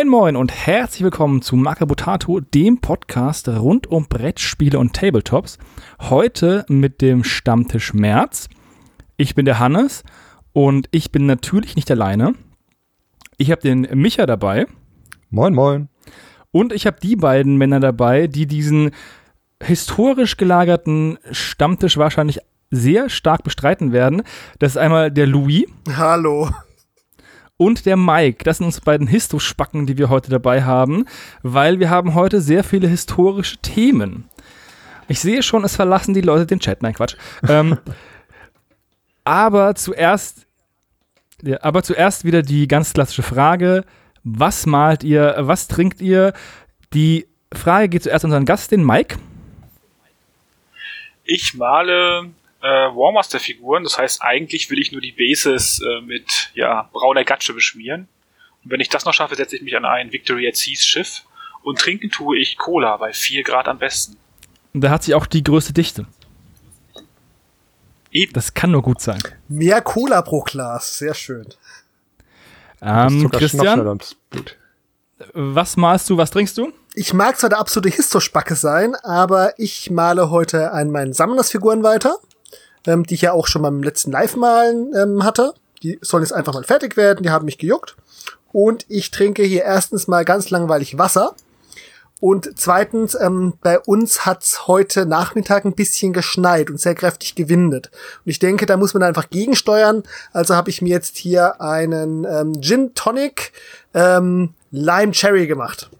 Moin Moin und herzlich willkommen zu Makabotato, dem Podcast rund um Brettspiele und Tabletops. Heute mit dem Stammtisch März. Ich bin der Hannes und ich bin natürlich nicht alleine. Ich habe den Micha dabei. Moin Moin. Und ich habe die beiden Männer dabei, die diesen historisch gelagerten Stammtisch wahrscheinlich sehr stark bestreiten werden. Das ist einmal der Louis. Hallo. Und der Mike. Das sind unsere beiden Histo-Spacken, die wir heute dabei haben, weil wir haben heute sehr viele historische Themen. Ich sehe schon, es verlassen die Leute den Chat. Nein, Quatsch. ähm, aber zuerst, ja, aber zuerst wieder die ganz klassische Frage: Was malt ihr? Was trinkt ihr? Die Frage geht zuerst an unseren Gast, den Mike. Ich male äh, Warmaster-Figuren, das heißt, eigentlich will ich nur die Bases äh, mit ja, brauner Gatsche beschmieren. Und wenn ich das noch schaffe, setze ich mich an ein Victory at Seas Schiff und trinken tue ich Cola bei 4 Grad am besten. Und da hat sich auch die größte Dichte. Eben. Das kann nur gut sein. Mehr Cola pro Glas, sehr schön. Ähm, Christian, was malst du, was trinkst du? Ich mag zwar der absolute Histospacke sein, aber ich male heute an meinen Sammlersfiguren weiter, ähm, die ich ja auch schon beim letzten Live-Malen ähm, hatte. Die sollen jetzt einfach mal fertig werden, die haben mich gejuckt. Und ich trinke hier erstens mal ganz langweilig Wasser. Und zweitens, ähm, bei uns hat's heute Nachmittag ein bisschen geschneit und sehr kräftig gewindet. Und ich denke, da muss man einfach gegensteuern. Also habe ich mir jetzt hier einen ähm, Gin Tonic ähm, Lime Cherry gemacht.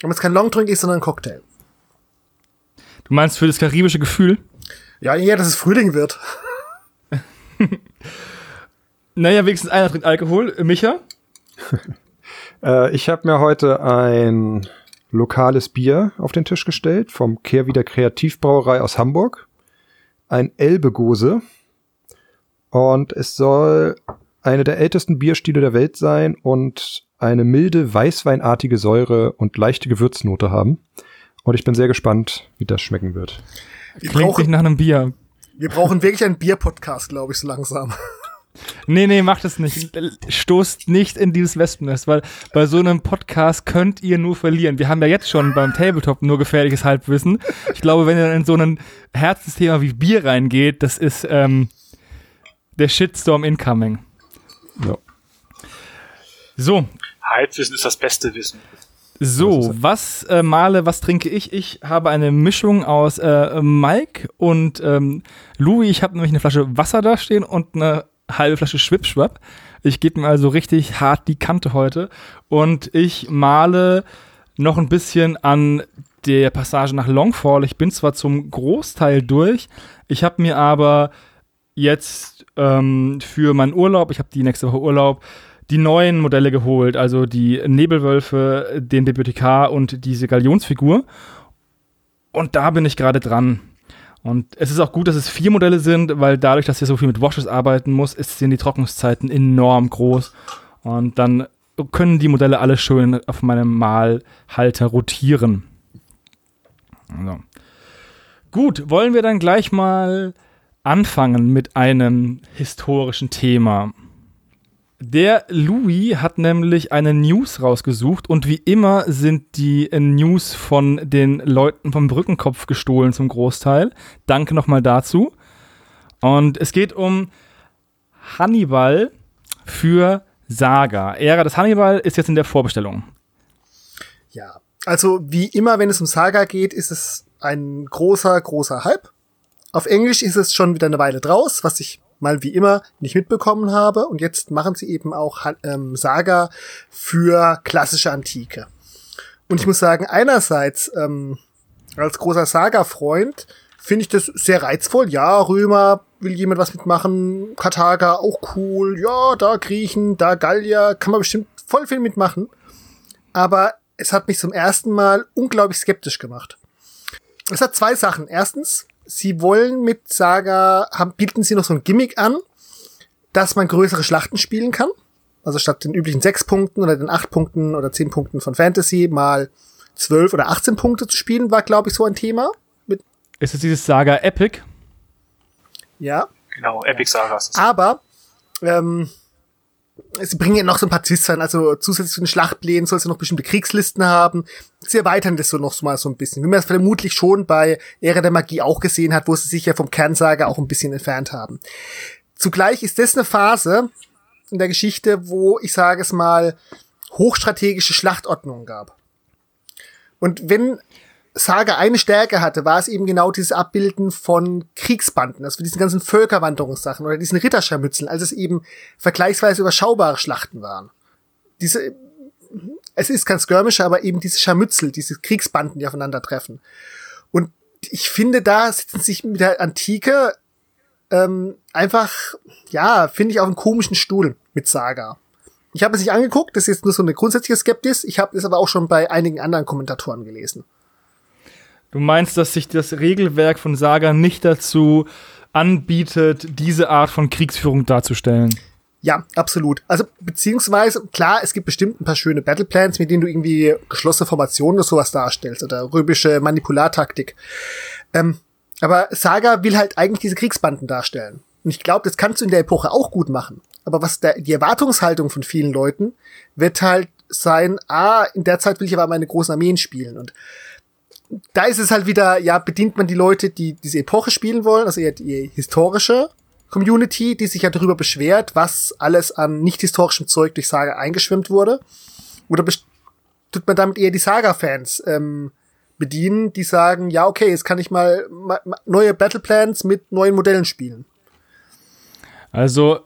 Damit es kein Longdrink ist, sondern ein Cocktail. Du meinst für das karibische Gefühl? Ja, eher, dass es Frühling wird. naja, wenigstens einer trinkt Alkohol. Micha? äh, ich habe mir heute ein lokales Bier auf den Tisch gestellt vom Kehrwieder Kreativbrauerei aus Hamburg. Ein Elbegose. Und es soll eine der ältesten Bierstile der Welt sein und eine milde, weißweinartige Säure und leichte Gewürznote haben. Und ich bin sehr gespannt, wie das schmecken wird. Wir Klingt brauchen, nach einem Bier. Wir brauchen wirklich einen Bier-Podcast, glaube ich, so langsam. Nee, nee, macht es nicht. Stoßt nicht in dieses Wespennest, weil bei so einem Podcast könnt ihr nur verlieren. Wir haben ja jetzt schon beim Tabletop nur gefährliches Halbwissen. Ich glaube, wenn ihr in so ein Herzensthema wie Bier reingeht, das ist ähm, der Shitstorm incoming. Ja. So, Halbwissen ist das beste Wissen. So, was äh, male, was trinke ich? Ich habe eine Mischung aus äh, Mike und ähm, Louis. Ich habe nämlich eine Flasche Wasser da stehen und eine halbe Flasche Schwipschwapp. Ich gebe mir also richtig hart die Kante heute und ich male noch ein bisschen an der Passage nach Longfall. Ich bin zwar zum Großteil durch, ich habe mir aber jetzt ähm, für meinen Urlaub, ich habe die nächste Woche Urlaub, die neuen Modelle geholt, also die Nebelwölfe, den Bibliothekar und diese Galionsfigur. Und da bin ich gerade dran. Und es ist auch gut, dass es vier Modelle sind, weil dadurch, dass ich so viel mit Washes arbeiten muss, sind die Trocknungszeiten enorm groß. Und dann können die Modelle alle schön auf meinem Malhalter rotieren. Also. Gut, wollen wir dann gleich mal anfangen mit einem historischen Thema. Der Louis hat nämlich eine News rausgesucht und wie immer sind die News von den Leuten vom Brückenkopf gestohlen zum Großteil. Danke nochmal dazu. Und es geht um Hannibal für Saga. Ära des Hannibal ist jetzt in der Vorbestellung. Ja, also wie immer, wenn es um Saga geht, ist es ein großer, großer Hype. Auf Englisch ist es schon wieder eine Weile draus, was ich mal wie immer nicht mitbekommen habe. Und jetzt machen sie eben auch ähm, Saga für klassische Antike. Und ich muss sagen, einerseits ähm, als großer Saga-Freund finde ich das sehr reizvoll. Ja, Römer will jemand was mitmachen, Karthager auch cool. Ja, da Griechen, da Gallier, kann man bestimmt voll viel mitmachen. Aber es hat mich zum ersten Mal unglaublich skeptisch gemacht. Es hat zwei Sachen. Erstens, sie wollen mit Saga, haben, bieten sie noch so ein Gimmick an, dass man größere Schlachten spielen kann. Also statt den üblichen sechs Punkten oder den acht Punkten oder zehn Punkten von Fantasy mal zwölf oder 18 Punkte zu spielen, war, glaube ich, so ein Thema. Mit ist es dieses Saga Epic? Ja. Genau, Epic Saga ist es. Aber ähm, sie bringen ja noch so ein paar Twists rein, also zusätzlich zu den Schlachtplänen sollst du noch bestimmte Kriegslisten haben. Sie erweitern das so noch mal so ein bisschen, wie man es vermutlich schon bei Ära der Magie auch gesehen hat, wo sie sich ja vom Kernsager auch ein bisschen entfernt haben. Zugleich ist das eine Phase in der Geschichte, wo ich sage es mal hochstrategische Schlachtordnungen gab. Und wenn Saga eine Stärke hatte, war es eben genau dieses Abbilden von Kriegsbanden, also diesen ganzen Völkerwanderungssachen oder diesen Ritterscharmützeln, als es eben vergleichsweise überschaubare Schlachten waren. Diese, es ist kein Skirmisher, aber eben diese Scharmützel, diese Kriegsbanden, die aufeinandertreffen. Und ich finde, da sitzen sich mit der Antike ähm, einfach, ja, finde ich auf einem komischen Stuhl mit Saga. Ich habe es nicht angeguckt, das ist jetzt nur so eine grundsätzliche Skeptis. Ich habe es aber auch schon bei einigen anderen Kommentatoren gelesen. Du meinst, dass sich das Regelwerk von Saga nicht dazu anbietet, diese Art von Kriegsführung darzustellen? Ja, absolut. Also beziehungsweise, klar, es gibt bestimmt ein paar schöne Battleplans, mit denen du irgendwie geschlossene Formationen oder sowas darstellst oder römische Manipulartaktik. Ähm, aber Saga will halt eigentlich diese Kriegsbanden darstellen. Und ich glaube, das kannst du in der Epoche auch gut machen. Aber was der, die Erwartungshaltung von vielen Leuten wird halt sein, ah, in der Zeit will ich aber meine großen Armeen spielen. Und da ist es halt wieder, ja, bedient man die Leute, die diese Epoche spielen wollen, also eher die historische Community, die sich ja darüber beschwert, was alles an nicht historischem Zeug durch Saga eingeschwemmt wurde. Oder tut man damit eher die Saga-Fans ähm, bedienen, die sagen, ja, okay, jetzt kann ich mal, mal neue Battleplans mit neuen Modellen spielen. Also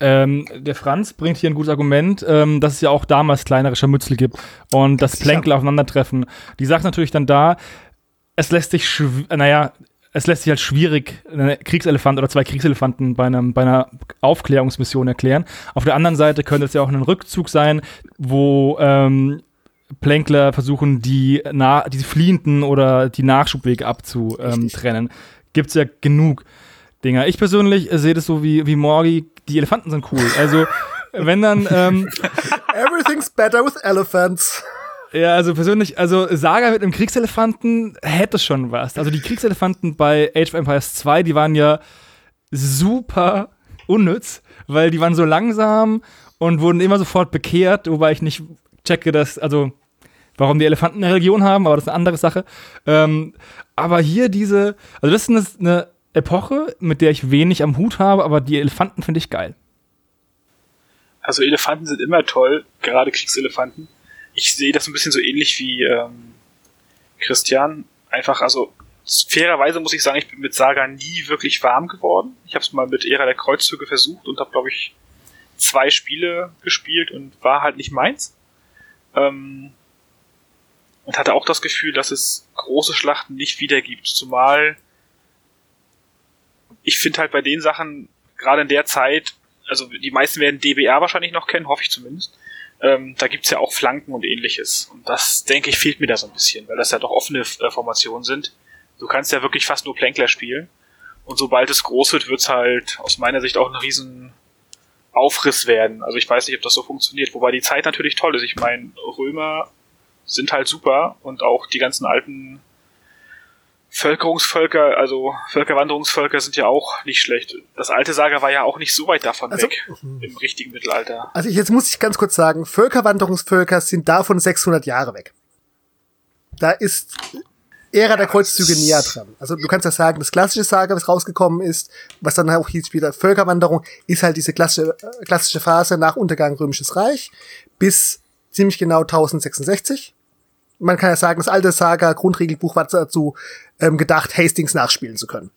ähm, der Franz bringt hier ein gutes Argument, ähm, dass es ja auch damals kleinere Scharmützel gibt und das Plänkel aufeinandertreffen. Die sagt natürlich dann da, es lässt sich, naja, es lässt sich halt schwierig, einen Kriegselefant oder zwei Kriegselefanten bei, einem, bei einer Aufklärungsmission erklären. Auf der anderen Seite könnte es ja auch ein Rückzug sein, wo ähm, Plänkler versuchen, die, na die Fliehenden oder die Nachschubwege abzutrennen. Ähm, Gibt es ja genug Dinger. Ich persönlich sehe das so wie, wie Morgi, die Elefanten sind cool. Also, wenn dann. Ähm, Everything's better with elephants. Ja, also persönlich, also Saga mit einem Kriegselefanten hätte schon was. Also die Kriegselefanten bei Age of Empires 2, die waren ja super unnütz, weil die waren so langsam und wurden immer sofort bekehrt, wobei ich nicht checke, dass, also warum die Elefanten eine Religion haben, aber das ist eine andere Sache. Ähm, aber hier diese, also das ist eine, eine Epoche, mit der ich wenig am Hut habe, aber die Elefanten finde ich geil. Also Elefanten sind immer toll, gerade Kriegselefanten. Ich sehe das ein bisschen so ähnlich wie ähm, Christian. Einfach, also fairerweise muss ich sagen, ich bin mit Saga nie wirklich warm geworden. Ich habe es mal mit Ära der Kreuzzüge versucht und habe, glaube ich, zwei Spiele gespielt und war halt nicht meins. Ähm, und hatte auch das Gefühl, dass es große Schlachten nicht wiedergibt. Zumal ich finde halt bei den Sachen, gerade in der Zeit, also die meisten werden DBR wahrscheinlich noch kennen, hoffe ich zumindest. Ähm, da gibt's ja auch Flanken und ähnliches. Und das, denke ich, fehlt mir da so ein bisschen, weil das ja doch offene äh, Formationen sind. Du kannst ja wirklich fast nur Plänkler spielen. Und sobald es groß wird, wird's halt aus meiner Sicht auch ein riesen Aufriss werden. Also ich weiß nicht, ob das so funktioniert. Wobei die Zeit natürlich toll ist. Ich meine, Römer sind halt super und auch die ganzen alten Völkerungsvölker, also Völkerwanderungsvölker sind ja auch nicht schlecht. Das alte Saga war ja auch nicht so weit davon also, weg im richtigen Mittelalter. Also jetzt muss ich ganz kurz sagen, Völkerwanderungsvölker sind davon 600 Jahre weg. Da ist Ära der Kreuzzüge näher dran. Also du kannst ja sagen, das klassische Saga, was rausgekommen ist, was dann auch hieß wieder Völkerwanderung, ist halt diese klassische, äh, klassische Phase nach Untergang Römisches Reich bis ziemlich genau 1066 man kann ja sagen, das alte Saga-Grundregelbuch war dazu ähm, gedacht, Hastings nachspielen zu können.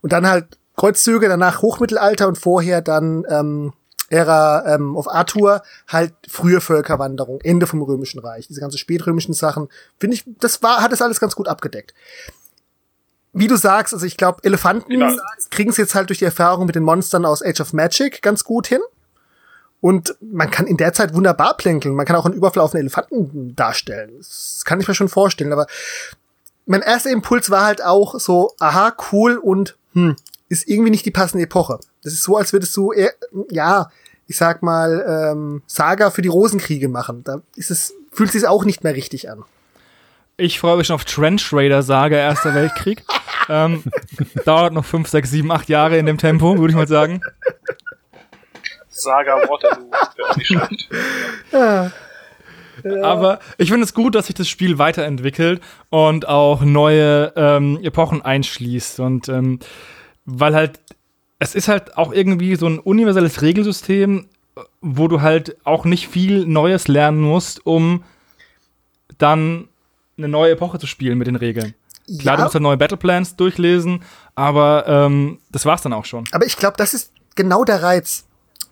Und dann halt Kreuzzüge, danach Hochmittelalter und vorher dann ähm, Ära ähm, of Arthur, halt frühe Völkerwanderung, Ende vom Römischen Reich, diese ganzen spätrömischen Sachen, finde ich, das war, hat das alles ganz gut abgedeckt. Wie du sagst, also ich glaube, Elefanten kriegen es jetzt halt durch die Erfahrung mit den Monstern aus Age of Magic ganz gut hin. Und man kann in der Zeit wunderbar plänkeln. Man kann auch einen Überfall auf einen Elefanten darstellen. Das kann ich mir schon vorstellen. Aber mein erster Impuls war halt auch so, aha, cool und hm, ist irgendwie nicht die passende Epoche. Das ist so, als würdest du eher, ja, ich sag mal, ähm, Saga für die Rosenkriege machen. Da ist es, fühlt sich auch nicht mehr richtig an. Ich freue mich schon auf Trench Raider Saga Erster Weltkrieg. ähm, dauert noch fünf, sechs, sieben, acht Jahre in dem Tempo, würde ich mal sagen. Saga Waterloo. Wäre auch nicht schlecht. Ja. Aber ich finde es gut, dass sich das Spiel weiterentwickelt und auch neue ähm, Epochen einschließt. Und ähm, weil halt, es ist halt auch irgendwie so ein universelles Regelsystem, wo du halt auch nicht viel Neues lernen musst, um dann eine neue Epoche zu spielen mit den Regeln. Klar, du Ja. musst halt neue Battleplans durchlesen, aber ähm, das war's dann auch schon. Aber ich glaube, das ist genau der Reiz.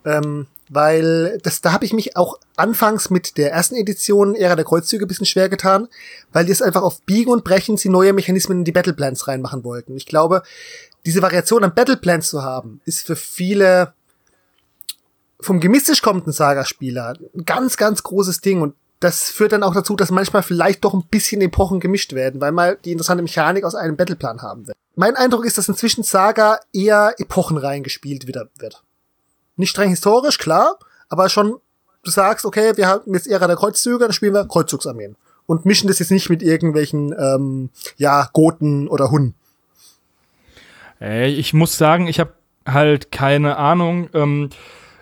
Ähm, weil das, da habe ich mich auch anfangs mit der ersten Edition Ära der Kreuzzüge bisschen schwer getan, weil die es einfach auf Biegen und Brechen sie neue Mechanismen in die Battleplans reinmachen wollten. Ich glaube, diese Variation an Battleplans zu haben, ist für viele vom gemistisch kommenden Saga-Spieler ein ganz, ganz großes Ding und das führt dann auch dazu, dass manchmal vielleicht doch ein bisschen Epochen gemischt werden, weil man die interessante Mechanik aus einem Battleplan haben will. Mein Eindruck ist, dass inzwischen Saga eher Epochen reingespielt wieder wird. Nicht streng historisch, klar, aber schon, du sagst, okay, wir haben jetzt Ära der Kreuzzüge, dann spielen wir Kreuzzugsarmeen. Und mischen das jetzt nicht mit irgendwelchen, ähm, ja, Goten oder Hunnen. Ey, ich muss sagen, ich habe halt keine Ahnung, ähm,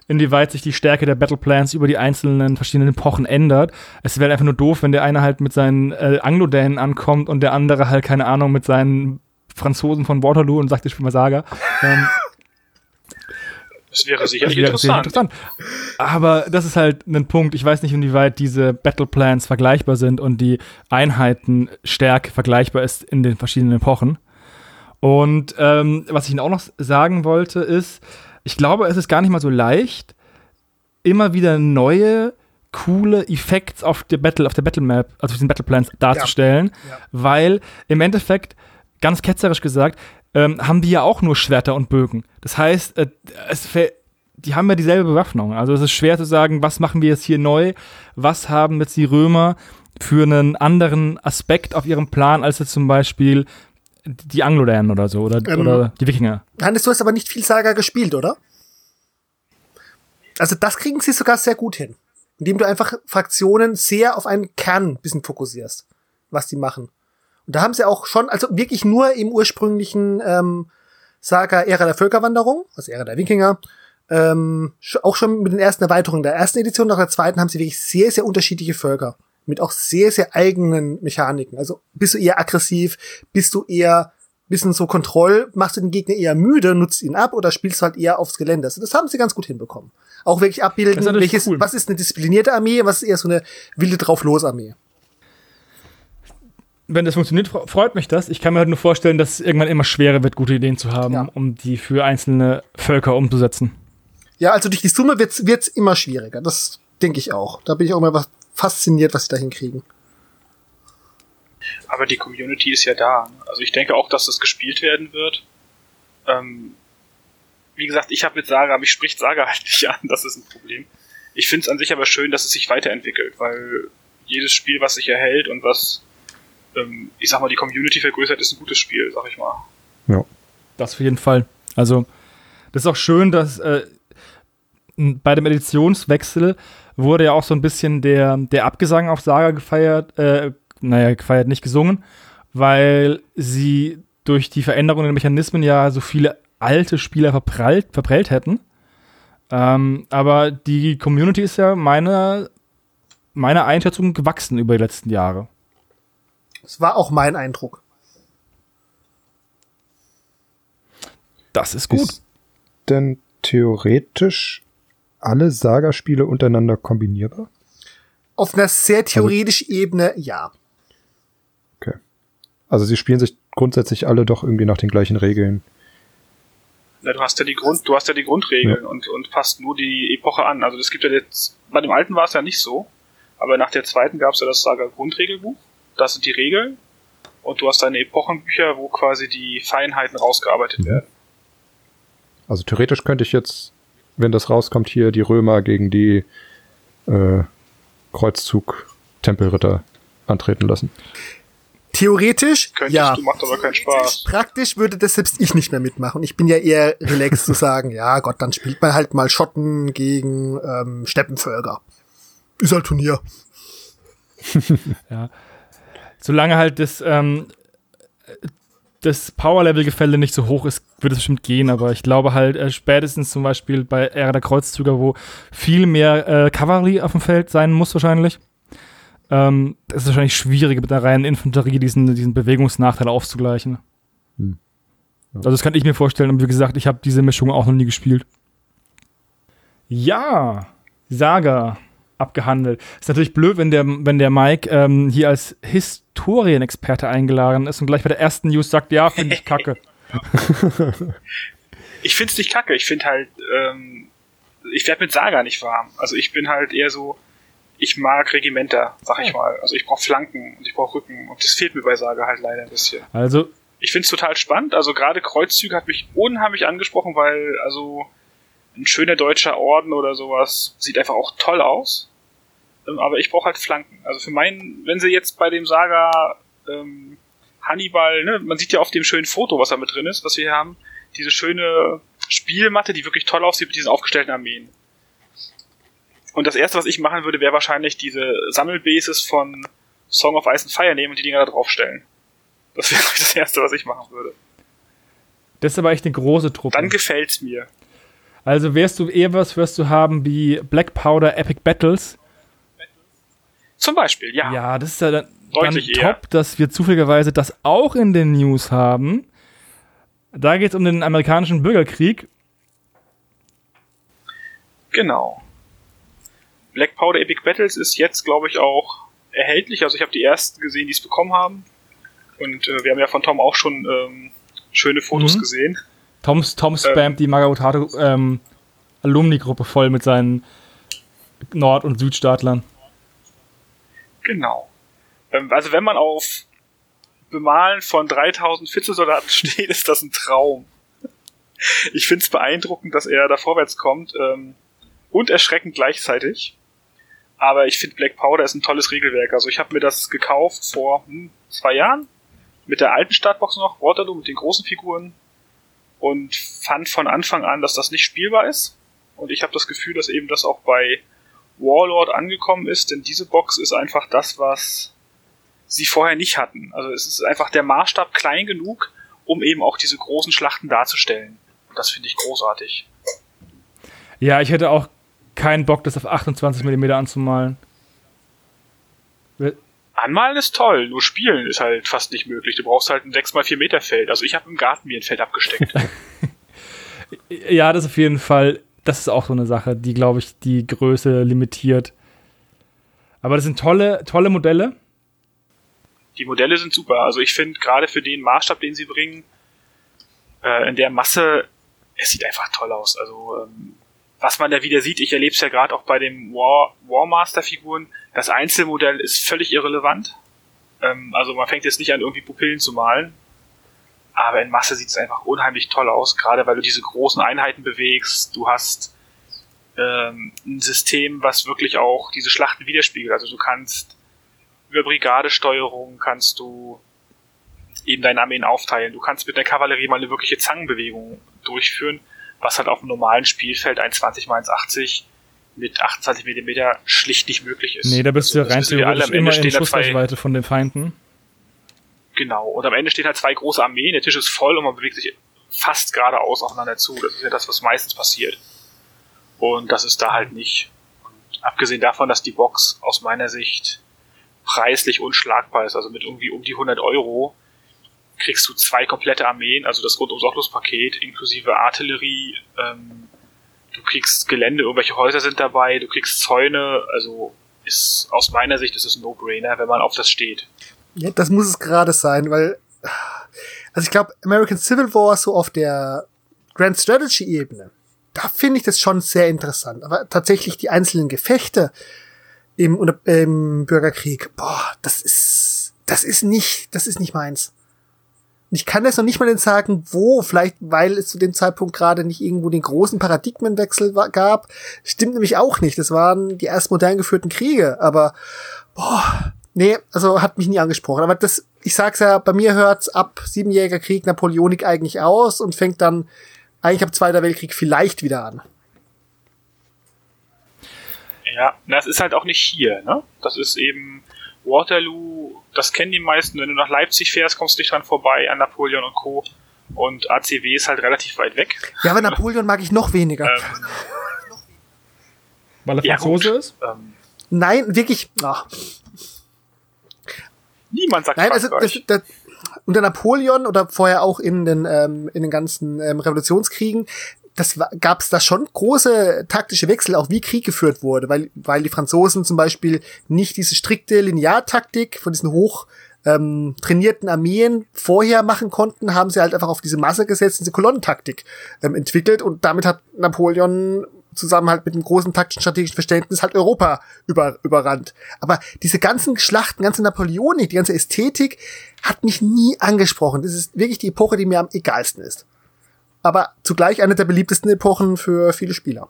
inwieweit sich die Stärke der Battleplans über die einzelnen verschiedenen Epochen ändert. Es wäre einfach nur doof, wenn der eine halt mit seinen äh, Anglo-Dänen ankommt und der andere halt, keine Ahnung, mit seinen Franzosen von Waterloo und sagt, ich spiele mal Saga. ähm, Das wäre das sicherlich wäre sehr interessant. interessant. Aber das ist halt ein Punkt. Ich weiß nicht, inwieweit diese Battleplans vergleichbar sind und die Einheitenstärke vergleichbar ist in den verschiedenen Epochen. Und ähm, was ich Ihnen auch noch sagen wollte, ist, ich glaube, es ist gar nicht mal so leicht, immer wieder neue, coole Effekte auf der Battle, auf der Battle Map, also auf diesen Battleplans darzustellen, Ja. weil im Endeffekt, ganz ketzerisch gesagt, ähm, haben die ja auch nur Schwerter und Bögen. Das heißt, äh, es die haben ja dieselbe Bewaffnung. Also es ist schwer zu sagen, was machen wir jetzt hier neu, was haben jetzt die Römer für einen anderen Aspekt auf ihrem Plan, als jetzt zum Beispiel die Anglo-Dänen oder so oder, Ähm, oder die Wikinger. Hannes, du hast aber nicht viel Saga gespielt, oder? Also das kriegen sie sogar sehr gut hin. Indem du einfach Fraktionen sehr auf einen Kern ein bisschen fokussierst, was die machen. Und da haben sie auch schon, also wirklich nur im ursprünglichen ähm, Saga Ära der Völkerwanderung, also Ära der Wikinger, ähm, auch schon mit den ersten Erweiterungen der ersten Edition, nach der zweiten haben sie wirklich sehr, sehr unterschiedliche Völker. Mit auch sehr, sehr eigenen Mechaniken. Also bist du eher aggressiv, bist du eher bisschen so Kontroll, machst du den Gegner eher müde, nutzt ihn ab oder spielst du halt eher aufs Gelände. Also das haben sie ganz gut hinbekommen. Auch wirklich abbilden, welches, cool. was ist eine disziplinierte Armee, was ist eher so eine wilde Drauflos-Armee. Wenn das funktioniert, fre- freut mich das. Ich kann mir halt nur vorstellen, dass es irgendwann immer schwerer wird, gute Ideen zu haben, Ja. um die für einzelne Völker umzusetzen. Ja, also durch die Summe wird's, wird's immer schwieriger. Das denke ich auch. Da bin ich auch immer fasziniert, was sie da hinkriegen. Aber die Community ist ja da. Also ich denke auch, dass das gespielt werden wird. Ähm, wie gesagt, ich habe mit Saga, mich spricht Saga halt nicht an, das ist ein Problem. Ich finde es an sich aber schön, dass es sich weiterentwickelt, weil jedes Spiel, was sich erhält und was, ähm, ich sag mal, die Community vergrößert, ist ein gutes Spiel, sag ich mal. Das auf jeden Fall. Also, das ist auch schön, dass äh, bei dem Editionswechsel wurde ja auch so ein bisschen der, der Abgesang auf Saga gefeiert, äh, naja, gefeiert, nicht gesungen, weil sie durch die Veränderung der Mechanismen ja so viele alte Spieler verprallt, verprellt hätten. Ähm, aber die Community ist ja meiner, meiner Einschätzung gewachsen über die letzten Jahre. Das war auch mein Eindruck. Das ist gut. Ist denn theoretisch alle Saga-Spiele untereinander kombinierbar? Auf einer sehr theoretischen Ebene, ja. Okay. Also sie spielen sich grundsätzlich alle doch irgendwie nach den gleichen Regeln. Na, du hast ja die Grund, du hast ja die Grundregeln und, und passt nur die Epoche an. Also das gibt ja jetzt, bei dem alten war es ja nicht so, aber nach der zweiten gab es ja das Saga Grundregelbuch. Das sind die Regeln. Und du hast deine Epochenbücher, wo quasi die Feinheiten rausgearbeitet werden. Also theoretisch könnte ich jetzt, wenn das rauskommt, hier die Römer gegen die äh, Kreuzzug-Tempelritter antreten lassen. Theoretisch, Könntest ja. du, macht aber keinen Spaß. Praktisch würde das selbst ich nicht mehr mitmachen. Ich bin ja eher relaxed zu sagen, ja Gott, dann spielt man halt mal Schotten gegen ähm, Steppenvölker. Ist halt Turnier. Ja. Solange halt das, ähm, das Power-Level-Gefälle nicht so hoch ist, würde es bestimmt gehen, aber ich glaube halt äh, spätestens zum Beispiel bei Ära der Kreuzzüger, wo viel mehr äh, Kavallerie auf dem Feld sein muss wahrscheinlich, ähm, es ist wahrscheinlich schwierig mit der reinen Infanterie diesen, diesen Bewegungsnachteil aufzugleichen. Hm. Ja. Also das kann ich mir vorstellen und wie gesagt, ich habe diese Mischung auch noch nie gespielt. Ja, Saga abgehandelt. Ist natürlich blöd, wenn der, wenn der Mike ähm, hier als Historienexperte eingeladen ist und gleich bei der ersten News sagt, ja, finde ich kacke. ich finde es nicht kacke. Ich finde halt, ähm, ich werde mit Saga nicht warm. Also ich bin halt eher so, ich mag Regimenter, sag ich mal. Also ich brauche Flanken und ich brauche Rücken und das fehlt mir bei Saga halt leider ein bisschen. Also ich finde es total spannend. Also gerade Kreuzzüge hat mich unheimlich angesprochen, weil also ein schöner deutscher Orden oder sowas sieht einfach auch toll aus. Ähm, aber ich brauche halt Flanken. Also für meinen, wenn sie jetzt bei dem Saga ähm, Hannibal, ne, man sieht ja auf dem schönen Foto, was da mit drin ist, was wir hier haben, diese schöne Spielmatte, die wirklich toll aussieht mit diesen aufgestellten Armeen. Und das erste, was ich machen würde, wäre wahrscheinlich diese Sammelbases von Song of Ice and Fire nehmen und die Dinger da draufstellen. Das wäre das erste, was ich machen würde. Das ist aber echt eine große Truppe. Dann gefällt's mir. Also wärst du eher was, wirst du haben wie Black Powder Epic Battles. Zum Beispiel, ja. Ja, das ist ja dann, dann top, dass wir zufälligerweise das auch in den News haben. Da geht es um den amerikanischen Bürgerkrieg. Genau. Black Powder Epic Battles ist jetzt, glaube ich, auch erhältlich. Also ich habe die ersten gesehen, die es bekommen haben. Und äh, wir haben ja von Tom auch schon ähm, schöne Fotos mhm. gesehen. Toms, Tom spammt ähm, die Magabotato ähm, Alumni-Gruppe voll mit seinen Nord- und Südstaatlern. Genau. Ähm, also wenn man auf Bemalen von 3000 Fitzelsoldaten steht, ist das ein Traum. Ich finde es beeindruckend, dass er da vorwärts kommt ähm, und erschreckend gleichzeitig. Aber ich finde Black Powder ist ein tolles Regelwerk. Also ich habe mir das gekauft vor hm, zwei Jahren mit der alten Startbox noch, Waterloo mit den großen Figuren und fand von Anfang an, dass das nicht spielbar ist. Und ich habe das Gefühl, dass eben das auch bei Warlord angekommen ist, denn diese Box ist einfach das, was sie vorher nicht hatten. Also es ist einfach der Maßstab klein genug, um eben auch diese großen Schlachten darzustellen. Und das finde ich großartig. Ja, ich hätte auch keinen Bock, das auf 28 mm anzumalen. Anmalen ist toll, nur spielen ist halt fast nicht möglich. Du brauchst halt ein 6x4 Meter Feld. Also ich habe im Garten mir ein Feld abgesteckt. ja, das ist auf jeden Fall, das ist auch so eine Sache, die, glaube ich, die Größe limitiert. Aber das sind tolle, tolle Modelle. Die Modelle sind super. Also ich finde gerade für den Maßstab, den sie bringen, äh, in der Masse, es sieht einfach toll aus. Also ähm, was man da wieder sieht, ich erlebe es ja gerade auch bei den War, Warmaster-Figuren, das Einzelmodell ist völlig irrelevant. Ähm, also man fängt jetzt nicht an, irgendwie Pupillen zu malen. Aber in Masse sieht es einfach unheimlich toll aus, gerade weil du diese großen Einheiten bewegst. Du hast ähm, ein System, was wirklich auch diese Schlachten widerspiegelt. Also du kannst über Brigadesteuerung kannst du eben deine Armeen aufteilen. Du kannst mit der Kavallerie mal eine wirkliche Zangenbewegung durchführen was halt auf einem normalen Spielfeld ein 20 x 1,80 mit 28 mm schlicht nicht möglich ist. Nee, da bist also, du rein theoretisch immer in Schussreichweite von den Feinden. Genau, und am Ende stehen halt zwei große Armeen, der Tisch ist voll und man bewegt sich fast geradeaus aufeinander zu. Das ist ja das, was meistens passiert. Und das ist da halt nicht. Und abgesehen davon, dass die Box aus meiner Sicht preislich unschlagbar ist, also mit irgendwie um die 100 Euro, kriegst du zwei komplette Armeen, also das rundum sorglos Paket, inklusive Artillerie, ähm, du kriegst Gelände, irgendwelche Häuser sind dabei, du kriegst Zäune, also ist aus meiner Sicht ist es ein No-Brainer, wenn man auf das steht. Ja, das muss es gerade sein, weil also ich glaube, American Civil War so auf der Grand Strategy Ebene, da finde ich das schon sehr interessant. Aber tatsächlich die einzelnen Gefechte im, im Bürgerkrieg, boah, das ist, das ist nicht, das ist nicht meins ich kann jetzt noch nicht mal sagen, wo, vielleicht weil es zu dem Zeitpunkt gerade nicht irgendwo den großen Paradigmenwechsel gab. Stimmt nämlich auch nicht. Das waren die erst modern geführten Kriege, aber boah, nee, also hat mich nie angesprochen. Aber das, ich sag's ja, bei mir hört's ab Siebenjähriger Krieg Napoleonik eigentlich aus und fängt dann eigentlich ab Zweiter Weltkrieg vielleicht wieder an. Ja, das ist halt auch nicht hier, ne? Das ist eben Waterloo, das kennen die meisten. Wenn du nach Leipzig fährst, kommst du nicht dran vorbei an Napoleon und Co. Und ACW ist halt relativ weit weg. Ja, aber Napoleon mag ich noch weniger. Ähm, Weil er ja, Franzose gut. ist? Ähm, Nein, wirklich. Ach. Niemand sagt Nein, also das, das, unter Napoleon oder vorher auch in den ähm, in den ganzen ähm, Revolutionskriegen, das gab es da schon große taktische Wechsel, auch wie Krieg geführt wurde, weil weil die Franzosen zum Beispiel nicht diese strikte Lineartaktik von diesen hoch ähm, trainierten Armeen vorher machen konnten, haben sie halt einfach auf diese Masse gesetzt, diese Kolonnentaktik ähm, entwickelt und damit hat Napoleon zusammen halt mit einem großen taktischen strategischen Verständnis halt Europa über, überrannt. Aber diese ganzen Schlachten, ganze Napoleonik, die ganze Ästhetik hat mich nie angesprochen. Das ist wirklich die Epoche, die mir am egalsten ist. Aber zugleich eine der beliebtesten Epochen für viele Spieler.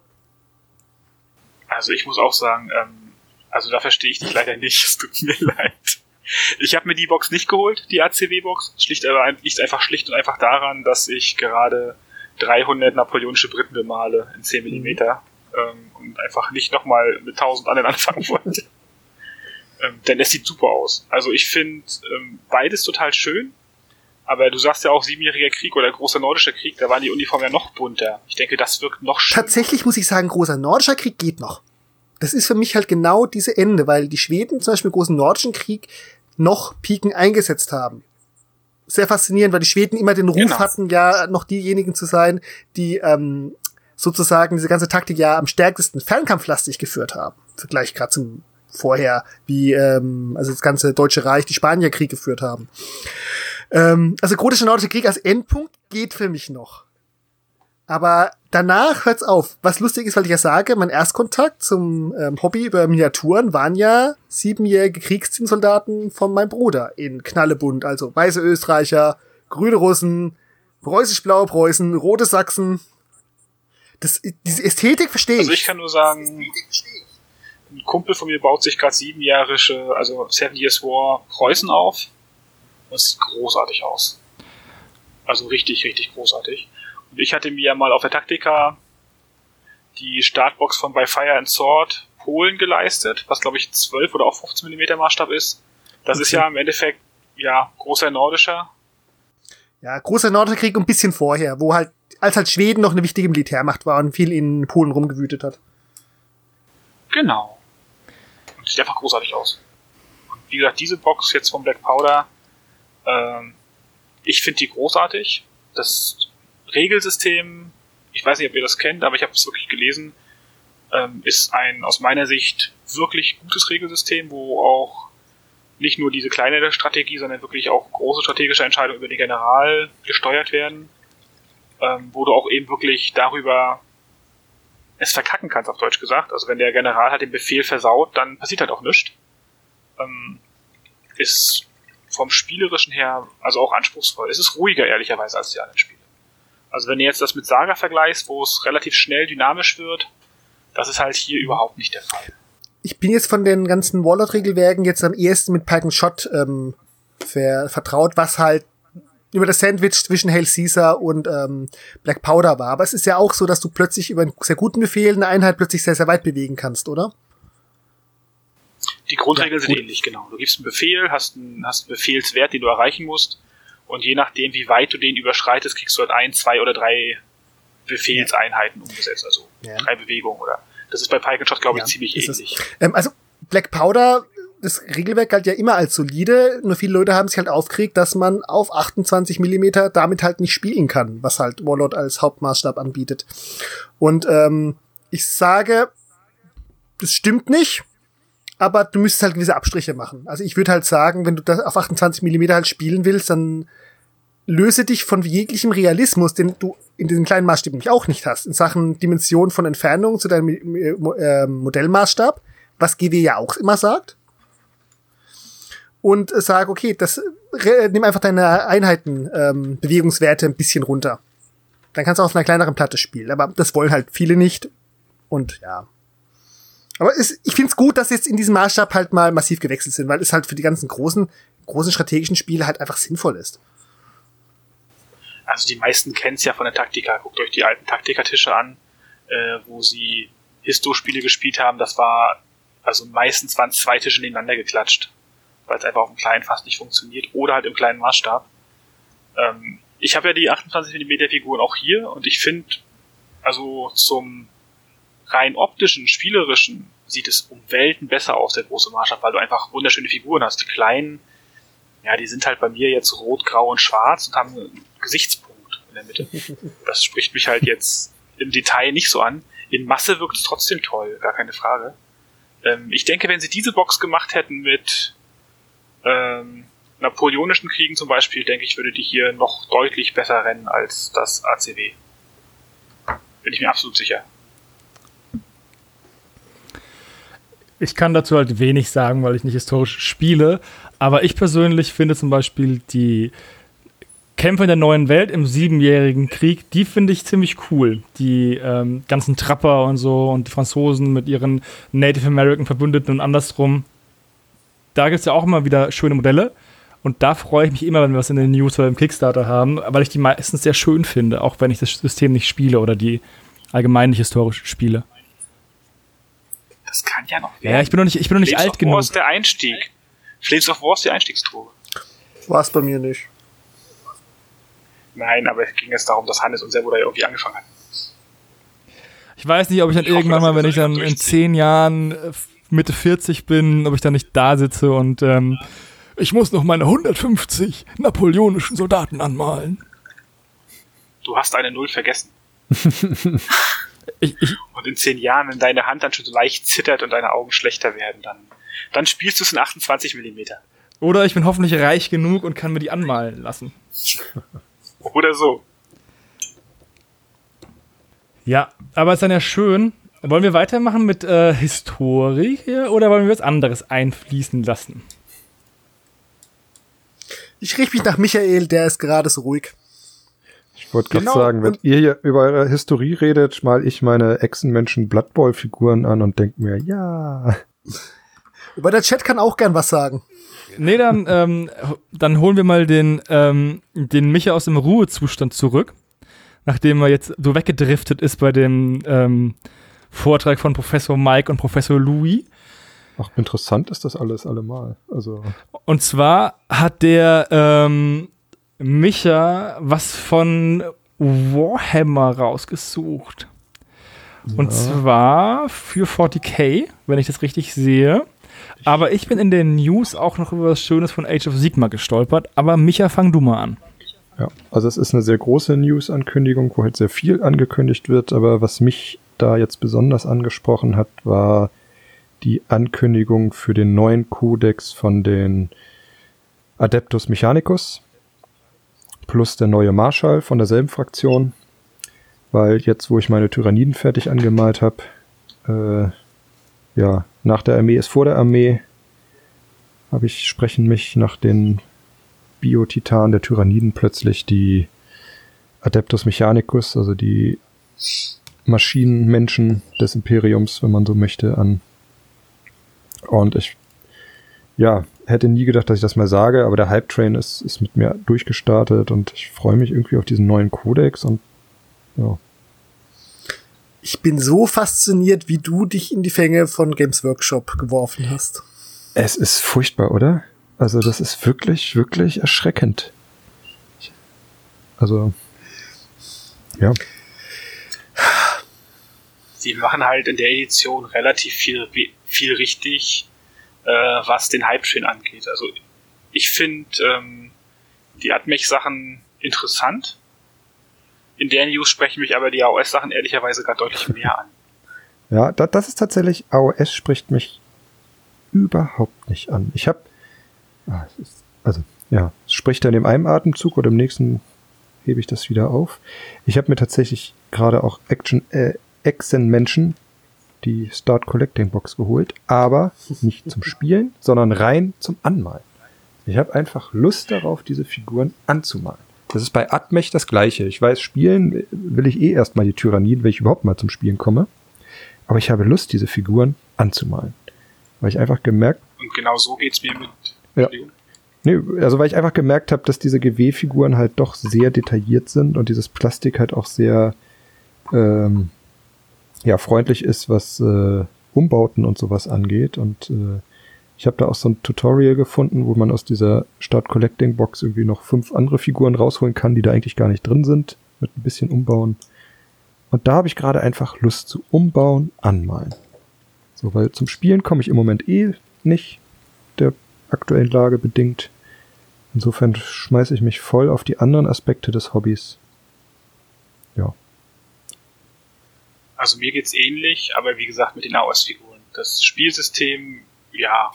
Also ich muss auch sagen, ähm, also da verstehe ich dich leider nicht. Es tut mir leid. Ich habe mir die Box nicht geholt, die ACW-Box. Schlicht aber ein- liegt einfach schlicht und einfach daran, dass ich gerade 300 napoleonische Briten bemale in 10 mm ähm, und einfach nicht nochmal mit 1000 anderen anfangen wollte. ähm, denn es sieht super aus. Also ich finde ähm, beides total schön. Aber du sagst ja auch Siebenjähriger Krieg oder Großer Nordischer Krieg, da waren die Uniformen ja noch bunter. Ich denke, das wirkt noch schöner. Tatsächlich muss ich sagen, großer nordischer Krieg geht noch. Das ist für mich halt genau diese Ende, weil die Schweden zum Beispiel im großen nordischen Krieg noch Piken eingesetzt haben. Sehr faszinierend, weil die Schweden immer den Ruf Genau. hatten, ja noch diejenigen zu sein, die ähm, sozusagen diese ganze Taktik ja am stärksten fernkampflastig geführt haben. Vergleich gerade zum vorher, wie ähm, also das ganze Deutsche Reich, die Spanier-Krieg geführt haben. Ähm, also Großer Nordischer Krieg als Endpunkt geht für mich noch. Aber danach hört's auf. Was lustig ist, weil ich ja sage, mein Erstkontakt zum ähm, Hobby über Miniaturen waren ja siebenjährige Kriegsdienstsoldaten von meinem Bruder in Knallebund. Also weiße Österreicher, grüne Russen, preußisch-blaue Preußen, rote Sachsen. Das, diese Ästhetik verstehe ich. Also ich kann nur sagen, ein Kumpel von mir baut sich gerade siebenjährige, also Seven Years War Preußen auf. Und es sieht großartig aus. Also richtig, richtig großartig. Ich hatte mir ja mal auf der Taktika die Startbox von By Fire and Sword Polen geleistet, was glaube ich 12 oder auch 15 mm Maßstab ist. Das ist Okay. ja im Endeffekt, ja, großer nordischer. ja, großer Nordischer Krieg und ein bisschen vorher, wo halt, als halt Schweden noch eine wichtige Militärmacht war und viel in Polen rumgewütet hat. Genau. Und sieht einfach großartig aus. Und wie gesagt, diese Box jetzt vom Black Powder, ähm, ich finde die großartig. Das Regelsystem, ich weiß nicht, ob ihr das kennt, aber ich habe es wirklich gelesen, ähm, ist ein aus meiner Sicht wirklich gutes Regelsystem, wo auch nicht nur diese kleine Strategie, sondern wirklich auch große strategische Entscheidungen über den General gesteuert werden, ähm, wo du auch eben wirklich darüber es verkacken kannst, auf Deutsch gesagt. Also wenn der General halt den Befehl versaut, dann passiert halt auch nichts. Ähm, ist vom Spielerischen her also auch anspruchsvoll. Es ist ruhiger, ehrlicherweise, als die anderen Spiele. Also wenn du jetzt das mit Saga vergleichst, wo es relativ schnell dynamisch wird, das ist halt hier überhaupt nicht der Fall. ich bin jetzt von den ganzen Warlord-Regelwerken jetzt am ehesten mit Pike and Shot ähm, ver vertraut, was halt über das Sandwich zwischen Hail Caesar und ähm, Black Powder war. Aber es ist ja auch so, dass du plötzlich über einen sehr guten Befehl eine Einheit plötzlich sehr, sehr weit bewegen kannst, oder? Die Grundregeln Ja, sind ähnlich, genau. Du gibst einen Befehl, hast einen, hast einen Befehlswert, den du erreichen musst. Und je nachdem, wie weit du den überschreitest, kriegst du halt ein, zwei oder drei Befehlseinheiten umgesetzt. Also Ja. drei Bewegungen oder. Das ist bei Pike Shot, glaube ich, Ja, ziemlich ähnlich. Ähm, also Black Powder, das Regelwerk galt ja immer als solide, nur viele Leute haben sich halt aufgeregt, dass man auf 28 Millimeter damit halt nicht spielen kann, was halt Warlord als Hauptmaßstab anbietet. Und ähm, ich sage, das stimmt nicht, aber du müsstest halt gewisse Abstriche machen. Also ich würde halt sagen, wenn du das auf 28 Millimeter halt spielen willst, dann löse dich von jeglichem Realismus, den du in diesen kleinen Maßstäben nämlich auch nicht hast, in Sachen Dimension von Entfernung zu deinem äh, äh, Modellmaßstab, was GW ja auch immer sagt. Und äh, sag, okay, das re- nimm einfach deine Einheiten ähm, Bewegungswerte ein bisschen runter. Dann kannst du auf einer kleineren Platte spielen, aber das wollen halt viele nicht. Und ja. Aber es, ich find's gut, dass jetzt in diesem Maßstab halt mal massiv gewechselt sind, weil es halt für die ganzen großen, großen strategischen Spiele halt einfach sinnvoll ist. Also die meisten kennen es ja von der Taktika. Guckt euch die alten Taktikertische an, äh, wo sie Histo-Spiele gespielt haben. Das war, also meistens waren zwei Tische nebeneinander geklatscht, weil es einfach auf dem kleinen fast nicht funktioniert oder halt im kleinen Maßstab. Ähm, ich habe ja die 28 mm Figuren auch hier und ich finde, also zum rein optischen, spielerischen sieht es um Welten besser aus, der große Maßstab, weil du einfach wunderschöne Figuren hast. Die kleinen, ja, die sind halt bei mir jetzt rot, grau und schwarz und haben einen Gesichtspunkt in der Mitte. Das spricht mich halt jetzt im Detail nicht so an. In Masse wirkt es trotzdem toll, gar keine Frage. Ähm, ich denke, wenn sie diese Box gemacht hätten mit ähm, napoleonischen Kriegen zum Beispiel, denke ich, würde die hier noch deutlich besser rennen als das ACW. Bin ich mir absolut sicher. Ich kann dazu halt wenig sagen, weil ich nicht historisch spiele. Aber ich persönlich finde zum Beispiel die Kämpfe in der neuen Welt im siebenjährigen Krieg, die finde ich ziemlich cool. Die ähm, ganzen Trapper und so und die Franzosen mit ihren Native American Verbündeten und andersrum. Da gibt es ja auch immer wieder schöne Modelle. Und da freue ich mich immer, wenn wir was in den News oder im Kickstarter haben, weil ich die meistens sehr schön finde, auch wenn ich das System nicht spiele oder die allgemein nicht historisch spiele. Das kann ja noch werden. Ja, ich bin noch nicht, ich bin noch nicht alt genug. War ist der Einstieg. Flames of War ist die Einstiegsdroge. War es bei mir nicht. Nein, aber es ging jetzt darum, dass Hannes und Servo da irgendwie angefangen hatten. Ich weiß nicht, ob ich dann Ich hoffe, irgendwann dass mal, wenn ich dann in zehn Jahren äh, Mitte 40 bin, ob ich dann nicht da sitze und ähm, ich muss noch meine 150 napoleonischen Soldaten anmalen. Du hast eine Null vergessen. Ich, ich, Und in zehn Jahren, wenn deine Hand dann schon so leicht zittert und deine Augen schlechter werden, dann, dann spielst du es in 28 Millimeter. oder ich bin hoffentlich reich genug und kann mir die anmalen lassen. Oder so. Ja, aber es ist dann ja schön. Wollen wir weitermachen mit äh, Historie hier oder wollen wir was anderes einfließen lassen? Ich richte mich nach Michael, der ist gerade so ruhig. Ich wollte gerade Genau, sagen, wenn und- ihr hier über eure Historie redet, mal ich meine Echsenmenschen Blood Bowl Figuren an und denke mir, ja. Über der Chat kann auch gern was sagen. Nee, dann, ähm, dann holen wir mal den, ähm, den Micha aus dem Ruhezustand zurück, nachdem er jetzt so weggedriftet ist bei dem ähm, Vortrag von Professor Mike und Professor Louis. Ach, interessant ist das alles allemal. Also, Und zwar hat der ähm, Micha was von Warhammer rausgesucht. Und zwar für 40k, wenn ich das richtig sehe. Aber ich bin in den News auch noch über was Schönes von Age of Sigma gestolpert. Aber Micha, fang du mal an. ja. Also es ist eine sehr große News-Ankündigung, wo halt sehr viel angekündigt wird, aber was mich da jetzt besonders angesprochen hat, war die Ankündigung für den neuen Kodex von den Adeptus Mechanicus plus der neue Marschall von derselben Fraktion, weil jetzt, wo ich meine Tyranniden fertig angemalt habe, äh, ja, nach der Armee ist vor der Armee, habe ich sprechen mich nach den Biotitan der Tyranniden plötzlich die Adeptus Mechanicus, also die Maschinenmenschen des Imperiums, wenn man so möchte, an. Und ich, ja, hätte nie gedacht, dass ich das mal sage, aber der Hype Train ist, ist mit mir durchgestartet und ich freue mich irgendwie auf diesen neuen Kodex und ja, Ich bin so fasziniert, wie du dich in die Fänge von Games Workshop geworfen hast. es ist furchtbar, oder? Also das ist wirklich, wirklich erschreckend. Also, ja. Sie machen halt in der Edition relativ viel, viel richtig, äh, was den Hype-Train angeht. Also ich finde ähm, die Admech-Sachen interessant. In der News sprechen mich aber die AOS-Sachen ehrlicherweise gar deutlich mehr an. Ja, da, das ist tatsächlich, AOS spricht mich überhaupt nicht an. Ich habe, ah, also ja, spricht dann im einem Atemzug oder im nächsten hebe ich das wieder auf. Ich habe mir tatsächlich gerade auch Action, äh, Exen Menschen die Start Collecting Box geholt, aber nicht zum Spielen, sondern rein zum Anmalen. Ich habe einfach Lust darauf, diese Figuren anzumalen. Das ist bei Admech das gleiche. Ich weiß, spielen will ich eh erstmal die Tyranniden, wenn ich überhaupt mal zum Spielen komme. Aber ich habe Lust, diese Figuren anzumalen. Weil ich einfach gemerkt, Und genau so geht's mir mit. Ja. Nee, also weil ich einfach gemerkt habe, dass diese GW-Figuren halt doch sehr detailliert sind und dieses Plastik halt auch sehr ähm, ja, freundlich ist, was äh, Umbauten und sowas angeht. Und äh, Ich habe da auch so ein Tutorial gefunden, wo man aus dieser Start Collecting Box irgendwie noch fünf andere Figuren rausholen kann, die da eigentlich gar nicht drin sind, mit ein bisschen umbauen. Und da habe ich gerade einfach Lust zu umbauen, anmalen. So, weil zum Spielen komme ich im Moment eh nicht, der aktuellen Lage bedingt. Insofern schmeiße ich mich voll auf die anderen Aspekte des Hobbys. Ja. Also mir geht's ähnlich, aber wie gesagt mit den AOS-Figuren. Das Spielsystem, ja,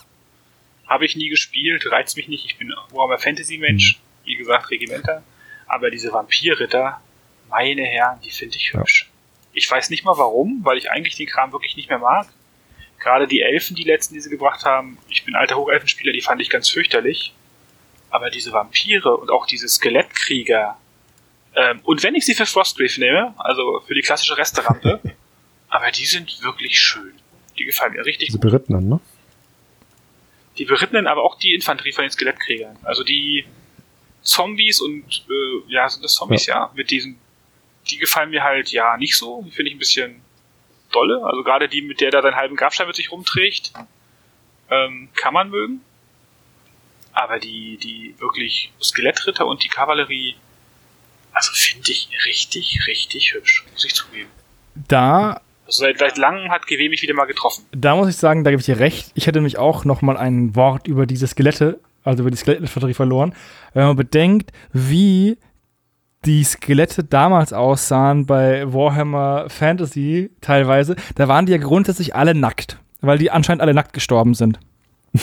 habe ich nie gespielt, reizt mich nicht. Ich bin Warhammer Fantasy Mensch, mhm. wie gesagt Regimenter. Aber diese Vampirritter, meine Herren, die finde ich hübsch. Ich weiß nicht mal warum, weil ich eigentlich den Kram wirklich nicht mehr mag. Gerade die Elfen, die letzten, die sie gebracht haben, ich bin alter Hochelfenspieler, die fand ich ganz fürchterlich. Aber diese Vampire und auch diese Skelettkrieger, ähm, und wenn ich sie für Frostgrave nehme, also für die klassische Resterampe, aber die sind wirklich schön. Die gefallen mir richtig Diese gut. Berittenen, ne? Die Berittenen, aber auch die Infanterie von den Skelettkriegern. Also die Zombies und, äh, ja, sind das Zombies, ja. ja, mit diesen, die gefallen mir halt, ja, nicht so. Die finde ich ein bisschen dolle. Also gerade die, mit der da seinen halben Grabstein mit sich rumträgt, ähm, kann man mögen. Aber die, die wirklich Skelettritter und die Kavallerie, also finde ich richtig, richtig hübsch, muss ich zugeben. Da. Also seit, seit langem hat GW mich wieder mal getroffen. Da muss ich sagen, da gebe ich dir recht. Ich hätte nämlich auch noch mal ein Wort über diese Skelette, also über die Skelettinfanterie verloren. Wenn man bedenkt, wie die Skelette damals aussahen bei Warhammer Fantasy teilweise, da waren die ja grundsätzlich alle nackt, weil die anscheinend alle nackt gestorben sind.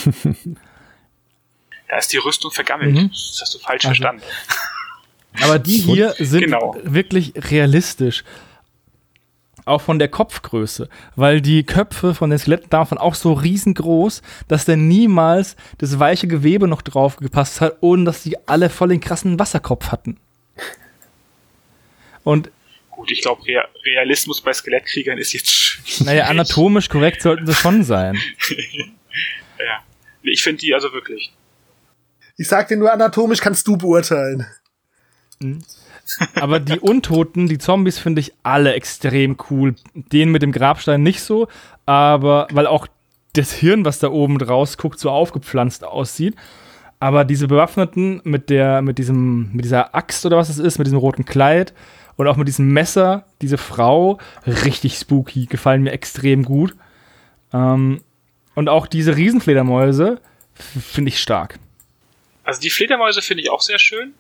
da ist die Rüstung vergammelt. Mhm. Das hast du falsch also, verstanden. Aber die hier sind genau. wirklich realistisch. Auch von der Kopfgröße, weil die Köpfe von den Skeletten davon auch so riesengroß, dass da niemals das weiche Gewebe noch drauf gepasst hat, ohne dass die alle voll den krassen Wasserkopf hatten. Und Gut, ich glaube, Realismus bei Skelettkriegern ist jetzt. Schwierig. Naja, anatomisch korrekt sollten sie schon sein. ja. Ich finde die also wirklich. Ich sag dir nur, anatomisch kannst du beurteilen. Mhm. Aber die Untoten, die Zombies, finde ich alle extrem cool. Den mit dem Grabstein nicht so, aber weil auch das Hirn, was da oben draus guckt, so aufgepflanzt aussieht. Aber diese Bewaffneten mit der, mit diesem, mit dieser Axt oder was es ist, mit diesem roten Kleid, und auch mit diesem Messer, diese Frau, richtig spooky, gefallen mir extrem gut. Ähm, und auch diese Riesenfledermäuse finde ich stark. Also die Fledermäuse finde ich auch sehr schön.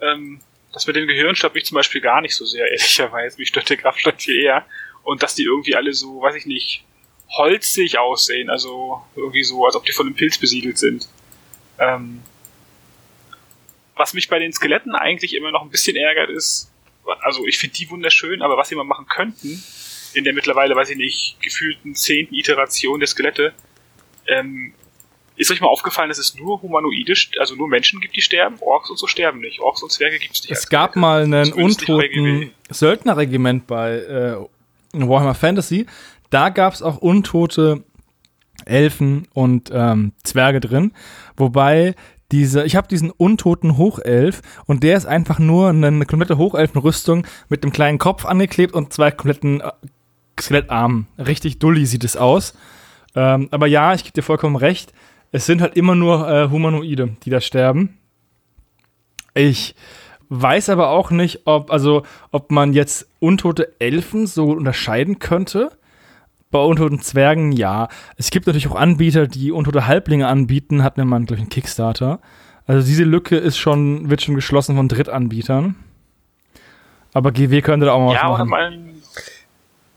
Ähm, das mit dem Gehirn stört mich zum Beispiel gar nicht so sehr, ehrlicherweise. Mich stört der Kraftstand viel eher. Und dass die irgendwie alle so, weiß ich nicht, holzig aussehen. Also irgendwie so, als ob die von einem Pilz besiedelt sind. Ähm, was mich bei den Skeletten eigentlich immer noch ein bisschen ärgert, ist, also ich finde die wunderschön, aber was sie mal machen könnten, in der mittlerweile, weiß ich nicht, gefühlten zehnten Iteration der Skelette, ähm, ist euch mal aufgefallen, dass es nur Humanoide, also nur Menschen gibt, die sterben? Orks und so sterben nicht. Orks und Zwerge gibt es nicht. Es gab mal einen untoten Söldnerregiment bei äh, Warhammer Fantasy. Da gab es auch untote Elfen und ähm, Zwerge drin. Wobei diese, ich habe diesen untoten Hochelf und der ist einfach nur eine, komplette Hochelfenrüstung mit einem kleinen Kopf angeklebt und zwei kompletten äh, Skelettarmen. Richtig dulli sieht es aus. Ähm, aber ja, ich gebe dir vollkommen recht. Es sind halt immer nur äh, Humanoide, die da sterben. Ich weiß aber auch nicht, ob, also, ob man jetzt untote Elfen so unterscheiden könnte. Bei untoten Zwergen ja. Es gibt natürlich auch Anbieter, die untote Halblinge anbieten, hat man, glaube ich, einen Kickstarter. Also diese Lücke ist schon, wird schon geschlossen von Drittanbietern. Aber GW könnte da auch mal ja, was machen. Oder mal, einen,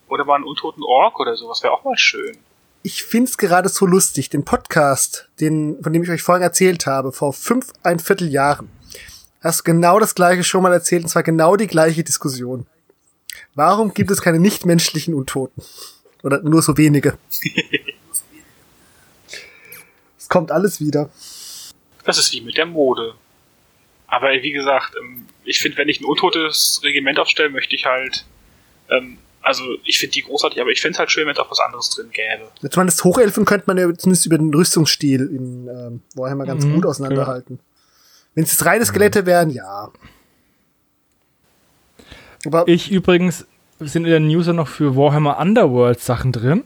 oder mal einen untoten Ork oder sowas wäre auch mal schön. Ich find's gerade so lustig, den Podcast, den, von dem ich euch vorhin erzählt habe, vor fünf, ein Viertel Jahren, hast du genau das gleiche schon mal erzählt, und zwar genau die gleiche Diskussion. Warum gibt es keine nichtmenschlichen Untoten? Oder nur so wenige. es kommt alles wieder. Das ist wie mit der Mode. Aber wie gesagt, ähm, ich finde, wenn ich ein untotes Regiment aufstelle, möchte ich halt, ähm, also ich finde die großartig, aber ich finde es halt schön, wenn es auch was anderes drin gäbe. Jetzt das Hochelfen könnte man ja zumindest über den Rüstungsstil in ähm, Warhammer ganz mhm, gut auseinanderhalten. Ja. Wenn es jetzt reine Skelette wären, ja. Aber ich übrigens, sind in der News noch für Warhammer Underworld Sachen drin.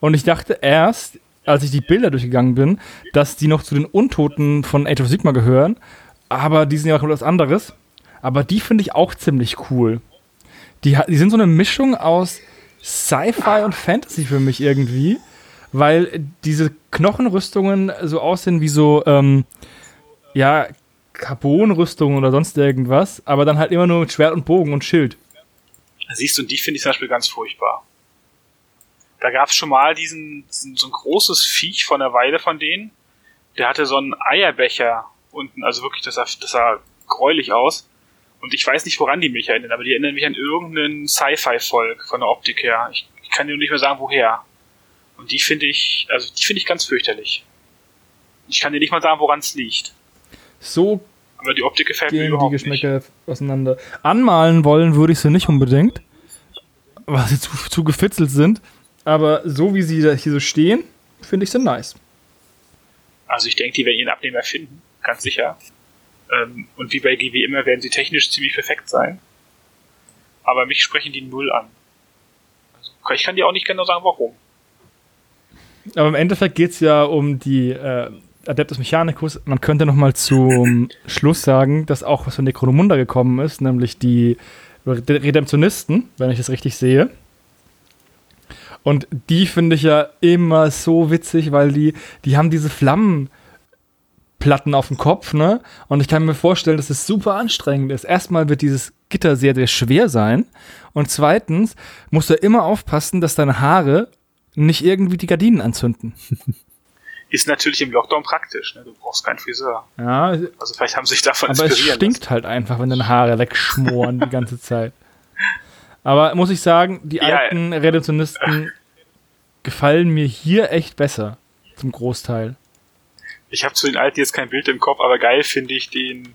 Und ich dachte erst, als ich die Bilder durchgegangen bin, dass die noch zu den Untoten von Age of Sigma gehören. Aber die sind ja auch was anderes. Aber die finde ich auch ziemlich cool. Die, die sind so eine Mischung aus Sci-Fi und Fantasy für mich irgendwie. Weil diese Knochenrüstungen so aussehen wie so, ähm, ja, Carbonrüstungen oder sonst irgendwas. Aber dann halt immer nur mit Schwert und Bogen und Schild. Siehst du, und die finde ich zum Beispiel ganz furchtbar. Da gab es schon mal diesen, diesen, so ein großes Viech von der Weide von denen. Der hatte so einen Eierbecher unten, also wirklich, das sah, das sah gräulich aus. Und ich weiß nicht, woran die mich erinnern, aber die erinnern mich an irgendeinen Sci-Fi-Volk von der Optik her. Ich, ich kann dir nicht mehr sagen, woher. Und die finde ich, also die finde ich ganz fürchterlich. Ich kann dir nicht mal sagen, woran es liegt. So aber die Optik gefällt mir gehen die überhaupt Geschmäcker auseinander. Anmalen wollen würde ich sie nicht unbedingt, weil sie zu, zu gefitzelt sind. Aber so wie sie da hier so stehen, finde ich sie nice. Also ich denke, die werden ihren Abnehmer finden, ganz sicher. Ähm, und wie bei GW immer werden sie technisch ziemlich perfekt sein. Aber mich sprechen die null an. Also ich kann dir auch nicht genau sagen, warum. Aber im Endeffekt geht es ja um die äh, Adeptus Mechanicus. Man könnte noch mal zum Schluss sagen, dass auch was von Necronomunda gekommen ist, nämlich die Redemptionisten, wenn ich das richtig sehe. Und die finde ich ja immer so witzig, weil die, die haben diese Flammenplatten auf dem Kopf, ne? Und ich kann mir vorstellen, dass es super anstrengend ist. Erstmal wird dieses Gitter sehr, sehr schwer sein. Und zweitens musst du immer aufpassen, dass deine Haare nicht irgendwie die Gardinen anzünden. Ist natürlich im Lockdown praktisch, ne? Du brauchst keinen Friseur. Ja, Also vielleicht haben sie sich davon aber es inspirieren stinkt halt einfach, wenn deine Haare wegschmoren die ganze Zeit. Aber muss ich sagen, die Ja, alten Redemptionisten gefallen mir hier echt besser. Zum Großteil. Ich habe zu den Alten jetzt kein Bild im Kopf, aber geil finde ich den.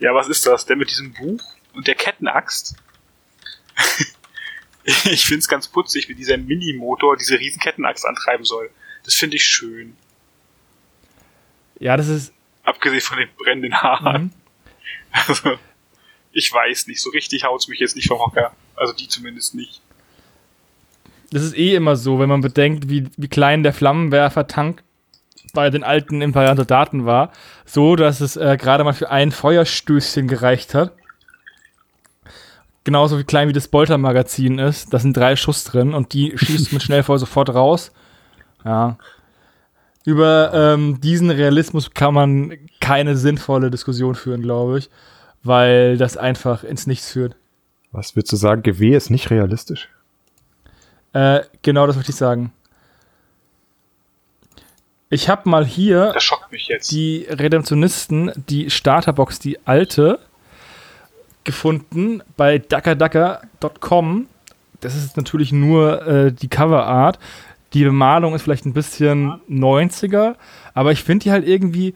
Ja, was ist das? Der mit diesem Buch und der Kettenaxt. ich finde es ganz putzig, wie dieser Minimotor diese riesen Kettenaxt antreiben soll. Das finde ich schön. Ja, das ist. Abgesehen von den brennenden Haaren. Mhm. Also, ich weiß nicht, so richtig haut's mich jetzt nicht vom Hocker. Also die zumindest nicht. Das ist eh immer so, wenn man bedenkt, wie, wie klein der Flammenwerfer-Tank bei den alten Imperial-Soldaten war. So, dass es äh, gerade mal für ein Feuerstößchen gereicht hat. Genauso wie klein wie das Bolter-Magazin ist. Da sind drei Schuss drin und die schießt mit Schnellfeuer sofort raus. Ja. Über ähm, diesen Realismus kann man keine sinnvolle Diskussion führen, glaube ich. Weil das einfach ins Nichts führt. Was würdest du sagen, GW ist nicht realistisch? Äh, genau das möchte ich sagen. Ich habe mal hier die Redemptionisten, die Starterbox, die alte, gefunden bei duckerdducker.com. Das ist natürlich nur äh, die Coverart. Die Bemalung ist vielleicht ein bisschen 90er, aber ich finde die halt irgendwie,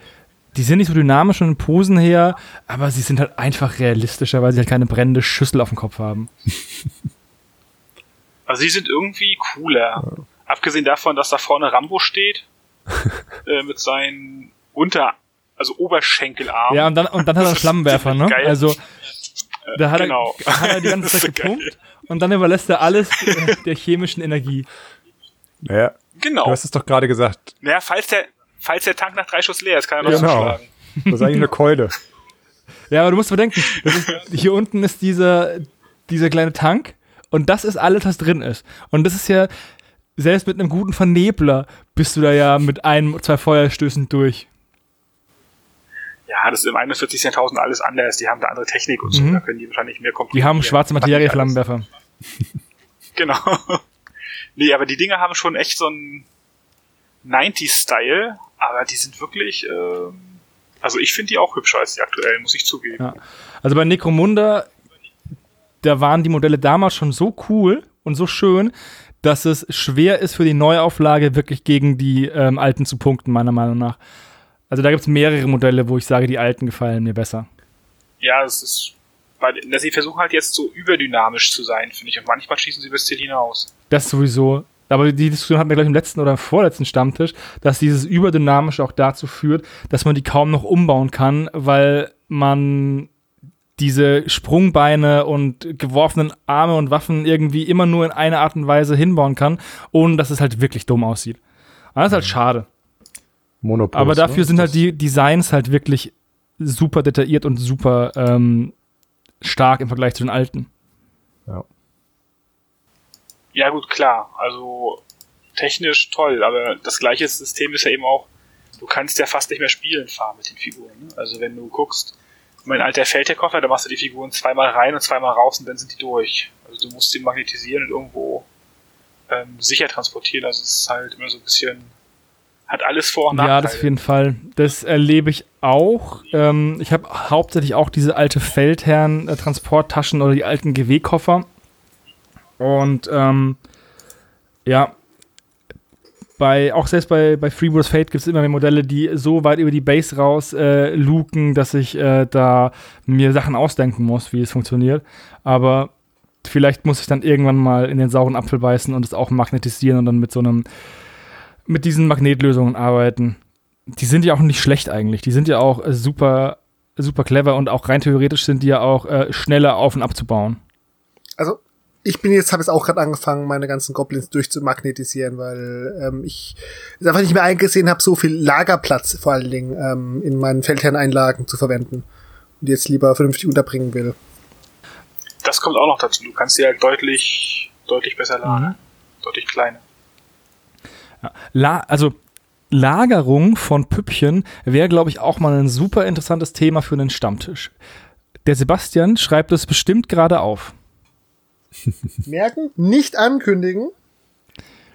die sind nicht so dynamisch von den Posen her, aber sie sind halt einfach realistischer, weil sie halt keine brennende Schüssel auf dem Kopf haben. Also die sind irgendwie cooler. Abgesehen davon, dass da vorne Rambo steht, äh, mit seinen Unter-, also Oberschenkelarmen. Ja, und dann, und dann hat er einen Flammenwerfer, ne? Geil. Also, da hat, genau. er, hat er die ganze Zeit so geil. gepumpt und dann überlässt er alles der chemischen Energie. Naja, Genau. du hast es doch gerade gesagt. Naja, falls der, falls der Tank nach drei Schuss leer ist, kann er noch Genau. zuschlagen. Das ist eigentlich eine Keule. Ja, aber du musst bedenken, ist, hier unten ist dieser, dieser kleine Tank und das ist alles, was drin ist. Und das ist ja, selbst mit einem guten Vernebler bist du da ja mit ein, zwei Feuerstößen durch. Ja, das ist im 41.000 alles anders. Die haben da andere Technik und so. Mhm. Da können die wahrscheinlich mehr Die komprimieren. haben schwarze Was Materie nicht alles. Flammenwerfer. Genau. nee, aber die Dinger haben schon echt so einen 90s-Style, aber die sind wirklich, ähm, also ich finde die auch hübscher als die aktuellen, muss ich zugeben. Ja. Also bei Necromunda, da waren die Modelle damals schon so cool und so schön, dass es schwer ist für die Neuauflage wirklich gegen die ähm, alten zu punkten, meiner Meinung nach. Also da gibt es mehrere Modelle, wo ich sage, die alten gefallen mir besser. Ja, es ist, weil, na, sie versuchen halt jetzt so überdynamisch zu sein, finde ich. Und manchmal schießen sie bis Ziel hinaus. Das sowieso. Aber die Diskussion hatten wir gleich im letzten oder im vorletzten Stammtisch, dass dieses Überdynamische auch dazu führt, dass man die kaum noch umbauen kann, weil man diese Sprungbeine und geworfenen Arme und Waffen irgendwie immer nur in einer Art und Weise hinbauen kann, ohne dass es halt wirklich dumm aussieht. Aber das ist halt schade. Monopol. Aber dafür sind halt die Designs halt wirklich super detailliert und super ähm, stark im Vergleich zu den alten. Ja. Ja, gut, klar. Also technisch toll, aber das gleiche System ist ja eben auch, du kannst ja fast nicht mehr spielen fahren mit den Figuren. Ne? Also wenn du guckst, mein alter Feldherr-Koffer, da machst du die Figuren zweimal rein und zweimal raus und dann sind die durch. Also du musst sie magnetisieren und irgendwo ähm, sicher transportieren. Also es ist halt immer so ein bisschen, hat alles Vor- und Nachteile. Ja, das auf jeden Fall. Das erlebe ich auch. Ähm, ich habe hauptsächlich auch diese alte Feldherren-Transporttaschen oder die alten GW-Koffer. Und ähm, ja, bei, auch selbst bei, bei Freebooters Fate gibt es immer mehr Modelle, die so weit über die Base raus äh, luken, dass ich äh, da mir Sachen ausdenken muss, wie es funktioniert. Aber vielleicht muss ich dann irgendwann mal in den sauren Apfel beißen und es auch magnetisieren und dann mit so einem, mit diesen Magnetlösungen arbeiten. Die sind ja auch nicht schlecht eigentlich. Die sind ja auch äh, super, super clever und auch rein theoretisch sind die ja auch äh, schneller auf und abzubauen. Also ich bin jetzt, habe jetzt auch gerade angefangen, meine ganzen Goblins durchzumagnetisieren, weil ähm, ich einfach nicht mehr eingesehen habe, so viel Lagerplatz vor allen Dingen ähm, in meinen Feldherreneinlagen zu verwenden und jetzt lieber vernünftig unterbringen will. Das kommt auch noch dazu. Du kannst sie halt deutlich, deutlich besser lagern. Mhm. Deutlich kleiner. La also Lagerung von Püppchen wäre, glaube ich, auch mal ein super interessantes Thema für einen Stammtisch. Der Sebastian schreibt es bestimmt gerade auf. Merken, nicht ankündigen.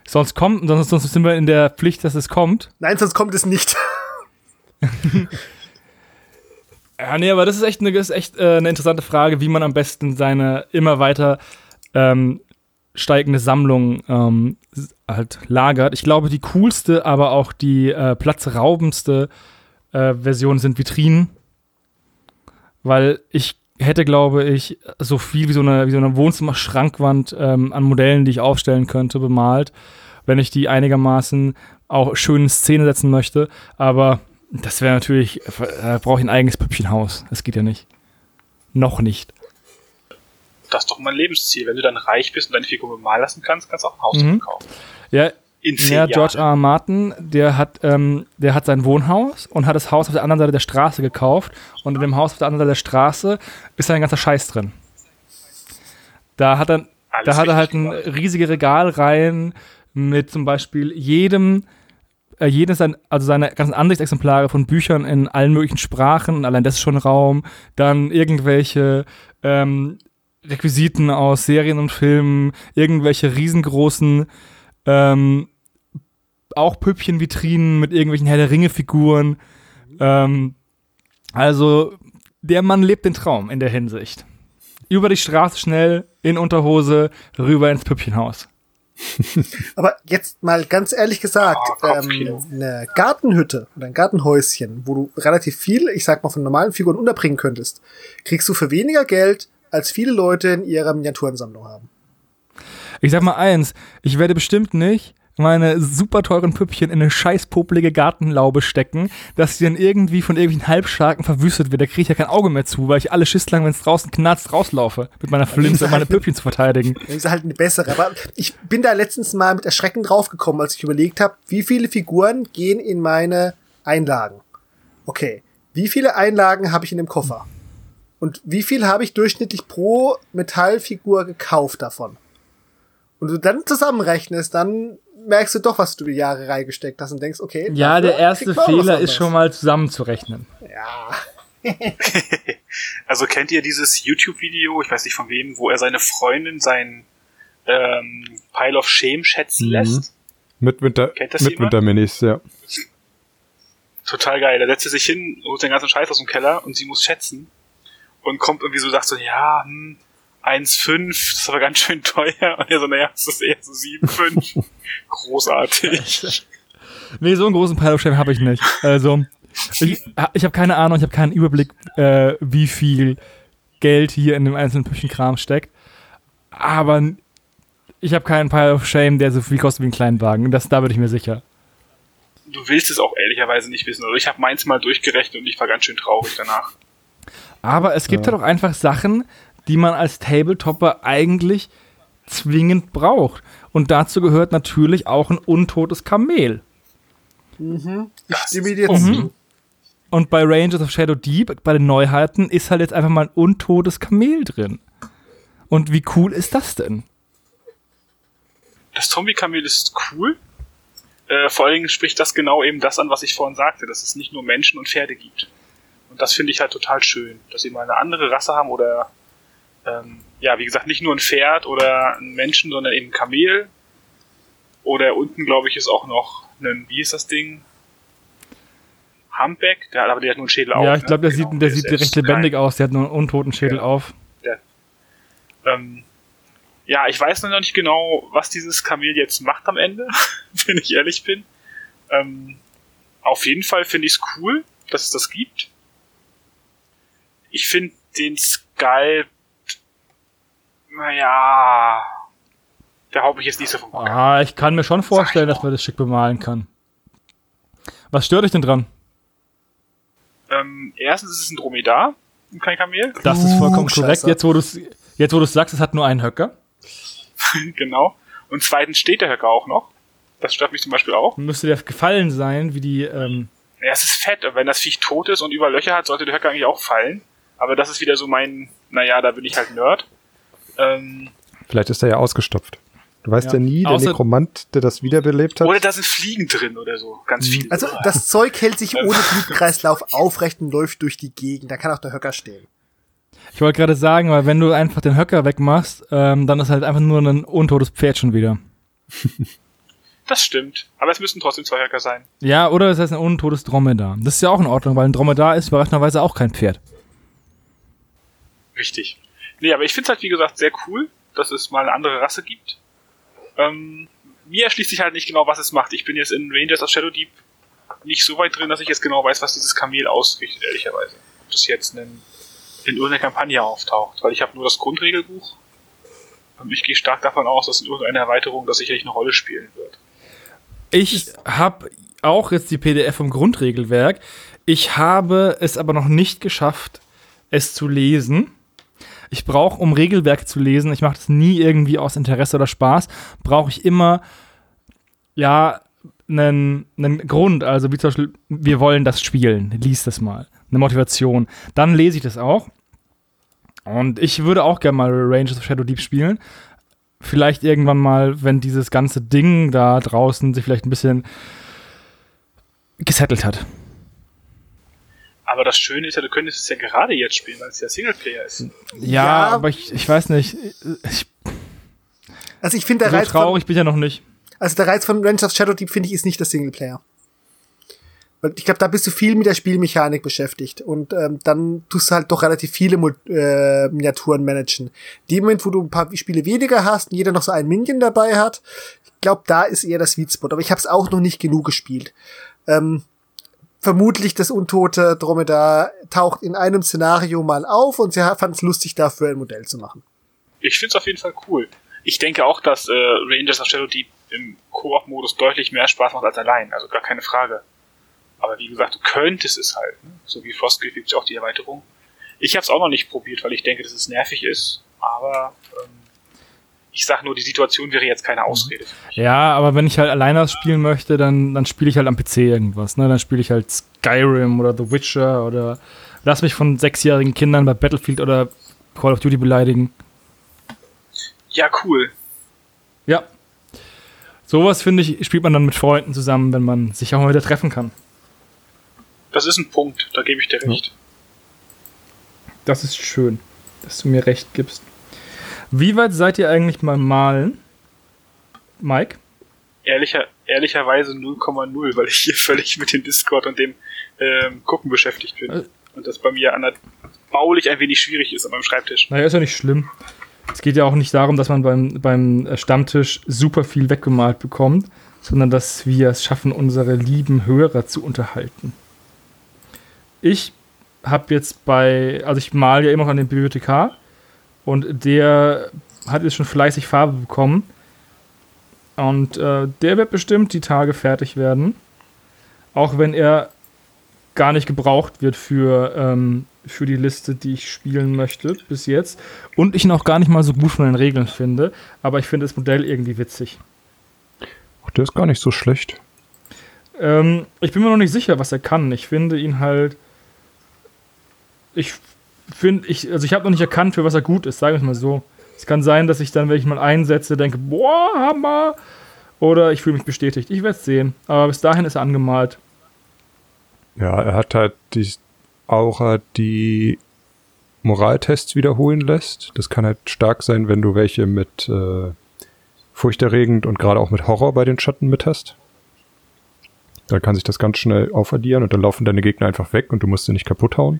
Sonst kommt, sonst, sonst sind wir in der Pflicht, dass es kommt. Nein, sonst kommt es nicht. Ja, nee, aber das ist echt eine, das ist echt, äh, eine interessante Frage, wie man am besten seine immer weiter ähm, steigende Sammlung ähm, halt lagert. Ich glaube, die coolste, aber auch die äh, platzraubendste äh, Version sind Vitrinen. Weil ich hätte, glaube ich, so viel wie so eine, wie so eine Wohnzimmer-Schrankwand ähm, an Modellen, die ich aufstellen könnte, bemalt, wenn ich die einigermaßen auch schön in Szene setzen möchte. Aber das wäre natürlich, äh, brauche ich ein eigenes Püppchenhaus. Das geht ja nicht. Noch nicht. Das ist doch mein Lebensziel. Wenn du dann reich bist und deine Figur bemalen lassen kannst, kannst du auch ein Haus Mhm. kaufen. Ja, In zehn ja Jahren. George R. R. Martin, der hat, ähm, der hat sein Wohnhaus und hat das Haus auf der anderen Seite der Straße gekauft. Und in dem Haus auf der anderen Seite der Straße ist ein ganzer Scheiß drin. Da hat er, Alles da hat er halt ein riesige Regalreihen mit zum Beispiel jedem, äh, jedes sein, also seine ganzen Ansichtsexemplare von Büchern in allen möglichen Sprachen, und allein das ist schon Raum. Dann irgendwelche ähm, Requisiten aus Serien und Filmen, irgendwelche riesengroßen ähm, auch Püppchenvitrinen mit irgendwelchen Herr der Ringe-Figuren. Ähm, also, der Mann lebt den Traum in der Hinsicht. Über die Straße schnell, in Unterhose, rüber ins Püppchenhaus. Aber jetzt mal ganz ehrlich gesagt, Kopfkino. ähm, eine Gartenhütte oder ein Gartenhäuschen, wo du relativ viel, ich sag mal, von normalen Figuren unterbringen könntest, kriegst du für weniger Geld, als viele Leute in ihrer Miniaturensammlung haben. Ich sag mal eins, ich werde bestimmt nicht meine super teuren Püppchen in eine scheiß popelige Gartenlaube stecken, dass sie dann irgendwie von irgendwelchen Halbstarken verwüstet wird. Da kriege ich ja kein Auge mehr zu, weil ich alle Schiss lang, wenn es draußen knarzt, rauslaufe, mit meiner Flinte, um meine Püppchen zu verteidigen. Das ist halt eine bessere. Aber ich bin da letztens mal mit Erschrecken draufgekommen, als ich überlegt habe, wie viele Figuren gehen in meine Einlagen. Okay, wie viele Einlagen habe ich in dem Koffer? Und wie viel habe ich durchschnittlich pro Metallfigur gekauft davon? Und du dann zusammenrechnest, dann merkst du doch, was du die Jahre reingesteckt hast und denkst, okay. Ja, der erste Fehler ist schon mal zusammenzurechnen. Ja. Also kennt ihr dieses YouTube-Video, ich weiß nicht von wem, wo er seine Freundin sein ähm, Pile of Shame schätzen Mhm. lässt? Mit Winter, Kennt das mit? Winterminis, ja. Total geil. Da setzt er sich hin, holt den ganzen Scheiß aus dem Keller und sie muss schätzen. Und kommt irgendwie so, sagt so, ja, hm, 1,5, das ist aber ganz schön teuer. Und er so, naja, das ist eher so 7,5. Großartig. Nee, so einen großen Pile of Shame habe ich nicht. Also, ich, ich habe keine Ahnung, ich habe keinen Überblick, äh, wie viel Geld hier in dem einzelnen Püppchenkram steckt. Aber ich habe keinen Pile of Shame, der so viel kostet wie ein Kleinwagen. Das, da bin ich mir sicher. Du willst es auch ehrlicherweise nicht wissen. Also ich habe meins mal durchgerechnet und ich war ganz schön traurig danach. Aber es gibt Ja. ja. halt auch einfach Sachen, die man als Tabletopper eigentlich zwingend braucht. Und dazu gehört natürlich auch ein untotes Kamel. Mhm. Ich stimme dir Mhm. Und bei Rangers of Shadow Deep, bei den Neuheiten, ist halt jetzt einfach mal ein untotes Kamel drin. Und wie cool ist das denn? Das Zombie-Kamel ist cool. Äh, vor allen Dingen spricht das genau eben das an, was ich vorhin sagte, dass es nicht nur Menschen und Pferde gibt. Und das finde ich halt total schön, dass sie mal eine andere Rasse haben oder ähm, ja, wie gesagt, nicht nur ein Pferd oder ein Menschen, sondern eben ein Kamel. Oder unten, glaube ich, ist auch noch ein, wie ist das Ding? Humpback, der, aber der hat nur einen Schädel auf. ja, ich ne? glaube, der Genau, sieht, der ist sieht recht lebendig kein- aus. Der hat nur einen untoten Schädel Ja. auf. Ähm, ja, ich weiß noch nicht genau, was dieses Kamel jetzt macht am Ende, wenn ich ehrlich bin. Ähm, auf jeden Fall finde ich es cool, dass es das gibt. Ich finde den Sculpt, naja, der haut mich jetzt nicht so vom Hocker. Ah, ich kann mir schon vorstellen, ich dass man das schick bemalen kann. Was stört dich denn dran? Ähm, erstens ist es ein Dromedar und kein Kamel. Das ist vollkommen korrekt. Klugscheißer. Jetzt, wo du es jetzt, wo du's sagst, es hat nur einen Höcker. genau. Und zweitens steht der Höcker auch noch. Das stört mich zum Beispiel auch. Müsste dir gefallen sein, wie die, ähm, Ja, es ist fett. Und wenn das Viech tot ist und über Löcher hat, sollte der Höcker eigentlich auch fallen. Aber das ist wieder so mein, naja, da bin ich halt Nerd. Ähm, Vielleicht ist er ja ausgestopft. Du weißt Ja. ja, nie, der Außer- Nekromant, der das wiederbelebt hat. oder da sind Fliegen drin oder so. Ganz viele. Also das Zeug hält sich ohne Blutkreislauf aufrecht und läuft durch die Gegend. Da kann auch der Höcker stehen. ich wollte gerade sagen, weil wenn du einfach den Höcker wegmachst, ähm, dann ist halt einfach nur ein untotes Pferd schon wieder. Das stimmt. Aber es müssten trotzdem zwei Höcker sein. Ja, oder es heißt ein untotes Dromedar. Das ist ja auch in Ordnung, weil ein Dromedar ist überraschenderweise auch kein Pferd. Richtig. Nee, aber ich finde es halt, wie gesagt, sehr cool, dass es mal eine andere Rasse gibt. Ähm, mir erschließt sich halt nicht genau, was es macht. Ich bin jetzt in Rangers of Shadow Deep nicht so weit drin, dass ich jetzt genau weiß, was dieses Kamel ausrichtet, ehrlicherweise. Ob das jetzt in, in irgendeiner Kampagne auftaucht. Weil ich habe nur das Grundregelbuch. Und ich gehe stark davon aus, dass in irgendeiner Erweiterung das sicherlich eine Rolle spielen wird. Ich habe auch jetzt die PDF vom Grundregelwerk. Ich habe es aber noch nicht geschafft, es zu lesen. Ich brauche, um Regelwerk zu lesen, ich mache das nie irgendwie aus Interesse oder Spaß, brauche ich immer, ja, einen, einen Grund. Also wie zum Beispiel, wir wollen das spielen. Lies das mal. Eine Motivation. Dann lese ich das auch. Und ich würde auch gerne mal Rangers of Shadow Deep spielen. Vielleicht irgendwann mal, wenn dieses ganze Ding da draußen sich vielleicht ein bisschen gesettelt hat. Aber das Schöne ist ja, du könntest es ja gerade jetzt spielen, weil es ja Singleplayer ist. Ja, Ja. aber ich, ich weiß nicht. Ich, Also ich finde der so Reiz von, traurig bin ich ja noch nicht. also der Reiz von Rangers of Shadow Deep finde ich ist nicht der Singleplayer. Weil ich glaube, da bist du viel mit der Spielmechanik beschäftigt und ähm, dann tust du halt doch relativ viele Mo äh, Miniaturen managen. Dem Moment, wo du ein paar Spiele weniger hast und jeder noch so einen Minion dabei hat, ich glaube, da ist eher das Sweet Spot. Aber ich habe es auch noch nicht genug gespielt. Ähm, vermutlich das untote Dromedar taucht in einem Szenario mal auf und sie fand es lustig, dafür ein Modell zu machen. Ich finde es auf jeden Fall cool. Ich denke auch, dass äh, Rangers of Shadow Deep im Koop-Modus deutlich mehr Spaß macht als allein, also gar keine Frage. Aber wie gesagt, du könntest es halt. Ne? So wie Frostgrave gibt es auch die Erweiterung. Ich habe es auch noch nicht probiert, weil ich denke, dass es nervig ist. Aber ähm, ich sag nur, die Situation wäre jetzt keine Ausrede. Ja, aber wenn ich halt alleine spielen möchte, dann, dann spiele ich halt am PC irgendwas. Ne? Dann spiele ich halt Skyrim oder The Witcher oder lass mich von sechsjährigen Kindern bei Battlefield oder Call of Duty beleidigen. Ja, cool. Ja. Sowas, finde ich, spielt man dann mit Freunden zusammen, wenn man sich auch mal wieder treffen kann. Das ist ein Punkt, da gebe ich dir recht. Das ist schön, dass du mir recht gibst. Wie weit seid ihr eigentlich beim Malen? Mike? Ehrlicher, ehrlicherweise 0,0, weil ich hier völlig mit dem Discord und dem ähm, Gucken beschäftigt bin. Äh. Und das bei mir an der baulich ein wenig schwierig ist an meinem Schreibtisch. Naja, ist ja nicht schlimm. Es geht ja auch nicht darum, dass man beim, beim äh, Stammtisch super viel weggemalt bekommt, sondern dass wir es schaffen, unsere lieben Hörer zu unterhalten. Ich habe jetzt bei, also ich male ja immer noch an den Bibliothekar und der hat jetzt schon fleißig Farbe bekommen. Und äh, der wird bestimmt die Tage fertig werden. Auch wenn er gar nicht gebraucht wird für, ähm, für die Liste, die ich spielen möchte bis jetzt. Und ich ihn auch gar nicht mal so gut von den Regeln finde. Aber ich finde das Modell irgendwie witzig. Ach, der ist gar nicht so schlecht. Ähm, ich bin mir noch nicht sicher, was er kann. Ich finde ihn halt. Ich finde, ich, also ich habe noch nicht erkannt, für was er gut ist, sagen wir es mal so. Es kann sein, dass ich dann, wenn ich mal einsetze, denke, boah, Hammer. Oder ich fühle mich bestätigt. Ich werde es sehen. Aber bis dahin ist er angemalt. Ja, er hat halt die Aura, die Moraltests wiederholen lässt. Das kann halt stark sein, wenn du welche mit äh, furchterregend und gerade auch mit Horror bei den Schatten mit hast. Dann kann sich das ganz schnell aufaddieren und dann laufen deine Gegner einfach weg und du musst sie nicht kaputt hauen.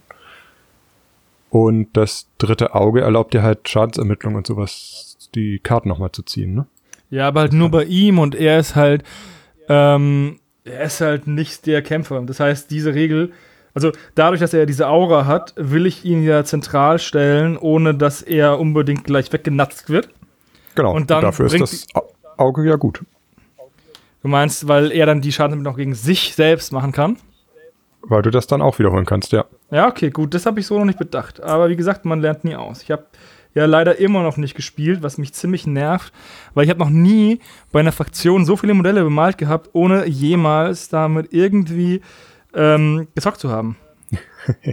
Und das dritte Auge erlaubt dir halt Schadensermittlung und sowas, die Karten nochmal zu ziehen, ne? Ja, aber halt nur bei ihm und er ist halt, ähm, er ist halt nicht der Kämpfer. Das heißt, diese Regel, also dadurch, dass er diese Aura hat, will ich ihn ja zentral stellen, ohne dass er unbedingt gleich weggenatzt wird. Genau, Und dann dafür ist das Au- Auge ja gut. Du meinst, weil er dann die Schadensermittlung noch gegen sich selbst machen kann? Weil du das dann auch wiederholen kannst, ja. Ja, okay, gut, das habe ich so noch nicht bedacht. Aber wie gesagt, man lernt nie aus. Ich habe ja leider immer noch nicht gespielt, was mich ziemlich nervt, weil ich habe noch nie bei einer Fraktion so viele Modelle bemalt gehabt, ohne jemals damit irgendwie ähm, gezockt zu haben.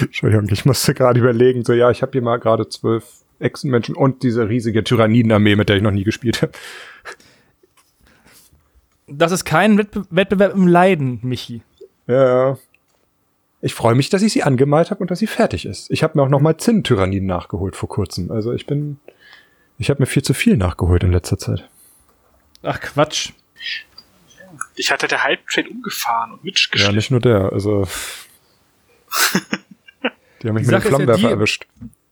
Entschuldigung, ich musste gerade überlegen, so ja, ich habe hier mal gerade zwölf Echsenmenschen und diese riesige Tyrannidenarmee, mit der ich noch nie gespielt habe. Das ist kein Wettbe Wettbewerb im Leiden, Michi. Ja. Ich freue mich, dass ich sie angemalt habe und dass sie fertig ist. Ich habe mir auch noch mal Zinn-Tyranniden nachgeholt vor kurzem. Also ich bin, ich habe mir viel zu viel nachgeholt in letzter Zeit. Ach Quatsch. Ich hatte der Halbtrade umgefahren und Ja, mitgeschleppt. nicht nur der, also. Die haben mich Die mit dem Sache ja Flammenwerfer die- erwischt.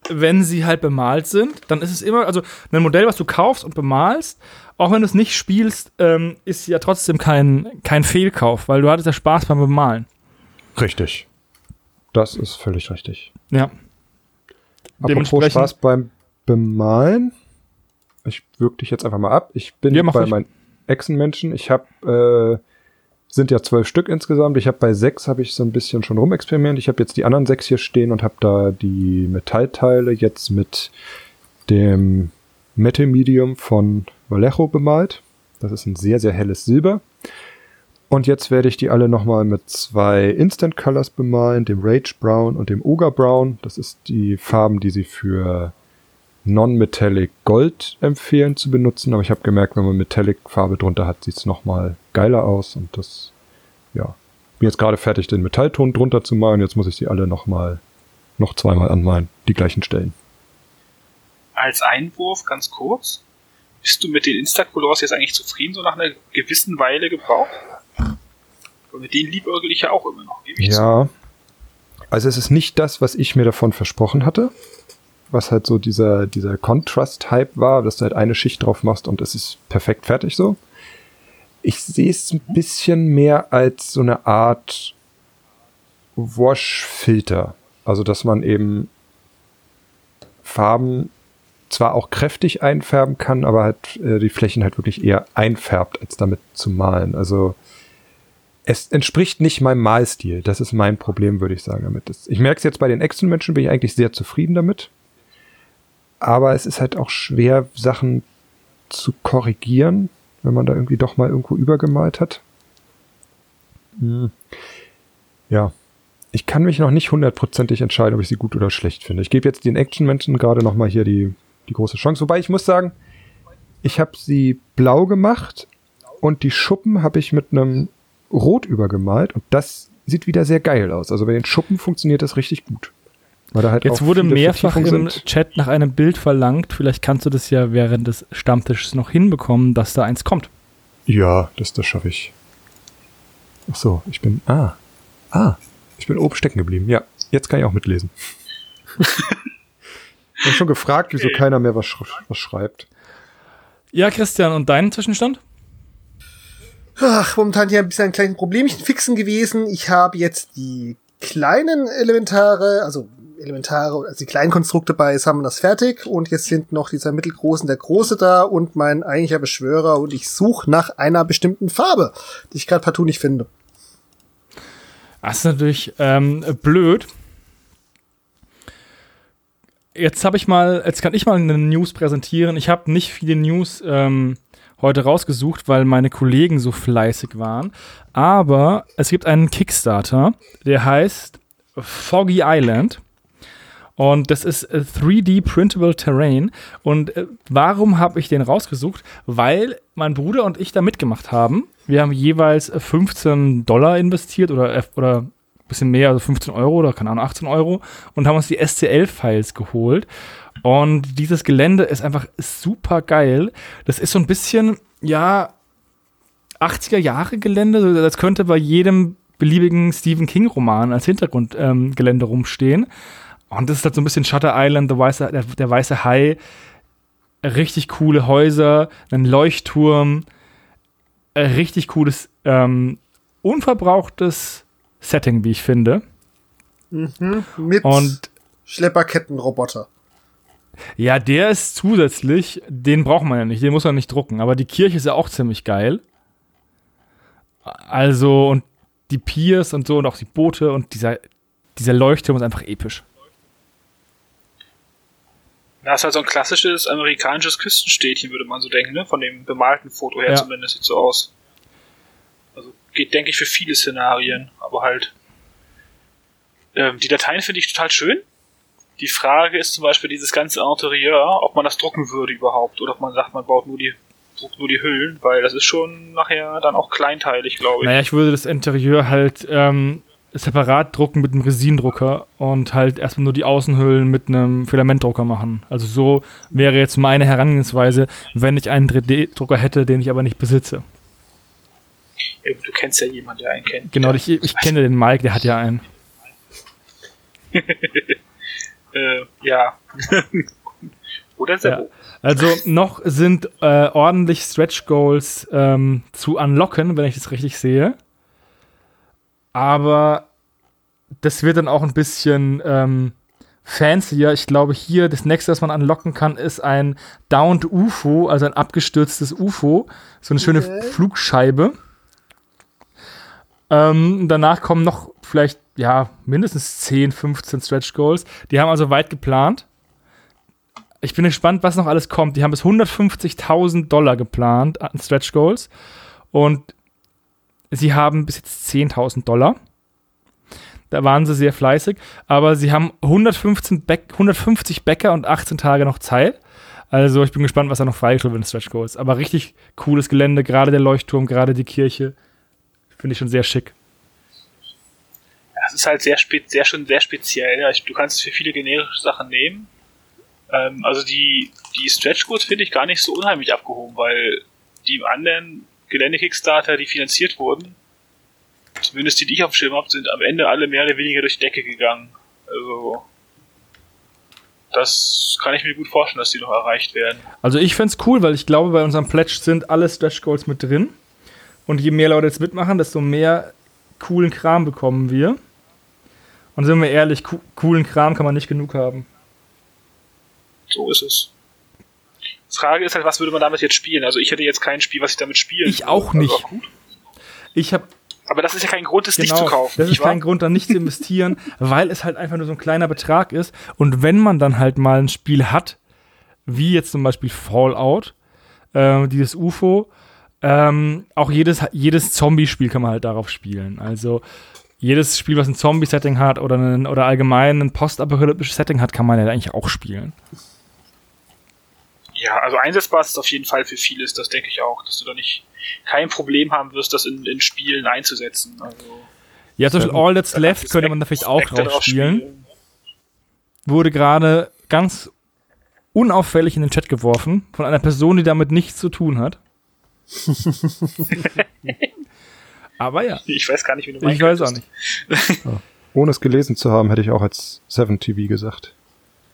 Wenn sie halt bemalt sind, dann ist es immer, also ein Modell, was du kaufst und bemalst, auch wenn du es nicht spielst, ähm, ist ja trotzdem kein, kein Fehlkauf, weil du hattest ja Spaß beim Bemalen. Richtig. Das ist völlig richtig. Ja. Apropos Spaß beim Bemalen. Ich wirke dich jetzt einfach mal ab. Ich bin Ja, bei meinen Echsenmenschen. Ich habe, äh, sind ja zwölf Stück insgesamt. Ich habe bei sechs habe ich so ein bisschen schon rumexperimentiert. Ich habe jetzt die anderen sechs hier stehen und habe da die Metallteile jetzt mit dem Metal Medium von Vallejo bemalt. Das ist ein sehr, sehr helles Silber. Und jetzt werde ich die alle nochmal mit zwei Instant Colors bemalen, dem Rage Brown und dem Ogre Brown. Das ist die Farben, die sie für Non-Metallic Gold empfehlen zu benutzen. Aber ich habe gemerkt, wenn man Metallic-Farbe drunter hat, sieht es nochmal geiler aus. Und das, ja, bin jetzt gerade fertig, den Metallton drunter zu malen. Jetzt muss ich sie alle nochmal, noch zweimal anmalen, die gleichen Stellen. Als Einwurf, ganz kurz. Bist du mit den Instacolors jetzt eigentlich zufrieden, so nach einer gewissen Weile gebraucht? Und mit denen liebäugel ich ja auch immer noch, gebe ich zu. Ja. Also es ist nicht das, was ich mir davon versprochen hatte. Was halt so dieser, dieser Contrast-Hype war, dass du halt eine Schicht drauf machst und es ist perfekt fertig so. Ich sehe es ein bisschen mehr als so eine Art Wash-Filter. Also, dass man eben Farben zwar auch kräftig einfärben kann, aber halt äh, die Flächen halt wirklich eher einfärbt, als damit zu malen. Also, es entspricht nicht meinem Malstil. Das ist mein Problem, würde ich sagen, damit. Ich merke es jetzt bei den Action-Menschen, bin ich eigentlich sehr zufrieden damit. Aber es ist halt auch schwer, Sachen zu korrigieren, wenn man da irgendwie doch mal irgendwo übergemalt hat. Hm. Ja. Ich kann mich noch nicht hundertprozentig entscheiden, ob ich sie gut oder schlecht finde. Ich gebe jetzt den Action-Menschen gerade noch mal hier die, die große Chance. Wobei ich muss sagen, ich habe sie blau gemacht und die Schuppen habe ich mit einem Rot übergemalt und das sieht wieder sehr geil aus. Also bei den Schuppen funktioniert das richtig gut. Weil da halt Jetzt auch wurde mehrfach im sind. Chat nach einem Bild verlangt. Vielleicht kannst du das ja während des Stammtisches noch hinbekommen, dass da eins kommt. Ja, das, das schaffe ich. Ach so, ich bin. Ah. Ah. Ich bin oben stecken geblieben. Ja, jetzt kann ich auch mitlesen. ich habe schon gefragt, wieso keiner mehr was, sch was schreibt. Ja, Christian, und dein Zwischenstand? Ach, momentan hier ein bisschen ein kleines Problemchen fixen gewesen. Ich habe jetzt die kleinen Elementare, also Elementare, also die kleinen Konstrukte bei Summoners fertig und jetzt sind noch dieser mittelgroße und der große da und mein eigentlicher Beschwörer und ich suche nach einer bestimmten Farbe, die ich gerade partout nicht finde. Das ist natürlich ähm, blöd. Jetzt habe ich mal, jetzt kann ich mal eine News präsentieren. Ich habe nicht viele News ähm, heute rausgesucht, weil meine Kollegen so fleißig waren. Aber es gibt einen Kickstarter, der heißt Foggy Island. Und das ist äh, 3D Printable Terrain. Und äh, warum habe ich den rausgesucht? Weil mein Bruder und ich da mitgemacht haben. Wir haben jeweils äh, 15 Dollar investiert oder, äh, oder ein bisschen mehr, also 15 Euro oder keine Ahnung, 18 Euro und haben uns die SCL-Files geholt. Und dieses Gelände ist einfach super geil. Das ist so ein bisschen, ja, 80er Jahre Gelände. Das könnte bei jedem beliebigen Stephen King-Roman als Hintergrundgelände ähm, rumstehen. Und das ist halt so ein bisschen Shutter Island, der weiße, der, der weiße Hai. Richtig coole Häuser, ein Leuchtturm, richtig cooles, ähm, unverbrauchtes Setting, wie ich finde. Mhm, mit Und Schlepperkettenroboter. ja, der ist zusätzlich, den braucht man ja nicht, den muss man nicht drucken. Aber die Kirche ist ja auch ziemlich geil. Also, und die Piers und so und auch die Boote und dieser, dieser Leuchtturm ist einfach episch. Das ist halt so ein klassisches amerikanisches Küstenstädtchen, würde man so denken, ne? Von dem bemalten Foto her Ja. zumindest sieht so aus. Also geht, denke ich, für viele Szenarien, aber halt. Ähm, die Dateien finde ich total schön. Die Frage ist zum Beispiel dieses ganze Interieur, ob man das drucken würde überhaupt oder ob man sagt, man baut nur die, druckt nur die Hüllen, weil das ist schon nachher dann auch kleinteilig, glaube ich. Naja, ich würde das Interieur halt ähm, separat drucken mit einem Resindrucker und halt erstmal nur die Außenhüllen mit einem Filamentdrucker machen. Also so wäre jetzt meine Herangehensweise, wenn ich einen 3D-Drucker hätte, den ich aber nicht besitze. Ja, Du kennst ja jemanden, der einen kennt. Genau, ja. ich, ich kenne den Mike, der hat ja einen. Äh, ja. Oder Ja. Sebo. Also noch sind äh, ordentlich Stretch Goals ähm, zu unlocken, wenn ich das richtig sehe. Aber das wird dann auch ein bisschen ähm, fancier. Ich glaube, hier das nächste, was man unlocken kann, ist ein Downed UFO, also ein abgestürztes UFO. So eine schöne Okay. Flugscheibe. Ähm, danach kommen noch vielleicht, ja, mindestens 10, 15 Stretch Goals. Die haben also weit geplant. Ich bin gespannt, was noch alles kommt. Die haben bis 150.000 Dollar geplant an Stretch Goals. Und sie haben bis jetzt 10.000 Dollar. Da waren sie sehr fleißig. Aber sie haben 115 Bäck, 150 Bäcker und 18 Tage noch Zeit. Also ich bin gespannt, was da noch freigeschrieben wird in Stretch Goals. Aber richtig cooles Gelände. Gerade der Leuchtturm, gerade die Kirche. Finde ich schon sehr schick. Das ist halt sehr, spe sehr schon sehr speziell. Ja, ich, du kannst es für viele generische Sachen nehmen. Ähm, also die, die Stretch Goals finde ich gar nicht so unheimlich abgehoben, weil die anderen Gelände-Kickstarter, die finanziert wurden, zumindest die, die ich auf dem Schirm habe, sind am Ende alle mehr oder weniger durch die Decke gegangen. Also das kann ich mir gut vorstellen, dass die noch erreicht werden. Also ich find's cool, weil ich glaube, bei unserem Pledge sind alle Stretch Goals mit drin. Und je mehr Leute jetzt mitmachen, desto mehr coolen Kram bekommen wir. Und sind wir ehrlich, co coolen Kram kann man nicht genug haben. So ist es. Frage ist halt, was würde man damit jetzt spielen? Also ich hätte jetzt kein Spiel, was ich damit spielen Ich würde. auch nicht. Also. Ich habe Aber das ist ja kein Grund, es nicht zu genau, kaufen. das ist wahr? kein Grund, da nicht zu investieren, weil es halt einfach nur so ein kleiner Betrag ist. Und wenn man dann halt mal ein Spiel hat, wie jetzt zum Beispiel Fallout, äh, dieses UFO, ähm, auch jedes, jedes Zombie-Spiel kann man halt darauf spielen. Also jedes Spiel, was ein Zombie-Setting hat oder, einen, oder allgemein ein postapokalyptisches Setting hat, kann man ja eigentlich auch spielen. Ja, also einsetzbar ist es auf jeden Fall für vieles, das denke ich auch, dass du da nicht kein Problem haben wirst, das in, in Spielen einzusetzen. Also, Ja, zum Beispiel All That's Left könnte man da vielleicht auch rausspielen. Wurde gerade ganz unauffällig in den Chat geworfen von einer Person, die damit nichts zu tun hat. Aber ja, Ich weiß gar nicht, wie du ich weiß auch nicht. Ohne es gelesen zu haben, hätte ich auch als 7 TV gesagt.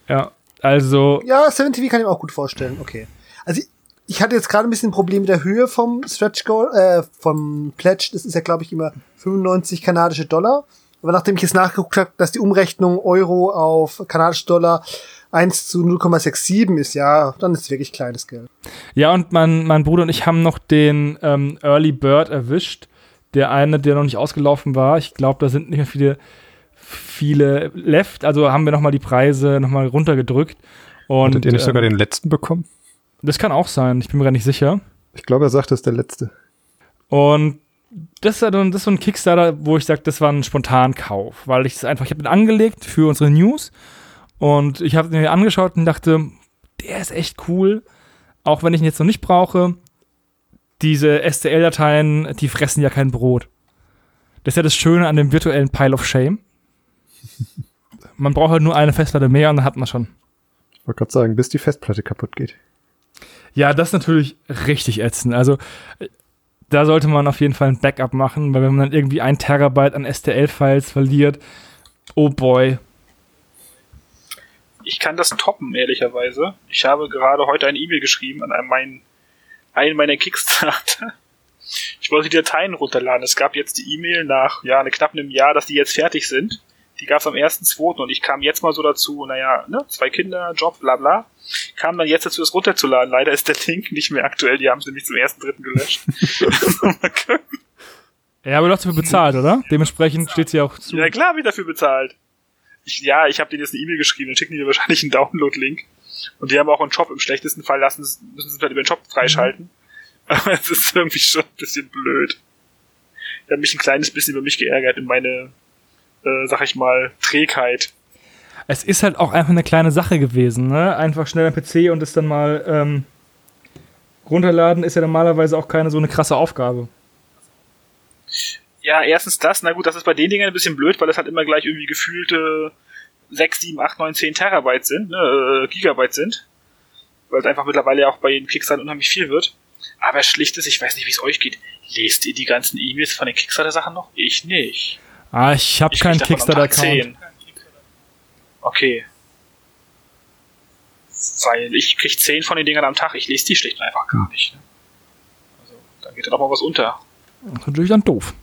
Ja, also Ja, 7 TV kann ich mir auch gut vorstellen. Okay. Also ich, ich hatte jetzt gerade ein bisschen ein Problem mit der Höhe vom Stretch Goal, äh, vom Pledge. Das ist ja, glaube ich, immer 95 kanadische Dollar. Aber nachdem ich jetzt nachgeguckt habe, dass die Umrechnung Euro auf kanadische Dollar 1 zu 0,67 ist, ja, dann ist es wirklich kleines Geld. Ja, und mein, mein Bruder und ich haben noch den ähm, Early Bird erwischt. Der eine, der noch nicht ausgelaufen war. Ich glaube, da sind nicht mehr viele, viele left. Also haben wir nochmal die Preise nochmal runtergedrückt. Und, Hattet ihr nicht sogar ähm, den letzten bekommen? Das kann auch sein. Ich bin mir gar nicht sicher. Ich glaube, er sagt, das ist der letzte. Und das ist, dann, das ist so ein Kickstarter, wo ich sage, das war ein Spontankauf, weil ich es einfach, ich habe den angelegt für unsere News und ich habe den mir angeschaut und dachte, der ist echt cool, auch wenn ich ihn jetzt noch nicht brauche. Diese STL-Dateien, die fressen ja kein Brot. Das ist ja das Schöne an dem virtuellen Pile of Shame. Man braucht halt nur eine Festplatte mehr und dann hat man schon. Ich wollte gerade sagen, bis die Festplatte kaputt geht. Ja, das ist natürlich richtig ätzend. Also da sollte man auf jeden Fall ein Backup machen, weil wenn man dann irgendwie ein Terabyte an STL-Files verliert, oh boy. Ich kann das toppen, ehrlicherweise. Ich habe gerade heute eine E-Mail geschrieben an einen, einen meiner Kickstarter. Ich wollte die Dateien runterladen. Es gab jetzt die E-Mail nach ja, knapp einem Jahr, dass die jetzt fertig sind. Die gab es am 1.2. und ich kam jetzt mal so dazu, naja, ne, zwei Kinder, Job, bla bla. Kam dann jetzt dazu, es runterzuladen. Leider ist der Link nicht mehr aktuell, die haben es nämlich zum 1.3. gelöscht. ja, aber du hast dafür bezahlt, oder? Dementsprechend steht sie auch zu. Ja, klar, habe ich dafür bezahlt. Ich, ja, ich habe denen jetzt eine E-Mail geschrieben, dann schicken die mir wahrscheinlich einen Download-Link. Und die haben auch einen Job. Im schlechtesten Fall lassen, müssen sie halt über den Job freischalten. Mhm. Aber es ist irgendwie schon ein bisschen blöd. Die haben mich ein kleines bisschen über mich geärgert in meine äh, sag ich mal, Trägheit. Es ist halt auch einfach eine kleine Sache gewesen, ne? Einfach schnell am PC und es dann mal ähm, runterladen, ist ja normalerweise auch keine so eine krasse Aufgabe. Ja, erstens das, na gut, das ist bei den Dingen ein bisschen blöd, weil das halt immer gleich irgendwie gefühlte 6, 7, 8, 9, 10 Terabyte sind, ne, äh, Gigabyte sind. Weil es einfach mittlerweile ja auch bei den Kickstarter unheimlich viel wird. Aber schlicht ist, ich weiß nicht, wie es euch geht. Lest ihr die ganzen E-Mails von den Kickstarter-Sachen noch? Ich nicht. Ah, ich habe keinen Kickstarter-Account. Okay. Weil ich krieg 10 von den Dingern am Tag, ich lese die schlicht und einfach gar nicht. Ne? Also, dann geht da doch mal was unter. Das ist natürlich dann doof.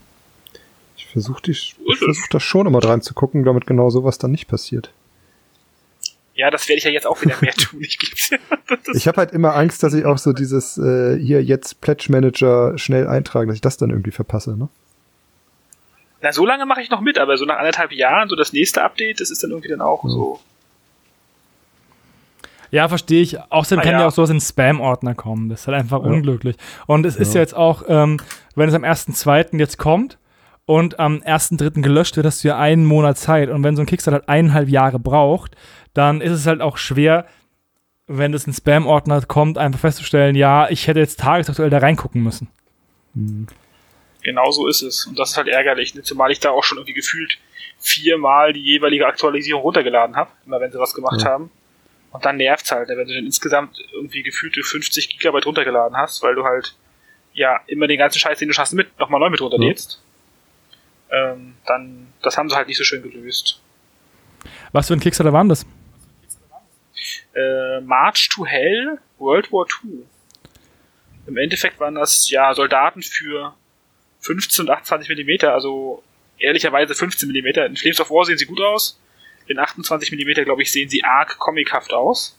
Ich versuche versuch das schon immer dran zu gucken, damit genau sowas dann nicht passiert. Ja, das werde ich ja jetzt auch wieder mehr tun. Ich, ich habe halt immer Angst, dass ich auch so dieses äh, hier jetzt Pledge Manager schnell eintragen, dass ich das dann irgendwie verpasse, ne? Na, so lange mache ich noch mit, aber so nach anderthalb Jahren, so das nächste Update, das ist dann irgendwie dann auch mhm. so. Ja, verstehe ich. Außerdem ah, kann ja. ja auch sowas in Spam-Ordner kommen. Das ist halt einfach ja. unglücklich. Und es ja. ist ja jetzt auch, ähm, wenn es am 1.2. jetzt kommt und am 1.3. gelöscht wird, hast du ja einen Monat Zeit. Und wenn so ein Kickstarter halt eineinhalb Jahre braucht, dann ist es halt auch schwer, wenn es in Spam-Ordner kommt, einfach festzustellen, ja, ich hätte jetzt tagesaktuell da reingucken müssen. Mhm. Genau so ist es. Und das ist halt ärgerlich, ne? zumal ich da auch schon irgendwie gefühlt viermal die jeweilige Aktualisierung runtergeladen habe, immer wenn sie was gemacht ja. haben. Und dann nervt's halt, ne? wenn du dann insgesamt irgendwie gefühlte 50 Gigabyte runtergeladen hast, weil du halt ja immer den ganzen Scheiß, den du schaffst, mit nochmal neu mit runterlädst. Ja. Ähm, dann, das haben sie halt nicht so schön gelöst. Was für ein Kickstarter waren das? Äh, March to Hell, World War II. Im Endeffekt waren das ja Soldaten für 15 und 28 mm, also ehrlicherweise 15 mm. In Flames of War sehen sie gut aus. In 28 mm, glaube ich, sehen sie arg comichaft aus.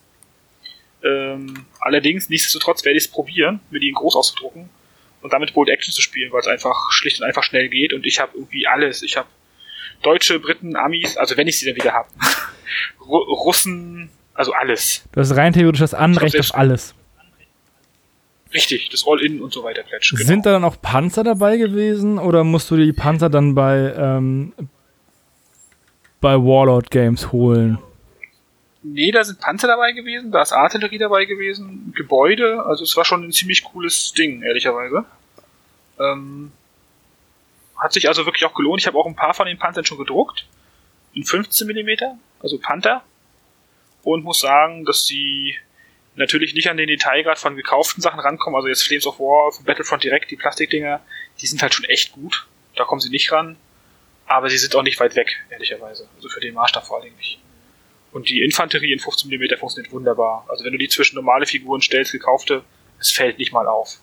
Ähm, allerdings, nichtsdestotrotz werde ich es probieren, mir die in groß auszudrucken und damit Bold Action zu spielen, weil es einfach schlicht und einfach schnell geht und ich habe irgendwie alles. Ich habe Deutsche, Briten, Amis, also wenn ich sie dann wieder habe. Russen, also alles. Du hast rein theoretisch das Anrecht auf alles. Richtig, das All-In und so weiter Pledge. Genau. Sind da dann auch Panzer dabei gewesen oder musst du die Panzer dann bei, ähm, bei Warlord Games holen? Nee, da sind Panzer dabei gewesen, da ist Artillerie dabei gewesen, Gebäude, also es war schon ein ziemlich cooles Ding, ehrlicherweise. Ähm, hat sich also wirklich auch gelohnt. Ich habe auch ein paar von den Panzern schon gedruckt. In 15 mm, also Panther. Und muss sagen, dass die natürlich nicht an den Detailgrad von gekauften Sachen rankommen. Also jetzt Flames of War von Battlefront direkt, die Plastikdinger, die sind halt schon echt gut. Da kommen sie nicht ran. Aber sie sind auch nicht weit weg, ehrlicherweise. Also für den Maßstab vor allem nicht. Und die Infanterie in 15 mm funktioniert wunderbar. Also wenn du die zwischen normale Figuren stellst, gekaufte, es fällt nicht mal auf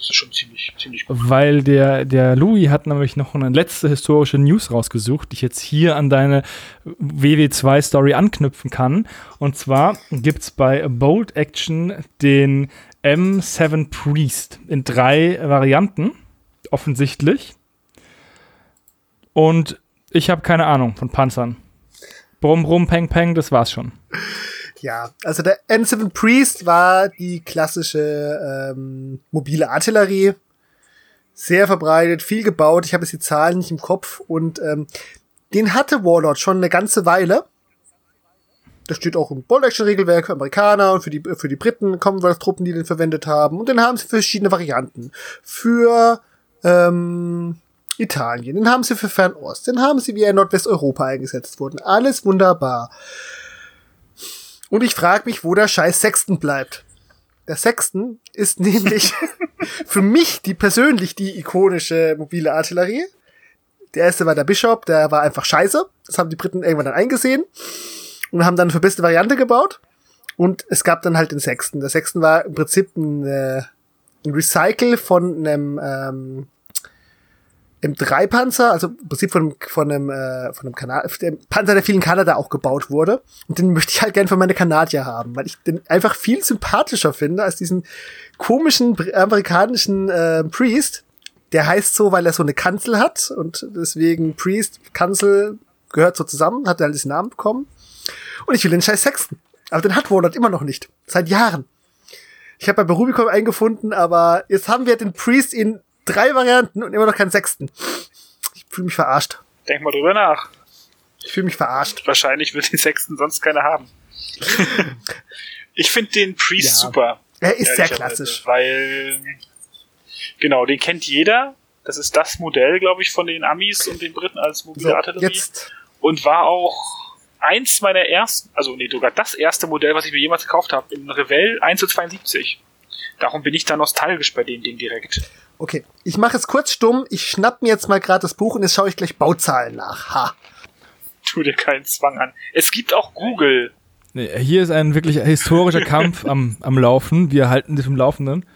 das ist schon ziemlich, ziemlich gut. Weil der, der Louis hat nämlich noch eine letzte historische News rausgesucht, die ich jetzt hier an deine WW2-Story anknüpfen kann. Und zwar gibt es bei Bold Action den M7 Priest in drei Varianten, offensichtlich. Und ich habe keine Ahnung von Panzern. Brumm, brumm, peng, peng, das war's schon. Ja, also der N7 Priest war die klassische ähm, mobile Artillerie. Sehr verbreitet, viel gebaut. Ich habe jetzt die Zahlen nicht im Kopf. Und ähm, den hatte Warlord schon eine ganze Weile. Das steht auch im Bolt-Action-Regelwerk für Amerikaner und für die, für die Briten, Commonwealth-Truppen, die den verwendet haben. Und den haben sie für verschiedene Varianten. Für ähm, Italien, den haben sie für Fernost, den haben sie wie in Nordwesteuropa eingesetzt worden. Alles wunderbar. Und ich frage mich, wo der scheiß Sexton bleibt. Der Sexton ist nämlich für mich die persönlich die ikonische mobile Artillerie. Der erste war der Bishop, der war einfach scheiße. Das haben die Briten irgendwann dann eingesehen und haben dann für beste Variante gebaut. Und es gab dann halt den Sexton. Der Sexton war im Prinzip ein, äh, ein Recycle von einem ähm, M3-Panzer, also im Prinzip von, von einem, äh, von einem Kanal, dem Panzer, der viel in Kanada auch gebaut wurde. Und den möchte ich halt gern für meine Kanadier haben, weil ich den einfach viel sympathischer finde als diesen komischen amerikanischen äh, Priest. Der heißt so, weil er so eine Kanzel hat und deswegen Priest, Kanzel gehört so zusammen, hat er halt diesen Namen bekommen. Und ich will den scheiß Sexton. Aber den hat Warlord immer noch nicht. Seit Jahren. Ich habe bei Rubicon eingefunden, aber jetzt haben wir den Priest in drei Varianten und immer noch keinen sechsten. Ich fühle mich verarscht. Denk mal drüber nach. Ich fühle mich verarscht. Wahrscheinlich wird den sechsten sonst keiner haben. ich finde den Priest ja. super. Er ist sehr klassisch. Weil, genau, den kennt jeder. Das ist das Modell, glaube ich, von den Amis und den Briten als mobile so, Artillerie. Jetzt. Und war auch eins meiner ersten, also nee, sogar das erste Modell, was ich mir jemals gekauft habe, in Revell 1 zu 72. Darum bin ich da nostalgisch bei dem Ding direkt. Okay, ich mache es kurz stumm. Ich schnapp mir jetzt mal gerade das Buch und jetzt schaue ich gleich Bauzahlen nach. Ha. Tu dir keinen Zwang an. Es gibt auch Google. Nee, hier ist ein wirklich historischer Kampf am, am Laufen. Wir halten das im Laufenden.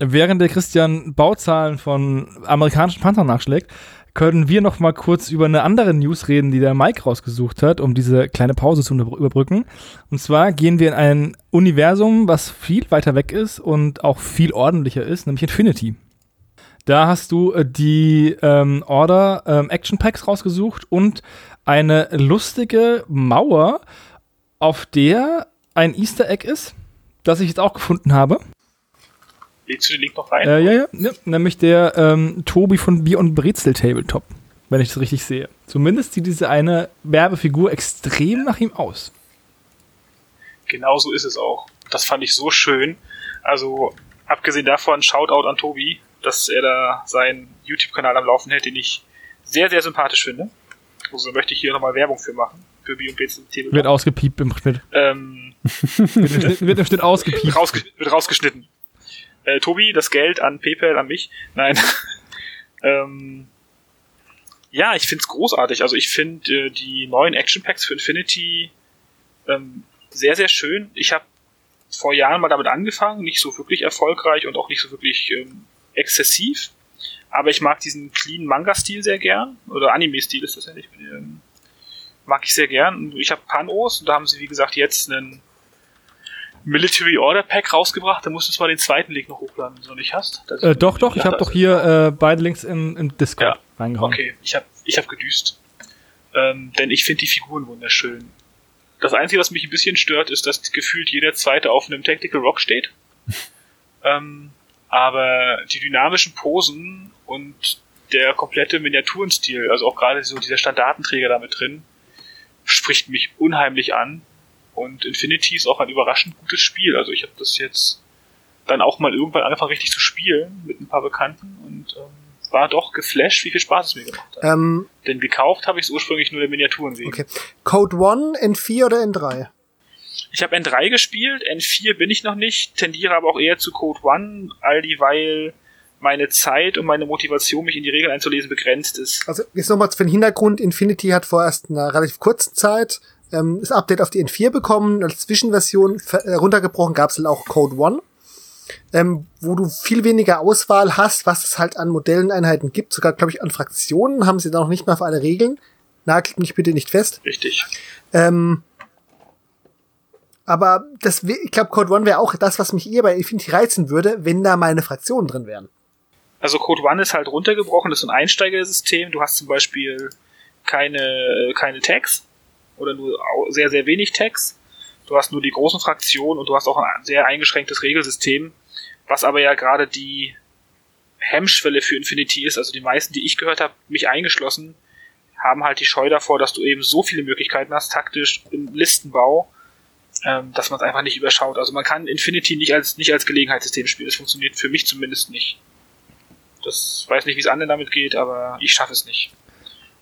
Während der Christian Bauzahlen von amerikanischen Panzern nachschlägt, können wir noch mal kurz über eine andere News reden, die der Mike rausgesucht hat, um diese kleine Pause zu überbrücken. Und zwar gehen wir in ein Universum, was viel weiter weg ist und auch viel ordentlicher ist, nämlich Infinity. Da hast du äh, die ähm, Order ähm, Action Packs rausgesucht und eine lustige Mauer, auf der ein Easter Egg ist, das ich jetzt auch gefunden habe. Legst du den Link noch rein? Äh, ja, ja, ja, nämlich der ähm, Tobi von Bier und Brezel Tabletop, wenn ich das richtig sehe. Zumindest sieht diese eine Werbefigur extrem nach ihm aus. Genau so ist es auch. Das fand ich so schön. Also, abgesehen davon, Shoutout an Tobi, dass er da seinen YouTube-Kanal am Laufen hält, den ich sehr, sehr sympathisch finde. Also möchte ich hier nochmal Werbung für machen. Für Bier und Brezel Tabletop. Wird ausgepiept im Schnitt. Ähm, wird, wird im Schnitt ausgepiept. Rausge wird rausgeschnitten äh, Tobi, das Geld an PayPal, an mich. Nein. ähm, ja, ich find's großartig. Also ich finde äh, die neuen Action Packs für Infinity ähm, sehr, sehr schön. Ich habe vor Jahren mal damit angefangen, nicht so wirklich erfolgreich und auch nicht so wirklich ähm, exzessiv. Aber ich mag diesen clean Manga-Stil sehr gern. Oder Anime-Stil ist das ja nicht. Ähm, mag ich sehr gern. Ich habe Panos und da haben sie, wie gesagt, jetzt einen Military Order Pack rausgebracht, da musstest du mal den zweiten Link noch hochladen, wenn du noch nicht hast. Äh, doch, doch, ich habe doch hier äh, beide Links im, im Discord ja. reingehauen. Okay, ich habe ich hab gedüst. Ähm, denn ich finde die Figuren wunderschön. Das Einzige, was mich ein bisschen stört, ist, dass gefühlt jeder zweite auf einem Tactical Rock steht. ähm, aber die dynamischen Posen und der komplette Miniaturenstil, also auch gerade so dieser Standardenträger damit drin, spricht mich unheimlich an und Infinity ist auch ein überraschend gutes Spiel. Also ich habe das jetzt dann auch mal irgendwann angefangen richtig zu spielen mit ein paar Bekannten und ähm, war doch geflasht, wie viel Spaß es mir gemacht hat. Ähm, Denn gekauft habe ich es ursprünglich nur der Miniaturen wegen. Okay. Code One, N4 oder N3? Ich habe N3 gespielt, N4 bin ich noch nicht, tendiere aber auch eher zu Code One, all dieweil meine Zeit und meine Motivation, mich in die Regeln einzulesen, begrenzt ist. Also jetzt nochmal für den Hintergrund, Infinity hat vorerst in einer relativ kurzen Zeit ähm, das Update auf die N4 bekommen. Als Zwischenversion äh, runtergebrochen gab es dann auch Code One, ähm, wo du viel weniger Auswahl hast, was es halt an Modelleneinheiten gibt. Sogar, glaube ich, an Fraktionen haben sie da noch nicht mal für alle Regeln. Nagelt mich bitte nicht fest. Richtig. Ähm, aber das, ich glaube, Code One wäre auch das, was mich eher bei Infinity reizen würde, wenn da meine Fraktionen drin wären. Also Code One ist halt runtergebrochen, das ist ein Einsteigersystem. Du hast zum Beispiel keine, äh, keine Tags oder nur sehr, sehr wenig Tags. Du hast nur die großen Fraktionen und du hast auch ein sehr eingeschränktes Regelsystem, was aber ja gerade die Hemmschwelle für Infinity ist. Also die meisten, die ich gehört habe, mich eingeschlossen, haben halt die Scheu davor, dass du eben so viele Möglichkeiten hast, taktisch im Listenbau, ähm, dass man es einfach nicht überschaut. Also man kann Infinity nicht als nicht als Gelegenheitssystem spielen. Das funktioniert für mich zumindest nicht. Das weiß nicht, wie es anderen damit geht, aber ich schaffe es nicht.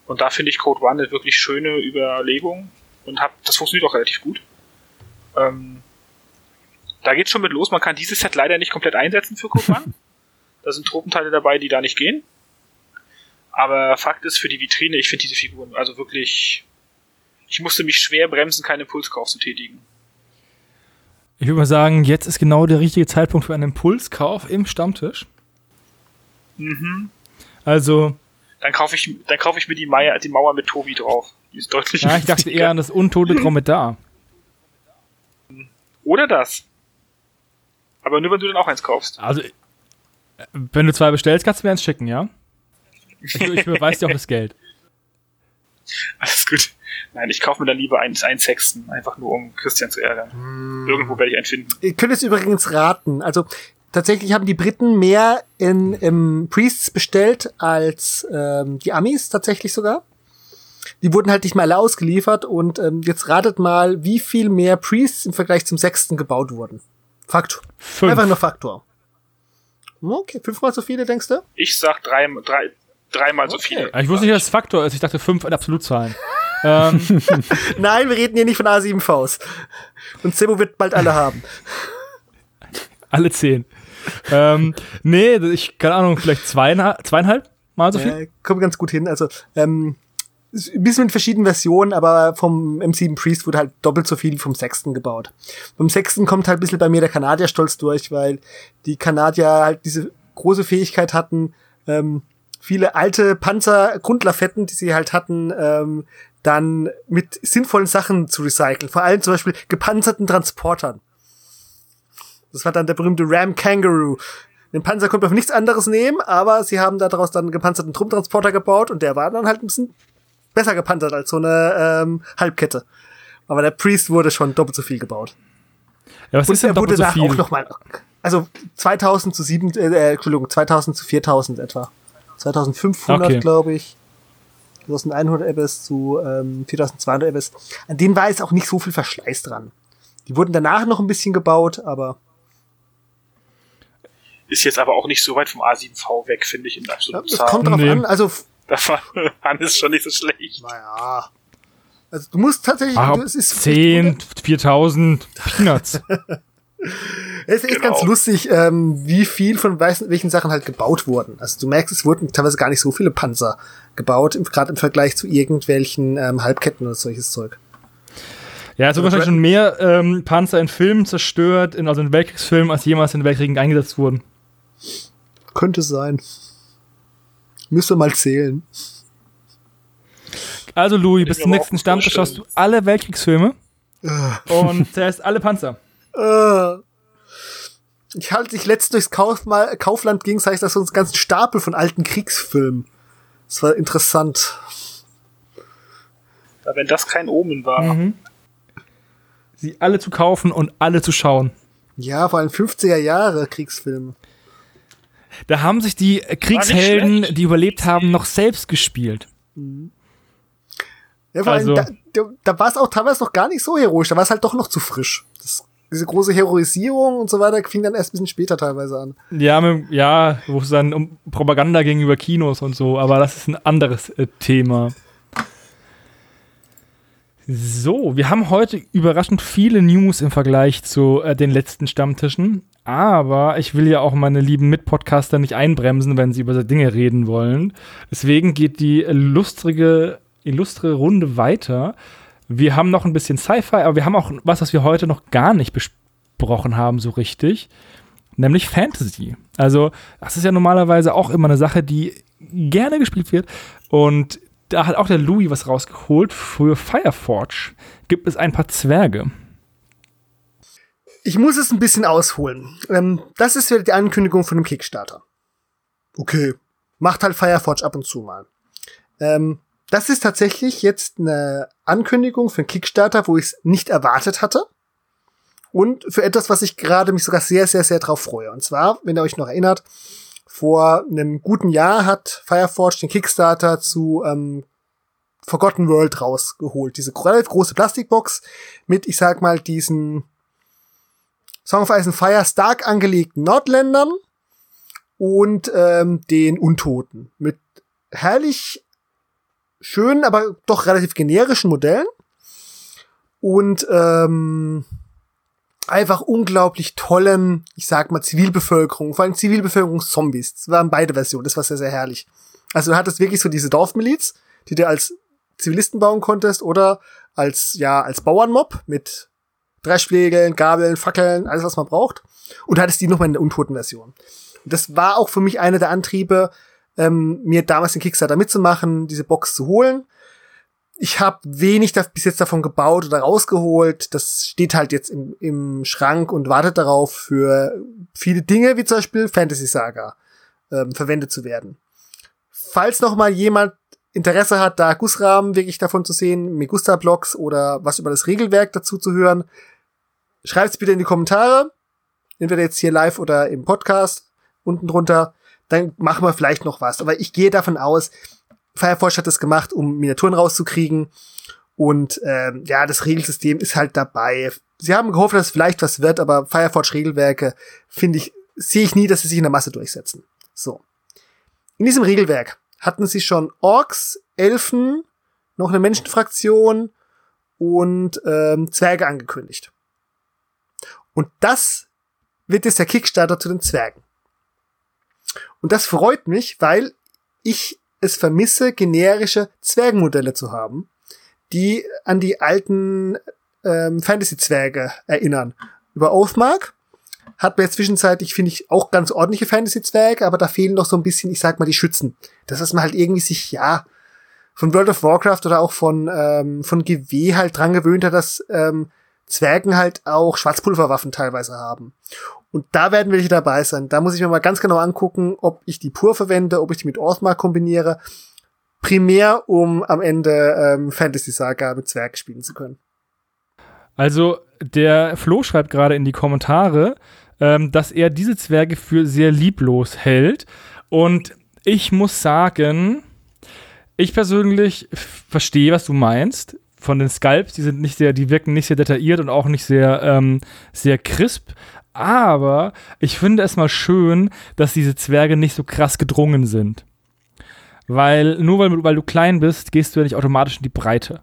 Und da finde ich Code One eine wirklich schöne Überlegung und hab, das funktioniert auch relativ gut. Ähm, da geht's schon mit los. Man kann dieses Set leider nicht komplett einsetzen für Code One. da sind Truppenteile dabei, die da nicht gehen. Aber Fakt ist für die Vitrine, ich finde diese Figuren also wirklich. Ich musste mich schwer bremsen, keinen Impulskauf zu tätigen. Ich würde mal sagen, jetzt ist genau der richtige Zeitpunkt für einen Impulskauf im Stammtisch. Mhm. Also. Dann kaufe ich, dann kaufe ich mir die, Mauer, die Mauer mit Tobi drauf. Die ist deutlich. Ja, ich dachte eher an das untote Dromedar. Oder das. Aber nur, wenn du dann auch eins kaufst. Also, wenn du zwei bestellst, kannst du mir eins schicken, ja? Ich, ich überweise dir auch das Geld. Alles gut. Nein, ich kaufe mir dann lieber einen, einen Sexten, einfach nur um Christian zu ärgern. Mm. Irgendwo werde ich einen finden. Ihr könnt es übrigens raten. Also tatsächlich haben die Briten mehr in, im Priests bestellt als ähm, die Amis tatsächlich sogar. Die wurden halt nicht mal alle ausgeliefert und ähm, jetzt ratet mal, wie viel mehr Priests im Vergleich zum Sechsten gebaut wurden. Faktor. Fünf. Einfach nur Faktor. Okay, fünfmal so viele, denkst du? Ich sag drei, drei, dreimal okay. so viele. Ich wusste nicht, dass es Faktor ist. Ich dachte fünf in Absolutzahlen. ähm. Nein, wir reden hier nicht von A7Vs. Und Sebo wird bald alle haben. Alle zehn. ähm, nee, ich, keine Ahnung, vielleicht zweieinhalb, zweieinhalb Mal so viel? Äh, kommt ganz gut hin. Also, ähm, ein bisschen mit verschiedenen Versionen, aber vom M7 Priest wurde halt doppelt so viel wie vom sechsten gebaut. Vom sechsten kommt halt ein bisschen bei mir der Kanadier-Stolz durch, weil die Kanadier halt diese große Fähigkeit hatten, ähm, viele alte Panzer-Grundlafetten, die sie halt hatten, ähm, dann mit sinnvollen Sachen zu recyceln. Vor allem zum Beispiel gepanzerten Transportern. Das war dann der berühmte Ram Kangaroo. Den Panzer konnte man für nichts anderes nehmen, aber sie haben daraus dann einen gepanzerten Truppentransporter gebaut und der war dann halt ein bisschen besser gepanzert als so eine ähm, Halbkette. Aber der Priest wurde schon doppelt so viel gebaut. Ja, was und ist denn doppelt so viel? Auch noch mal, also 2000 zu 7, äh, Entschuldigung, 2000 zu 4000 etwa. 2500, okay. glaube ich. 2100 Ebbes zu ähm, 4200 Ebbes. An denen war jetzt auch nicht so viel Verschleiß dran. Die wurden danach noch ein bisschen gebaut, aber ist jetzt aber auch nicht so weit vom A7V weg, finde ich, in absoluten ja, Es kommt drauf nee. an, also da war Hannes schon nicht so schlecht. Naja. Also du musst tatsächlich. Ach, es ist 10, 4000 Peanuts. es ist genau. ganz lustig, ähm, wie viel von welchen Sachen halt gebaut wurden. Also du merkst, es wurden teilweise gar nicht so viele Panzer gebaut, gerade im Vergleich zu irgendwelchen ähm, Halbketten oder solches Zeug. Ja, es wird wahrscheinlich schon mehr ähm, Panzer in Filmen zerstört, in, also in Weltkriegsfilmen, als jemals in Weltkriegen eingesetzt wurden. Könnte sein. Müsste mal zählen. Also, Louis, bis zum nächsten Stammtisch schaust du alle Weltkriegsfilme uh. und zählst alle Panzer. Uh. Ich halte dich letzt durchs Kauf mal, Kaufland ging, sag ich das so einen ganzen Stapel von alten Kriegsfilmen. Das war interessant. Ja, wenn das kein Omen war. Mhm. Sie alle zu kaufen und alle zu schauen. Ja, vor allem 50er Jahre Kriegsfilme. Da haben sich die Kriegshelden, die überlebt haben, noch selbst gespielt. Mhm. Ja, vor allem, also, da, da war es auch teilweise noch gar nicht so heroisch, da war es halt doch noch zu frisch. Das, diese große Heroisierung und so weiter fing dann erst ein bisschen später teilweise an. Ja, ja, wo es dann um Propaganda gegenüber Kinos und so, aber das ist ein anderes äh, Thema. So, wir haben heute überraschend viele News im Vergleich zu äh, den letzten Stammtischen. Aber ich will ja auch meine lieben Mitpodcaster nicht einbremsen, wenn sie über Dinge reden wollen. Deswegen geht die lustrige, illustre Runde weiter. Wir haben noch ein bisschen Sci-Fi, aber wir haben auch was, was wir heute noch gar nicht besprochen haben, so richtig. Nämlich Fantasy. Also, das ist ja normalerweise auch immer eine Sache, die gerne gespielt wird. Und da hat auch der Louis was rausgeholt. Für Fireforge gibt es ein paar Zwerge. Ich muss es ein bisschen ausholen. Ähm, das ist wieder die Ankündigung von dem Kickstarter. Okay. Macht halt Fireforge ab und zu mal. Ähm, das ist tatsächlich jetzt eine Ankündigung für einen Kickstarter, wo ich es nicht erwartet hatte. Und für etwas, was ich gerade mich sogar sehr, sehr, sehr drauf freue. Und zwar, wenn ihr euch noch erinnert, vor einem guten Jahr hat Fireforge den Kickstarter zu ähm, Forgotten World rausgeholt. Diese relativ große Plastikbox mit, ich sag mal, diesen Song of Ice and Fire stark angelegten Nordländern und ähm, den Untoten. Mit herrlich schönen, aber doch relativ generischen Modellen. Und ähm, einfach unglaublich tollen, ich sag mal, Zivilbevölkerung, vor allem Zivilbevölkerungszombies. Das waren beide Versionen, das war sehr, sehr herrlich. Also du hattest wirklich so diese Dorfmiliz, die du als Zivilisten bauen konntest oder als, ja, als Bauernmob mit Dreschflegeln, Gabeln, Fackeln, alles was man braucht. Und hattest die nochmal in der untoten Version. Und das war auch für mich einer der Antriebe, ähm, mir damals den Kickstarter mitzumachen, diese Box zu holen ich habe wenig da, bis jetzt davon gebaut oder rausgeholt. Das steht halt jetzt im, im Schrank und wartet darauf für viele Dinge, wie zum Beispiel Fantasy Saga, ähm, verwendet zu werden. Falls noch mal jemand Interesse hat, da Gussrahmen wirklich davon zu sehen, Megusta-Blogs oder was über das Regelwerk dazu zu hören, schreibt es bitte in die Kommentare. Entweder jetzt hier live oder im Podcast unten drunter. Dann machen wir vielleicht noch was. Aber ich gehe davon aus, Fireforge hat das gemacht, um Miniaturen rauszukriegen. Und ähm, ja, das Regelsystem ist halt dabei. Sie haben gehofft, dass es vielleicht was wird, aber Fireforge-Regelwerke, finde ich, sehe ich nie, dass sie sich in der Masse durchsetzen. So. In diesem Regelwerk hatten sie schon Orks, Elfen, noch eine Menschenfraktion und ähm, Zwerge angekündigt. Und das wird jetzt der Kickstarter zu den Zwergen. Und das freut mich, weil ich es vermisse, generische Zwergenmodelle zu haben, die an die alten ähm, Fantasy-Zwerge erinnern. Über Oathmark hat man jetzt zwischenzeitlich, finde ich, auch ganz ordentliche Fantasy-Zwerge, aber da fehlen noch so ein bisschen, ich sag mal, die Schützen. Das, was man halt irgendwie sich, ja, von World of Warcraft oder auch von, ähm, von GW halt dran gewöhnt hat, dass ähm, Zwergen halt auch Schwarzpulverwaffen teilweise haben. Und da werden welche dabei sein. Da muss ich mir mal ganz genau angucken, ob ich die pur verwende, ob ich die mit Orthmark kombiniere. Primär, um am Ende ähm, Fantasy Saga mit Zwerg spielen zu können. Also, der Flo schreibt gerade in die Kommentare, ähm, dass er diese Zwerge für sehr lieblos hält. Und ich muss sagen, ich persönlich verstehe, was du meinst. Von den Sculpts, die sind nicht sehr, die wirken nicht sehr detailliert und auch nicht sehr, ähm, sehr crisp. Aber ich finde es mal schön, dass diese Zwerge nicht so krass gedrungen sind. Weil nur weil, weil du klein bist, gehst du ja nicht automatisch in die Breite.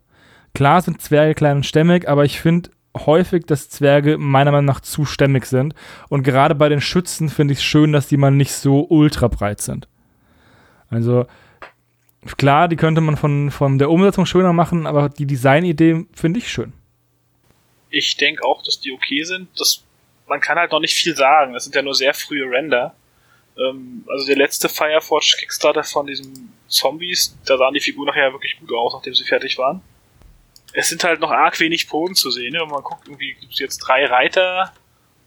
Klar sind Zwerge klein und stämmig, aber ich finde häufig, dass Zwerge meiner Meinung nach zu stämmig sind. Und gerade bei den Schützen finde ich es schön, dass die mal nicht so ultra breit sind. Also klar, die könnte man von, von der Umsetzung schöner machen, aber die Designidee finde ich schön. Ich denke auch, dass die okay sind. Das man kann halt noch nicht viel sagen. Das sind ja nur sehr frühe Render. Ähm, also der letzte Fireforge Kickstarter von diesen Zombies, da sahen die Figuren nachher wirklich gut aus, nachdem sie fertig waren. Es sind halt noch arg wenig Poden zu sehen. Ne? Man guckt, irgendwie gibt es jetzt drei Reiter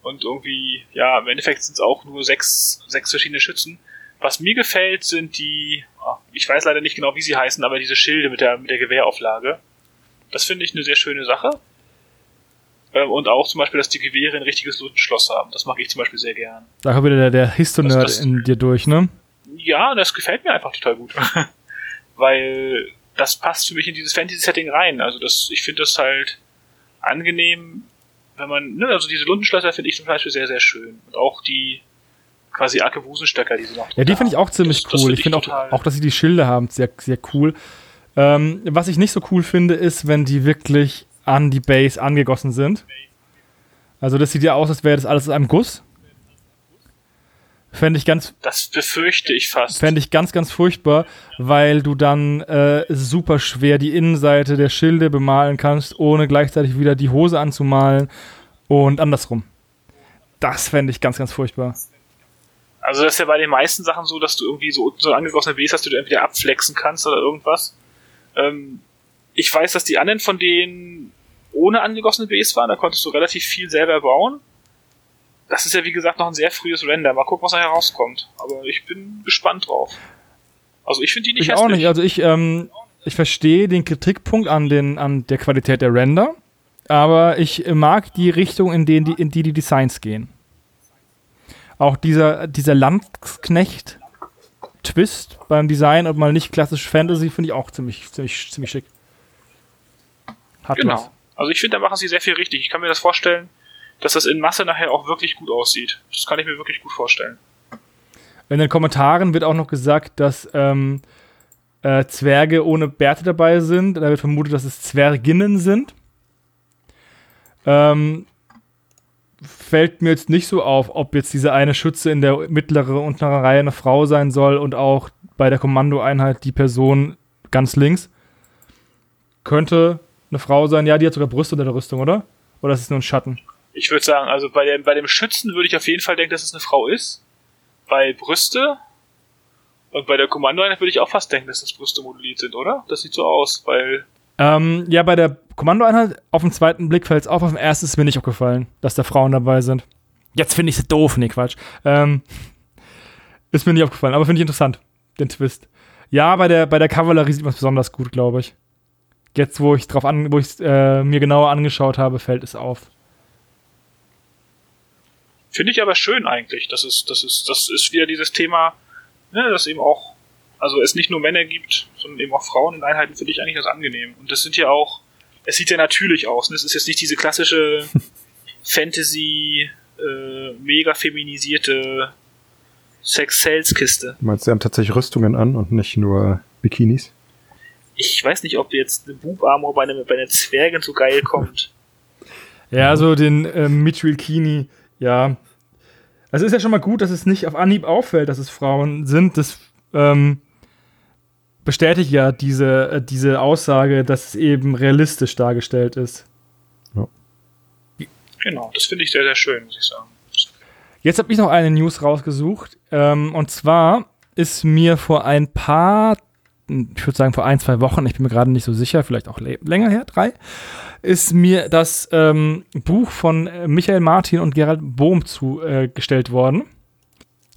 und irgendwie, ja, im Endeffekt sind es auch nur sechs, sechs verschiedene Schützen. Was mir gefällt, sind die, ah, ich weiß leider nicht genau, wie sie heißen, aber diese Schilde mit der, mit der Gewehrauflage. Das finde ich eine sehr schöne Sache. Ähm, und auch zum Beispiel, dass die Gewehre ein richtiges Schloss haben. Das mag ich zum Beispiel sehr gern. Da kommt wieder der, der Histonerd also in dir durch, ne? Ja, das gefällt mir einfach total gut. Weil das passt für mich in dieses Fantasy-Setting rein. Also das, ich finde das halt angenehm, wenn man, ne, also diese Lundenschlösser finde ich zum Beispiel sehr, sehr schön. Und auch die quasi Arkewusenstöcker, die sie noch Ja, die finde ich auch ziemlich das, cool. Das find ich finde auch, auch, dass sie die Schilde haben, sehr, sehr cool. Ähm, was ich nicht so cool finde, ist, wenn die wirklich an die Base angegossen sind. Also das sieht ja aus, als wäre das alles aus einem Guss. Fände ich ganz. Das befürchte ich fast. Fände ich ganz, ganz furchtbar, weil du dann äh, super schwer die Innenseite der Schilde bemalen kannst, ohne gleichzeitig wieder die Hose anzumalen und andersrum. Das fände ich ganz, ganz furchtbar. Also das ist ja bei den meisten Sachen so, dass du irgendwie so unten so angegossene Base hast, die du entweder abflexen kannst oder irgendwas. Ähm, ich weiß, dass die anderen von denen ohne angegossene Bs waren. Da konntest du relativ viel selber bauen. Das ist ja wie gesagt noch ein sehr frühes Render. Mal gucken, was da herauskommt. Aber ich bin gespannt drauf. Also ich finde die nicht Ich hässlich. auch nicht. Also ich, ähm, ich verstehe den Kritikpunkt an, den, an der Qualität der Render. aber ich mag die Richtung, in, denen die, in die die Designs gehen. Auch dieser, dieser Landsknecht-Twist beim Design und mal nicht klassisch Fantasy finde ich auch ziemlich, ziemlich, ziemlich schick. Hat genau. Was. Also ich finde, da machen sie sehr viel richtig. Ich kann mir das vorstellen, dass das in Masse nachher auch wirklich gut aussieht. Das kann ich mir wirklich gut vorstellen. In den Kommentaren wird auch noch gesagt, dass ähm, äh, Zwerge ohne Bärte dabei sind. Da wird vermutet, dass es Zwerginnen sind. Ähm, fällt mir jetzt nicht so auf, ob jetzt diese eine Schütze in der mittleren und unteren Reihe eine Frau sein soll und auch bei der Kommandoeinheit die Person ganz links. Könnte eine Frau sein. Ja, die hat sogar Brüste unter der Rüstung, oder? Oder ist es nur ein Schatten? Ich würde sagen, also bei dem, bei dem Schützen würde ich auf jeden Fall denken, dass es eine Frau ist. Bei Brüste und bei der Kommandoeinheit würde ich auch fast denken, dass das Brüste modelliert sind, oder? Das sieht so aus, weil. Ähm, ja, bei der Kommandoeinheit auf den zweiten Blick fällt es auf, auf den ersten ist mir nicht aufgefallen, dass da Frauen dabei sind. Jetzt finde ich es doof, nee, Quatsch. Ähm, ist mir nicht aufgefallen, aber finde ich interessant, den Twist. Ja, bei der, bei der Kavallerie sieht man es besonders gut, glaube ich. Jetzt, wo ich drauf an, wo ich äh, mir genauer angeschaut habe, fällt es auf. Finde ich aber schön eigentlich. Das ist, das ist, das ist wieder dieses Thema, ne, dass eben auch, also es nicht nur Männer gibt, sondern eben auch Frauen in Einheiten finde ich eigentlich ganz angenehm. Und das sind ja auch, es sieht ja natürlich aus. Ne? Es ist jetzt nicht diese klassische Fantasy, äh, mega feminisierte Sex-Sales-Kiste. Du meinst, sie haben tatsächlich Rüstungen an und nicht nur Bikinis? Ich weiß nicht, ob jetzt eine Boob-Armor bei, einer, bei einer Zwergin so geil kommt. Ja, so den äh, Mitchell Kini ja. Also ist ja schon mal gut, dass es nicht auf Anhieb auffällt, dass es Frauen sind. Das ähm, bestätigt ja diese, äh, diese Aussage, dass es eben realistisch dargestellt ist. Ja. Genau, das finde ich sehr, sehr schön, muss ich sagen. Jetzt habe ich noch eine News rausgesucht. Ähm, und zwar ist mir vor ein paar, ich würde sagen vor ein, zwei Wochen, ich bin mir gerade nicht so sicher, vielleicht auch länger her, drei, ist mir das ähm, Buch von äh, Michael Martin und Gerald Bohm zugestellt äh, worden.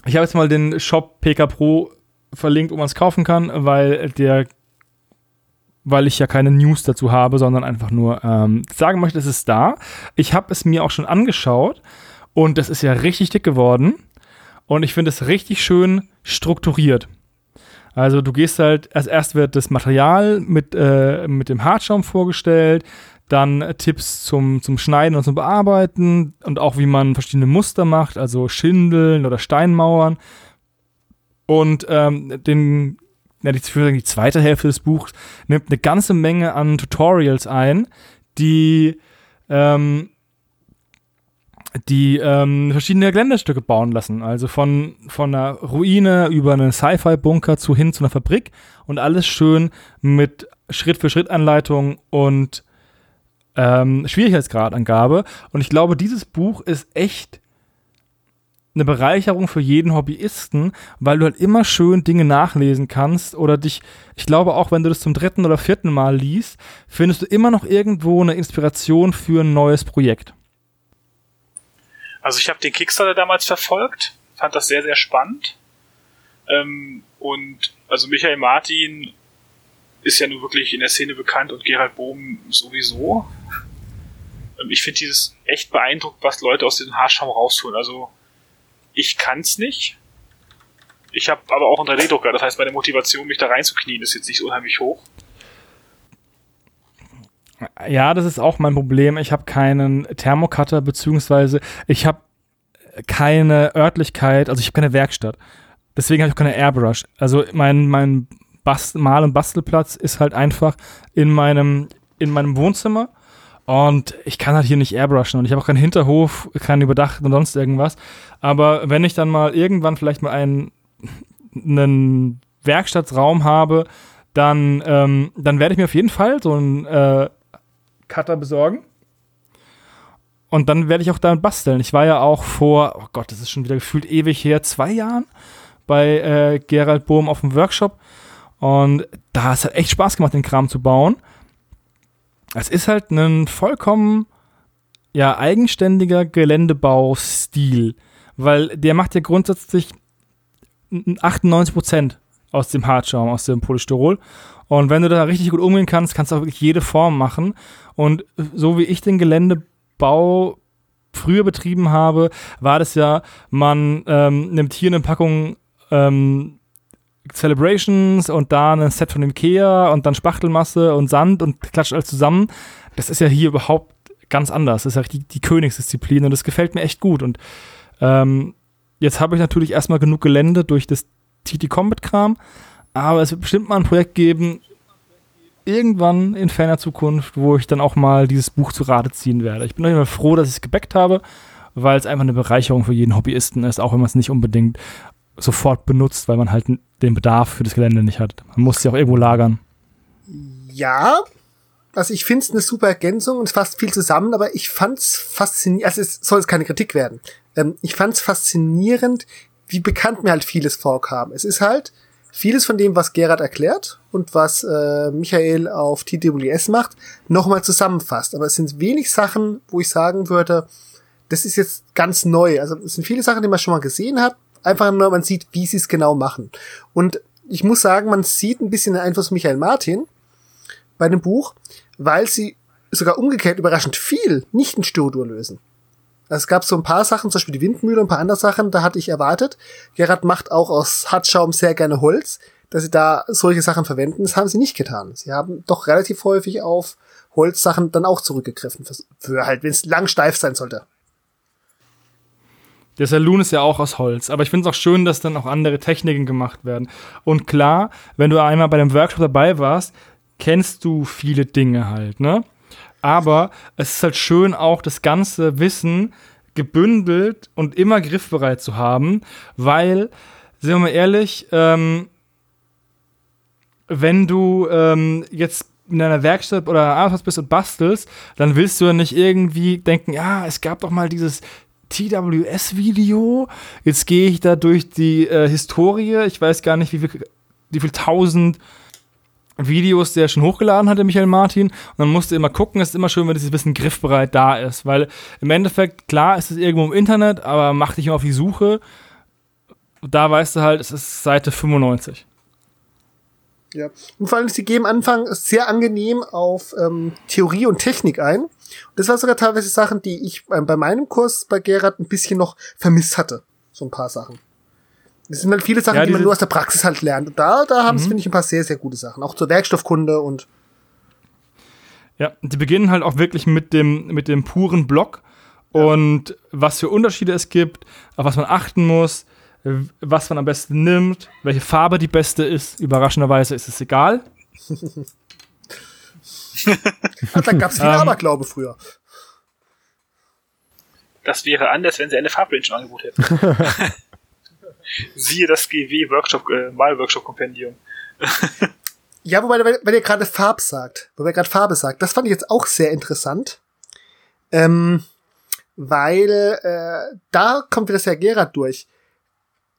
Ich habe jetzt mal den Shop PK Pro verlinkt, wo man es kaufen kann, weil der weil ich ja keine News dazu habe, sondern einfach nur ähm, sagen möchte, es ist da. Ich habe es mir auch schon angeschaut und das ist ja richtig dick geworden und ich finde es richtig schön strukturiert. Also du gehst halt, als erst wird das Material mit, äh, mit dem Hartschaum vorgestellt, dann Tipps zum, zum Schneiden und zum Bearbeiten und auch wie man verschiedene Muster macht, also Schindeln oder Steinmauern. Und ähm, den, ja, die, die zweite Hälfte des Buchs nimmt eine ganze Menge an Tutorials ein, die ähm, die ähm, verschiedene Geländestücke bauen lassen. Also von, von einer Ruine über einen Sci-Fi-Bunker zu hin zu einer Fabrik und alles schön mit Schritt-für-Schritt-Anleitung und ähm, Schwierigkeitsgradangabe. Und ich glaube, dieses Buch ist echt eine Bereicherung für jeden Hobbyisten, weil du halt immer schön Dinge nachlesen kannst oder dich, ich glaube auch, wenn du das zum dritten oder vierten Mal liest, findest du immer noch irgendwo eine Inspiration für ein neues Projekt. Also ich habe den Kickstarter damals verfolgt, fand das sehr, sehr spannend. Ähm, und also Michael Martin ist ja nun wirklich in der Szene bekannt und Gerald Bohm sowieso. Ähm, ich finde dieses echt beeindruckend, was Leute aus diesem Haarschaum rausholen. Also ich kann's nicht. Ich habe aber auch einen 3D-Drucker, das heißt, meine Motivation, mich da reinzuknien, ist jetzt nicht so unheimlich hoch. Ja, das ist auch mein Problem. Ich habe keinen Thermocutter, beziehungsweise ich habe keine Örtlichkeit, also ich habe keine Werkstatt. Deswegen habe ich auch keine Airbrush. Also mein, mein Bast Mal- und Bastelplatz ist halt einfach in meinem, in meinem Wohnzimmer. Und ich kann halt hier nicht airbrushen und ich habe auch keinen Hinterhof, keinen überdachten und sonst irgendwas. Aber wenn ich dann mal irgendwann vielleicht mal einen, einen Werkstattraum habe, dann, ähm, dann werde ich mir auf jeden Fall so einen äh, Cutter besorgen. Und dann werde ich auch damit basteln. Ich war ja auch vor, oh Gott, das ist schon wieder gefühlt ewig her, zwei Jahren bei äh, Gerald Bohm auf dem Workshop. Und da hat es halt echt Spaß gemacht, den Kram zu bauen. Es ist halt ein vollkommen ja, eigenständiger Geländebaustil, weil der macht ja grundsätzlich 98% aus dem Hartschaum, aus dem Polystyrol. Und wenn du da richtig gut umgehen kannst, kannst du auch wirklich jede Form machen. Und so wie ich den Geländebau früher betrieben habe, war das ja, man ähm, nimmt hier eine Packung ähm, Celebrations und da ein Set von dem Ikea und dann Spachtelmasse und Sand und klatscht alles zusammen. Das ist ja hier überhaupt ganz anders. Das ist ja die, die Königsdisziplin und das gefällt mir echt gut. Und ähm, jetzt habe ich natürlich erstmal genug Gelände durch das TT Combat Kram, aber es wird bestimmt mal ein Projekt geben, irgendwann in ferner Zukunft, wo ich dann auch mal dieses Buch zu Rate ziehen werde. Ich bin immer froh, dass ich es gebackt habe, weil es einfach eine Bereicherung für jeden Hobbyisten ist, auch wenn man es nicht unbedingt sofort benutzt, weil man halt den Bedarf für das Gelände nicht hat. Man muss sie auch irgendwo lagern. Ja, also ich finde es eine super Ergänzung und fasst viel zusammen, aber ich fand es faszinierend, also es soll jetzt keine Kritik werden. Ähm, ich fand es faszinierend, wie bekannt mir halt vieles vorkam. Es ist halt vieles von dem, was Gerard erklärt und was äh, Michael auf TWS macht, nochmal zusammenfasst. Aber es sind wenig Sachen, wo ich sagen würde, das ist jetzt ganz neu. Also es sind viele Sachen, die man schon mal gesehen hat. Einfach nur, man sieht, wie sie es genau machen. Und ich muss sagen, man sieht ein bisschen den Einfluss Michael Martin bei dem Buch, weil sie sogar umgekehrt überraschend viel nicht in Stördur lösen. Es gab so ein paar Sachen, zum Beispiel die Windmühle und ein paar andere Sachen, da hatte ich erwartet. Gerard macht auch aus Hartschaum sehr gerne Holz, dass sie da solche Sachen verwenden. Das haben sie nicht getan. Sie haben doch relativ häufig auf Holzsachen dann auch zurückgegriffen, für, für halt, wenn es lang steif sein sollte. Der Saloon ist ja auch aus Holz, aber ich finde es auch schön, dass dann auch andere Techniken gemacht werden. Und klar, wenn du einmal bei dem Workshop dabei warst, kennst du viele Dinge halt, ne? Aber es ist halt schön, auch das ganze Wissen gebündelt und immer griffbereit zu haben, weil, sind wir mal ehrlich, ähm, wenn du ähm, jetzt in einer Werkstatt oder Arbeitsplatz bist und bastelst, dann willst du ja nicht irgendwie denken, ja, es gab doch mal dieses TWS-Video, jetzt gehe ich da durch die äh, Historie, ich weiß gar nicht, wie viel, wie viel tausend Videos, die er schon hochgeladen hatte, Michael Martin. Und dann musst du immer gucken, es ist immer schön, wenn dieses Wissen griffbereit da ist. Weil im Endeffekt, klar, ist es irgendwo im Internet, aber mach dich immer auf die Suche. Da weißt du halt, es ist Seite 95. Ja, und vor allem, sie geben Anfang sehr angenehm auf ähm, Theorie und Technik ein. das war sogar teilweise Sachen, die ich äh, bei meinem Kurs bei Gerard ein bisschen noch vermisst hatte. So ein paar Sachen. Das sind halt viele Sachen, ja, die man nur aus der Praxis halt lernt. Und da, da haben mhm. es, finde ich, ein paar sehr, sehr gute Sachen. Auch zur Werkstoffkunde und. Ja, die beginnen halt auch wirklich mit dem, mit dem puren Block ja. und was für Unterschiede es gibt, auf was man achten muss, was man am besten nimmt, welche Farbe die beste ist. Überraschenderweise ist es egal. Ach, da gab es viel ähm, Aberglaube früher. Das wäre anders, wenn sie eine Farbrange im Angebot hätten. Siehe das GW Workshop, äh, Mal-Workshop Kompendium. ja, wobei, weil ihr gerade Farb sagt, wobei ihr gerade Farbe sagt, das fand ich jetzt auch sehr interessant. Ähm, weil äh, da kommt wieder sehr Gerard durch.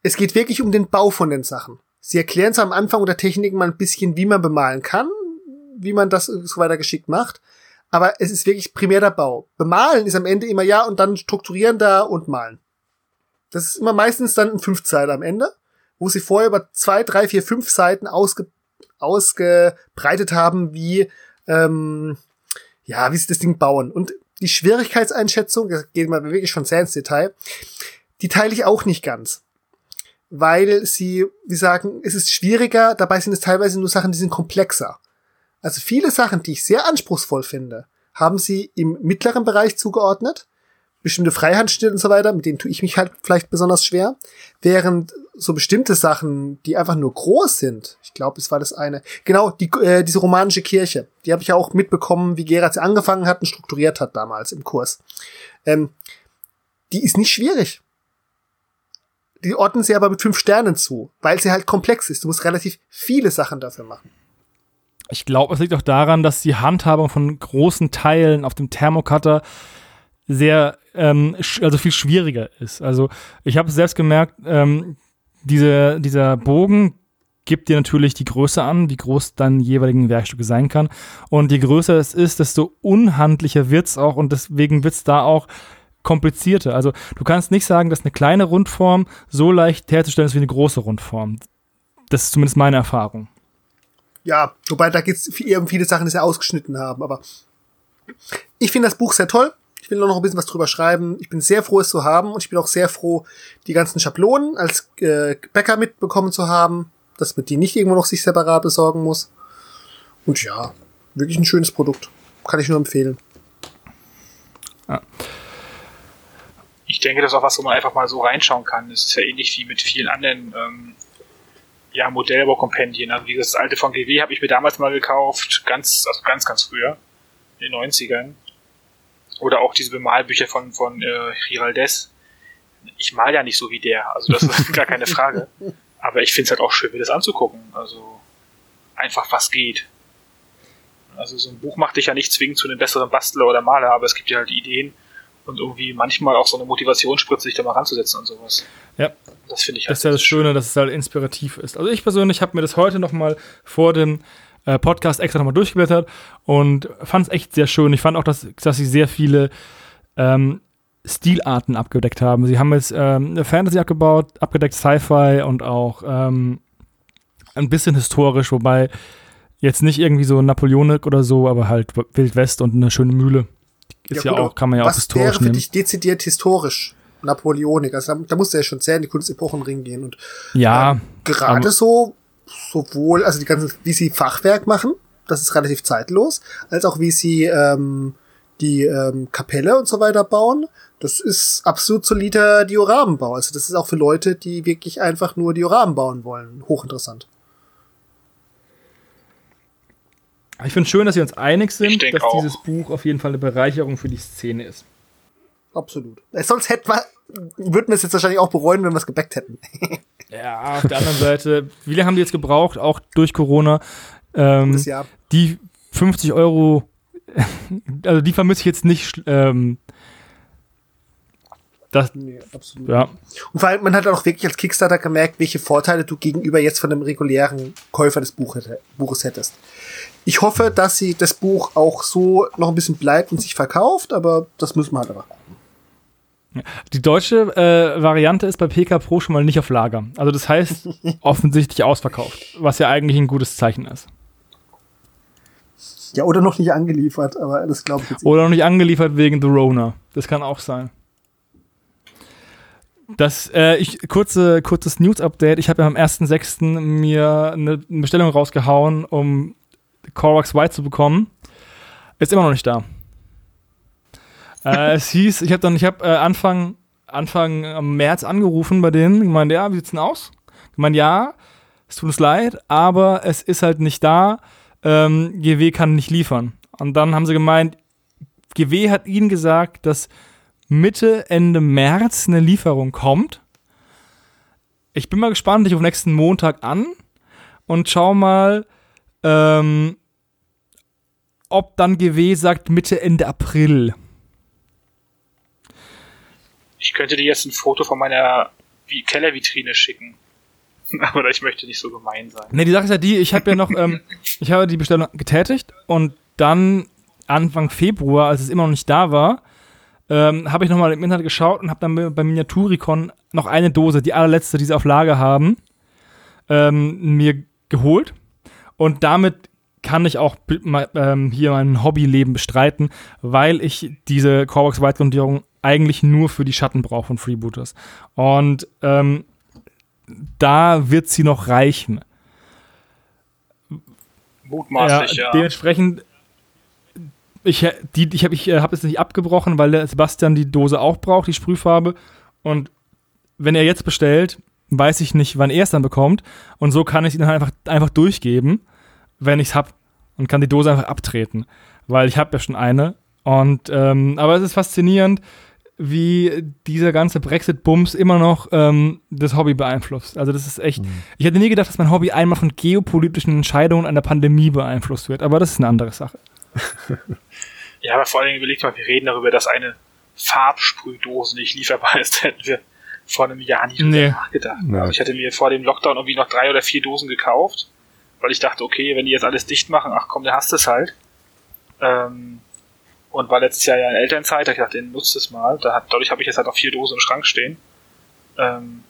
Es geht wirklich um den Bau von den Sachen. Sie erklären es am Anfang unter Techniken mal ein bisschen, wie man bemalen kann, wie man das so weiter geschickt macht. Aber es ist wirklich primär der Bau. Bemalen ist am Ende immer ja und dann strukturieren da und malen. Das ist immer meistens dann ein Fünfzeiler am Ende, wo sie vorher über zwei, drei, vier, fünf Seiten ausge, ausgebreitet haben, wie, ähm, ja, wie sie das Ding bauen. Und die Schwierigkeitseinschätzung, das geht mal wirklich schon sehr ins Detail, die teile ich auch nicht ganz. Weil sie, wie sagen, es ist schwieriger, dabei sind es teilweise nur Sachen, die sind komplexer. Also viele Sachen, die ich sehr anspruchsvoll finde, haben sie im mittleren Bereich zugeordnet bestimmte Freihandschnitte und so weiter, mit denen tue ich mich halt vielleicht besonders schwer. Während so bestimmte Sachen, die einfach nur groß sind, ich glaube, es war das eine, genau, die, äh, diese romanische Kirche, die habe ich ja auch mitbekommen, wie Gerard sie angefangen hat und strukturiert hat damals im Kurs. Ähm, die ist nicht schwierig. Die ordnen sie aber mit fünf Sternen zu, weil sie halt komplex ist. Du musst relativ viele Sachen dafür machen. Ich glaube, es liegt auch daran, dass die Handhabung von großen Teilen auf dem Thermocutter sehr, ähm, also viel schwieriger ist. Also ich habe selbst gemerkt, ähm, diese, dieser Bogen gibt dir natürlich die Größe an, wie groß dein jeweiligen Werkstücke sein kann. Und je größer es ist, desto unhandlicher wird es auch und deswegen wird es da auch komplizierter. Also du kannst nicht sagen, dass eine kleine Rundform so leicht herzustellen ist wie eine große Rundform. Das ist zumindest meine Erfahrung. ja, wobei da geht's eher um viele Sachen, die sie ausgeschnitten haben, aber ich finde das Buch sehr toll. Ich will noch ein bisschen was drüber schreiben. Ich bin sehr froh, es zu haben und ich bin auch sehr froh, die ganzen Schablonen als äh, Bäcker mitbekommen zu haben, dass man die nicht irgendwo noch sich separat besorgen muss. Und ja, wirklich ein schönes Produkt. Kann ich nur empfehlen. Ja. Ich denke, das ist auch was, wo man einfach mal so reinschauen kann. Das ist ja ähnlich wie mit vielen anderen ähm, ja, Modellbaukompendien. Also wie das alte von GW habe ich mir damals mal gekauft, ganz, also ganz, ganz früher, in den 90ern. Oder auch diese Bemalbücher von, von äh, Giraldes. Ich mal ja nicht so wie der, also das ist gar keine Frage. Aber ich finde es halt auch schön, mir das anzugucken. Also einfach was geht. Also so ein Buch macht dich ja nicht zwingend zu einem besseren Bastler oder Maler, aber es gibt ja halt Ideen und irgendwie manchmal auch so eine Motivationsspritze, sich da mal ranzusetzen und sowas. Ja. Das finde ich halt. Das ist ja das Schöne, dass es halt inspirativ ist. Also ich persönlich habe mir das heute nochmal vor dem äh, Podcast extra nochmal durchgeblättert und fand es echt sehr schön. Ich fand auch, dass, dass sie sehr viele ähm, Stilarten abgedeckt haben. Sie haben jetzt ähm, Fantasy abgebaut, abgedeckt Sci-Fi und auch ähm, ein bisschen historisch, wobei jetzt nicht irgendwie so Napoleonik oder so, aber halt Wild West und eine schöne Mühle. Ist ja, ja auch, kann man ja auch historisch wäre für nehmen. dich dezidiert historisch? Napoleonik, also da, da musste ja schon sehr in die Kunstepochenring gehen und ja, ähm, gerade so sowohl, also die ganzen, wie sie Fachwerk machen, das ist relativ zeitlos, als auch wie sie ähm, die ähm, Kapelle und so weiter bauen. Das ist absolut solider Dioramenbau. Also das ist auch für Leute, die wirklich einfach nur Dioramen bauen wollen, hochinteressant. Ich finde es schön, dass wir uns einig sind, dass auch. dieses Buch auf jeden Fall eine Bereicherung für die Szene ist. Absolut. Sonst hätten wir, würden wir es jetzt wahrscheinlich auch bereuen, wenn wir es gebackt hätten. ja, auf der anderen Seite, wie lange haben die jetzt gebraucht, auch durch Corona? Ähm, Jahr. Die 50 Euro, also die vermisse ich jetzt nicht. Ähm, das, nee, absolut. Ja. Und vor allem, man hat auch wirklich als Kickstarter gemerkt, welche Vorteile du gegenüber jetzt von dem regulären Käufer des Buches hättest. Ich hoffe, dass sie das Buch auch so noch ein bisschen bleibt und sich verkauft, aber das müssen wir halt einfach gucken. Die deutsche äh, Variante ist bei PK Pro schon mal nicht auf Lager. Also das heißt offensichtlich ausverkauft, was ja eigentlich ein gutes Zeichen ist. Ja, oder noch nicht angeliefert, aber das glaube ich jetzt. Oder noch nicht angeliefert wegen The Rona. Das kann auch sein. Das, äh, ich, kurze, kurzes News-Update. Ich habe ja am 1.6. mir eine Bestellung rausgehauen, um Korax White zu bekommen. Ist immer noch nicht da. Äh, es hieß, ich habe dann, ich habe äh, Anfang, Anfang März angerufen bei denen, gemeint, ja, wie sieht's denn aus? Gemeint, ja, es tut uns leid, aber es ist halt nicht da. Ähm, GW kann nicht liefern. Und dann haben sie gemeint, GW hat ihnen gesagt, dass Mitte, Ende März eine Lieferung kommt. Ich bin mal gespannt, ich rufe nächsten Montag an und schau mal, ähm, ob dann GW sagt Mitte, Ende April. Ich könnte dir jetzt ein Foto von meiner Kellervitrine schicken. Aber ich möchte nicht so gemein sein. Ne, die Sache ist ja die, ich habe ja noch, ähm, ich habe die Bestellung getätigt und dann Anfang Februar, als es immer noch nicht da war, ähm, habe ich nochmal im Internet geschaut und habe dann bei Miniaturicon noch eine Dose, die allerletzte, die sie auf Lager haben, ähm, mir geholt. Und damit kann ich auch ähm, hier mein Hobbyleben bestreiten, weil ich diese Corebox White-Grundierung eigentlich nur für die Schatten brauche von Freebooters. Und ähm, da wird sie noch reichen. Mutmaßlich, ja. ja. Dementsprechend, ich, ich habe ich, äh, hab es nicht abgebrochen, weil der Sebastian die Dose auch braucht, die Sprühfarbe. Und wenn er jetzt bestellt, weiß ich nicht, wann er es dann bekommt. Und so kann ich ihn dann einfach, einfach durchgeben wenn ich es habe und kann die Dose einfach abtreten, weil ich habe ja schon eine. Und ähm, aber es ist faszinierend, wie dieser ganze Brexit-Bums immer noch ähm, das Hobby beeinflusst. Also das ist echt. Mhm. Ich hätte nie gedacht, dass mein Hobby einmal von geopolitischen Entscheidungen einer Pandemie beeinflusst wird, aber das ist eine andere Sache. ja, aber vor allen Dingen überlegt mal, wir reden darüber, dass eine Farbsprühdose nicht lieferbar ist, hätten wir vor einem Jahr nicht nee. nachgedacht. Ja. Also ich hatte mir vor dem Lockdown irgendwie noch drei oder vier Dosen gekauft weil ich dachte, okay, wenn die jetzt alles dicht machen, ach komm, der hast es halt. Ähm, und war letztes Jahr ja in Elternzeit, ich dachte, den nutzt es mal. Da hat, dadurch habe ich jetzt halt auch vier Dosen im Schrank stehen. Ähm,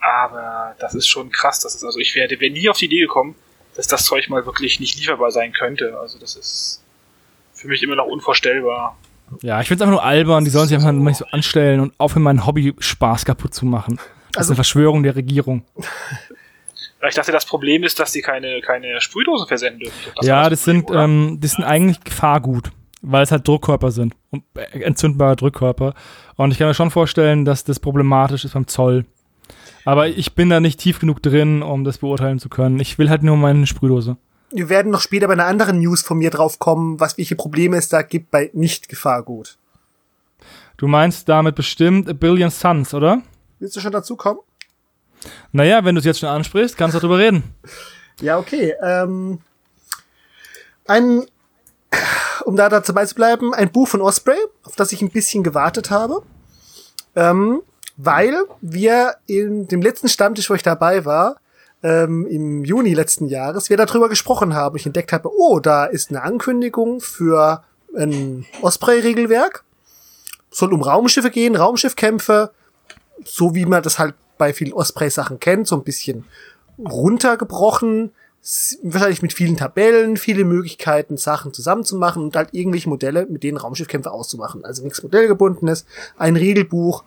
aber das ist schon krass. Das ist also, ich wäre wär nie auf die Idee gekommen, dass das Zeug mal wirklich nicht lieferbar sein könnte. Also das ist für mich immer noch unvorstellbar. Ja, ich finde es einfach nur albern, die sollen sich einfach nicht so anstellen und aufhören, meinen Hobby-Spaß kaputt zu machen. Das Also- ist eine Verschwörung der Regierung. Ich dachte, das Problem ist, dass die keine, keine Sprühdosen versenden dürfen. Glaub, ja, das Problem, sind, ähm, das sind eigentlich Gefahrgut, weil es halt Druckkörper sind und äh, entzündbare Druckkörper. Und ich kann mir schon vorstellen, dass das problematisch ist beim Zoll. Aber ich bin da nicht tief genug drin, um das beurteilen zu können. Ich will halt nur meine Sprühdose. Wir werden noch später bei einer anderen News von mir drauf kommen, was welche Probleme es da gibt bei Nicht-Gefahrgut. Du meinst damit bestimmt A Billion Suns, oder? Willst du schon dazu kommen? Naja, wenn du es jetzt schon ansprichst, kannst du darüber reden. Ja, okay. Ähm, ein, um da dabei zu bleiben, ein Buch von Osprey, auf das ich ein bisschen gewartet habe. Ähm, weil wir in dem letzten Stammtisch, wo ich dabei war, ähm, im Juni letzten Jahres, wir darüber gesprochen haben. Ich entdeckt habe, oh, da ist eine Ankündigung für ein Osprey-Regelwerk. Soll um Raumschiffe gehen, Raumschiffkämpfe, so wie man das halt bei vielen Osprey-Sachen kennt, so ein bisschen runtergebrochen, wahrscheinlich mit vielen Tabellen, viele Möglichkeiten, Sachen zusammenzumachen und halt irgendwelche Modelle, mit denen Raumschiffkämpfe auszumachen. Also nichts modellgebundenes, ein Regelbuch,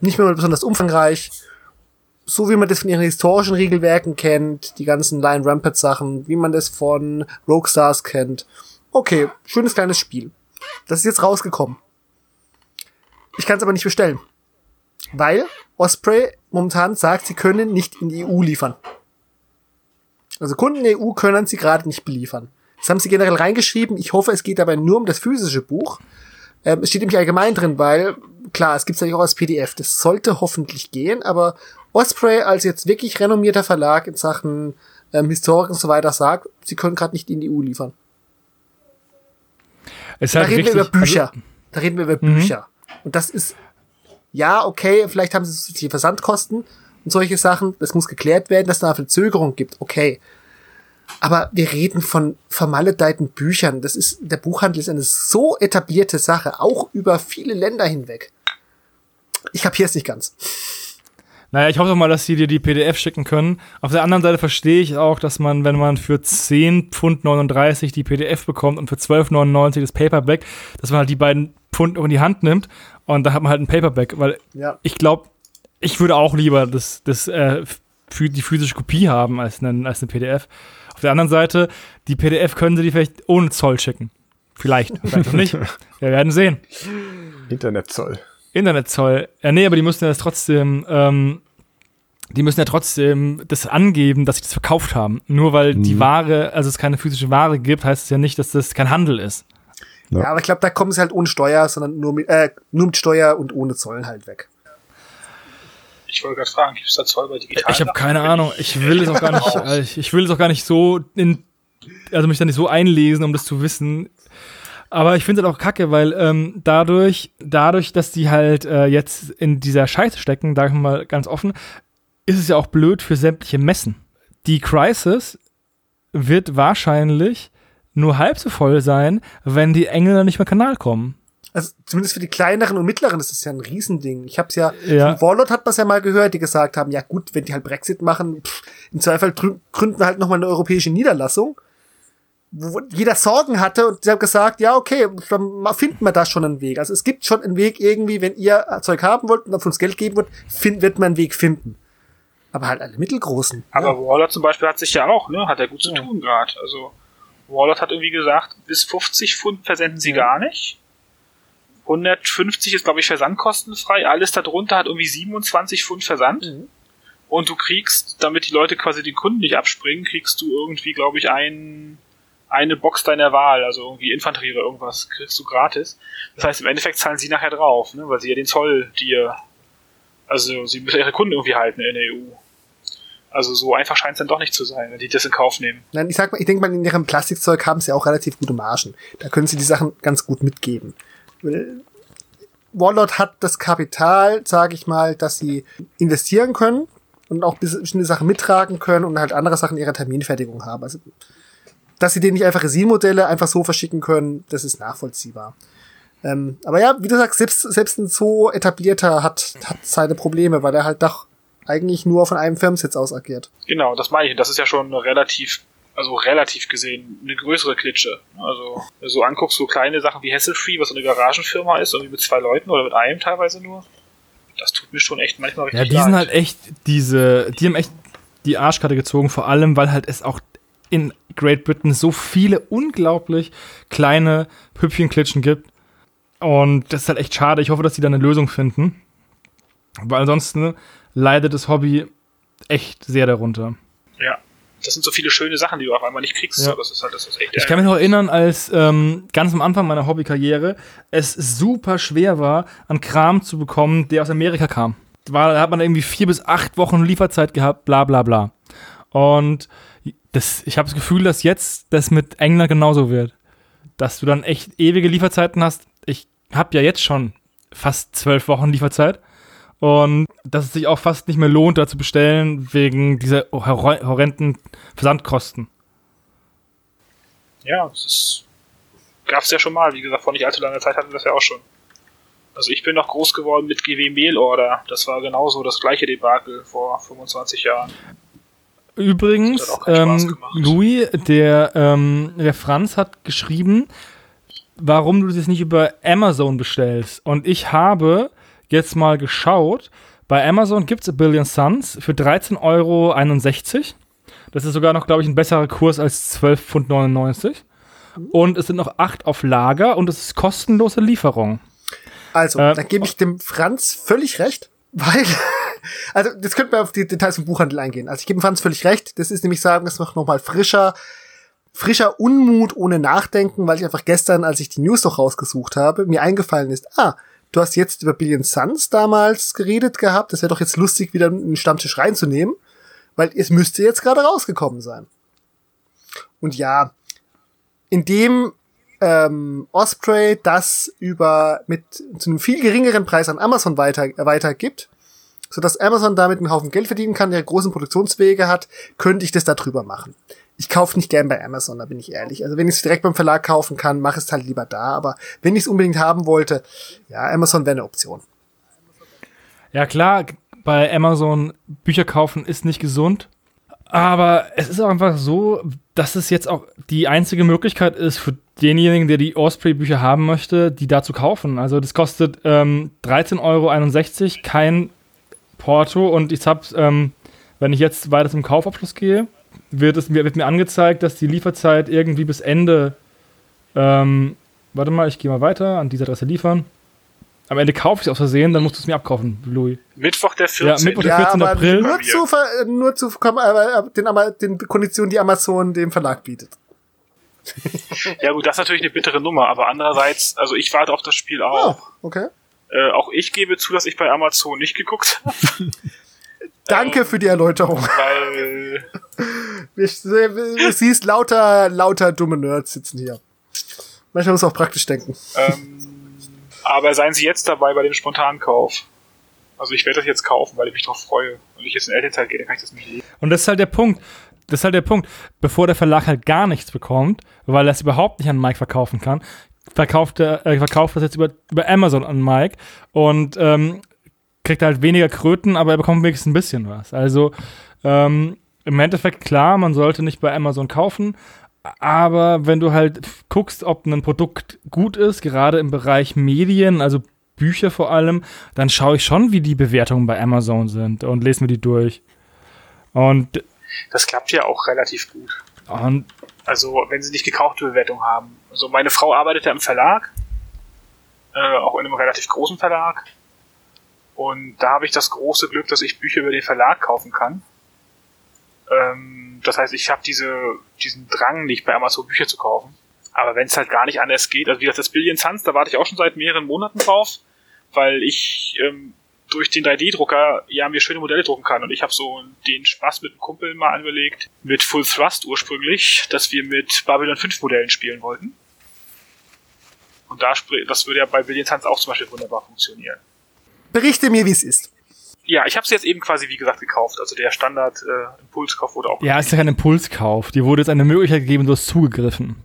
nicht mehr besonders umfangreich, so wie man das von ihren historischen Regelwerken kennt, die ganzen Lion Rampart Sachen, wie man das von Rogue Stars kennt. Okay, schönes kleines Spiel. Das ist jetzt rausgekommen. Ich kann es aber nicht bestellen. Weil Osprey momentan sagt, sie können nicht in die EU liefern. Also Kunden der EU können sie gerade nicht beliefern. Das haben sie generell reingeschrieben. Ich hoffe, es geht dabei nur um das physische Buch. Ähm, es steht nämlich allgemein drin, weil, klar, es gibt es ja auch als PDF. Das sollte hoffentlich gehen, aber Osprey als jetzt wirklich renommierter Verlag in Sachen ähm, Historik und so weiter sagt, sie können gerade nicht in die EU liefern. Ist Da halt reden richtig, wir über Bücher. Also, da reden wir über. Bücher. Und das ist, ja, okay, vielleicht haben sie die Versandkosten und solche Sachen. Das muss geklärt werden, dass es da eine Verzögerung gibt. Okay. Aber wir reden von vermaledeiten Büchern. Das ist, der Buchhandel ist eine so etablierte Sache, auch über viele Länder hinweg. Ich kapiere es nicht ganz. Naja, ich hoffe doch mal, dass sie dir die PDF schicken können. Auf der anderen Seite verstehe ich auch, dass man, wenn man für 10 Pfund 39 die PDF bekommt und für 12,99 das Paperback, dass man halt die beiden Pfund auch in die Hand nimmt und da hat man halt ein Paperback, weil Ja. ich glaube, ich würde auch lieber das, das, äh, für die physische Kopie haben als, einen, als eine PDF. Auf der anderen Seite, die PDF können sie dir vielleicht ohne Zoll schicken. Vielleicht, vielleicht auch nicht. Wir werden sehen. Internetzoll. Internetzoll. Ja, nee, aber die müssen ja das trotzdem, ähm, die müssen ja trotzdem das angeben, dass sie das verkauft haben. Nur weil die Ware, also es keine physische Ware gibt, heißt es ja nicht, dass das kein Handel ist. Ja, aber ich glaube, da kommen sie halt ohne Steuer, sondern nur mit, äh, nur mit Steuer und ohne Zoll halt weg. Ich wollte gerade fragen, gibt es da Zoll bei digital? Ich habe keine Ahnung. Ich will es auch gar nicht, äh, ich, will es auch gar nicht so in, also mich da nicht so einlesen, um das zu wissen. Aber ich finde es auch kacke, weil ähm, dadurch, dadurch, dass die halt äh, jetzt in dieser Scheiße stecken, sage ich mal ganz offen, ist es ja auch blöd für sämtliche Messen. Die Crisis wird wahrscheinlich nur halb so voll sein, wenn die Engländer nicht mehr Kanal kommen. Also zumindest für die kleineren und mittleren ist das ja ein Riesending. Ich habe es ja, Ja. von Warlord hat man ja mal gehört, die gesagt haben, ja gut, wenn die halt Brexit machen, pff, im Zweifel gründen wir halt nochmal eine europäische Niederlassung, wo jeder Sorgen hatte und sie haben gesagt, ja okay, dann finden wir da schon einen Weg. Also es gibt schon einen Weg irgendwie, wenn ihr Zeug haben wollt und von uns Geld geben wollt, find, wird man einen Weg finden. Aber halt alle mittelgroßen. Aber Warlord zum Beispiel hat sich ja auch, ne, hat er gut zu tun gerade. Also Warlord hat irgendwie gesagt, bis 50 Pfund versenden sie gar nicht. 150 ist, glaube ich, versandkostenfrei. Alles darunter hat irgendwie 27 Pfund Versand. Mhm. Und du kriegst, damit die Leute quasi den Kunden nicht abspringen, kriegst du irgendwie, glaube ich, ein, eine Box deiner Wahl, also irgendwie Infanterie oder irgendwas, kriegst du gratis. Das heißt, im Endeffekt zahlen sie nachher drauf, ne, weil sie ja den Zoll dir, also sie müssen ihre Kunden irgendwie halten in der EU. Also so einfach scheint es dann doch nicht zu sein, wenn die das in Kauf nehmen. Nein, ich sag mal, ich denke mal, in ihrem Plastikzeug haben sie auch relativ gute Margen. Da können sie die Sachen ganz gut mitgeben. Warlord hat das Kapital, sage ich mal, dass sie investieren können und auch bestimmte Sachen mittragen können und halt andere Sachen ihrer Terminfertigung haben. Also, dass sie denen nicht einfach Resin-Modelle einfach so verschicken können, das ist nachvollziehbar. Ähm, aber ja, wie du sagst, selbst, selbst ein so etablierter hat, hat seine Probleme, weil er halt doch eigentlich nur von einem Firmensitz aus agiert. Genau, das meine ich. Das ist ja schon relativ Also relativ gesehen eine größere Klitsche. Also so anguckst, so kleine Sachen wie Hasselfree, was so eine Garagenfirma ist, irgendwie mit zwei Leuten oder mit einem teilweise nur. Das tut mir schon echt manchmal richtig Ja, die leid. sind halt echt diese, die haben echt die Arschkarte gezogen, vor allem, weil halt es auch in Great Britain so viele unglaublich kleine Püppchenklitschen gibt. Und das ist halt echt schade. Ich hoffe, dass die da eine Lösung finden. Weil ansonsten leidet das Hobby echt sehr darunter. Das sind so viele schöne Sachen, die du auf einmal nicht kriegst. Ja. Das ist halt das ist echt Ich kann mich noch erinnern, als ähm, ganz am Anfang meiner Hobbykarriere es super schwer war, an Kram zu bekommen, der aus Amerika kam. War, da hat man irgendwie vier bis acht Wochen Lieferzeit gehabt, bla bla bla. Und das, ich habe das Gefühl, dass jetzt das mit England genauso wird. Dass du dann echt ewige Lieferzeiten hast. Ich habe ja jetzt schon fast zwölf Wochen Lieferzeit. Und dass es sich auch fast nicht mehr lohnt, da zu bestellen, wegen dieser hor horrenden Versandkosten. Ja, das ist, gab's ja schon mal. Wie gesagt, vor nicht allzu langer Zeit hatten wir das ja auch schon. Also ich bin noch groß geworden mit GW Mail Order. Das war genauso das gleiche Debakel vor 25 Jahren. Übrigens, ähm. Louis, der, ähm, der Franz hat geschrieben, warum du das nicht über Amazon bestellst. Und ich habe jetzt mal geschaut, bei Amazon gibt es A Billion Suns für 13,61 Euro. Das ist sogar noch, glaube ich, ein besserer Kurs als 12,99 Pfund. Und es sind noch acht auf Lager und es ist kostenlose Lieferung. Also, Äh, dann gebe ich dem Franz völlig recht, weil, also, jetzt könnten wir auf die Details im Buchhandel eingehen. Also, ich gebe dem Franz völlig recht. Das ist nämlich sagen, das macht nochmal frischer, frischer Unmut ohne Nachdenken, weil ich einfach gestern, als ich die News doch rausgesucht habe, mir eingefallen ist, ah, du hast jetzt über Billion Suns damals geredet gehabt. Das wäre doch jetzt lustig, wieder einen Stammtisch reinzunehmen, weil es müsste jetzt gerade rausgekommen sein. Und ja, indem ähm, Osprey das über mit zu einem viel geringeren Preis an Amazon weiter weitergibt, so dass Amazon damit einen Haufen Geld verdienen kann, der großen Produktionswege hat, könnte ich das da drüber machen. Ich kaufe nicht gern bei Amazon, da bin ich ehrlich. Also wenn ich es direkt beim Verlag kaufen kann, mache es halt lieber da. Aber wenn ich es unbedingt haben wollte, ja, Amazon wäre eine Option. Ja, klar, bei Amazon Bücher kaufen ist nicht gesund. Aber es ist auch einfach so, dass es jetzt auch die einzige Möglichkeit ist für denjenigen, der die Osprey-Bücher haben möchte, die da zu kaufen. Also das kostet ähm, 13,61 Euro, kein Porto. Und ich habe, ähm, wenn ich jetzt weiter zum Kaufabschluss gehe, wird, es, mir- wird mir angezeigt, dass die Lieferzeit irgendwie bis Ende, ähm, warte mal, ich gehe mal weiter, an diese Adresse liefern. Am Ende kaufe ich es aus Versehen, dann musst du es mir abkaufen, Louis. Mittwoch der 14. Mittwoch der Ja, 14. aber April. nur zu, äh, nur zu aber den, aber den Konditionen, die Amazon dem Verlag bietet. Ja gut, das ist natürlich eine bittere Nummer, aber andererseits, also ich warte auf das Spiel Oh, auch. okay. Äh, auch ich gebe zu, dass ich bei Amazon nicht geguckt habe, Danke für die Erläuterung. weil Du siehst lauter, lauter dumme Nerds sitzen hier. Manchmal muss man auch praktisch denken. ähm, aber seien Sie jetzt dabei bei dem Spontankauf. Also ich werde das jetzt kaufen, weil ich mich darauf freue. Und ich jetzt in Elternzeit gehe, dann kann ich das nicht lesen. Und das ist halt der Punkt. Das ist halt der Punkt. Bevor der Verlag halt gar nichts bekommt, weil er es überhaupt nicht an Mike verkaufen kann, verkauft er äh, verkauft das jetzt über, über Amazon an Mike und ähm, kriegt halt weniger Kröten, aber er bekommt wenigstens ein bisschen was. Also ähm, im Endeffekt klar, man sollte nicht bei Amazon kaufen, aber wenn du halt guckst, ob ein Produkt gut ist, gerade im Bereich Medien, also Bücher vor allem, dann schaue ich schon, wie die Bewertungen bei Amazon sind und lese mir die durch. Und, Das klappt ja auch relativ gut. und Also wenn Sie nicht gekaufte Bewertung haben. Also meine Frau arbeitet ja im Verlag, äh, auch in einem relativ großen Verlag. Und da habe ich das große Glück, dass ich Bücher über den Verlag kaufen kann. Ähm, das heißt, ich habe diese, diesen Drang nicht bei Amazon Bücher zu kaufen. Aber wenn es halt gar nicht anders geht, also wie gesagt, das Billion Suns, da warte ich auch schon seit mehreren Monaten drauf, weil ich ähm, durch den 3D-Drucker ja mir schöne Modelle drucken kann. Und ich habe so den Spaß mit einem Kumpel mal angelegt, mit Full Thrust ursprünglich, dass wir mit Babylon 5 Modellen spielen wollten. Und da das würde ja bei Billion Suns auch zum Beispiel wunderbar funktionieren. Berichte mir, wie es ist. Ja, ich habe es jetzt eben quasi wie gesagt gekauft. Also der Standard äh, Impulskauf wurde auch. ja, ist ja kein Impulskauf. Dir wurde jetzt eine Möglichkeit gegeben, du hast zugegriffen.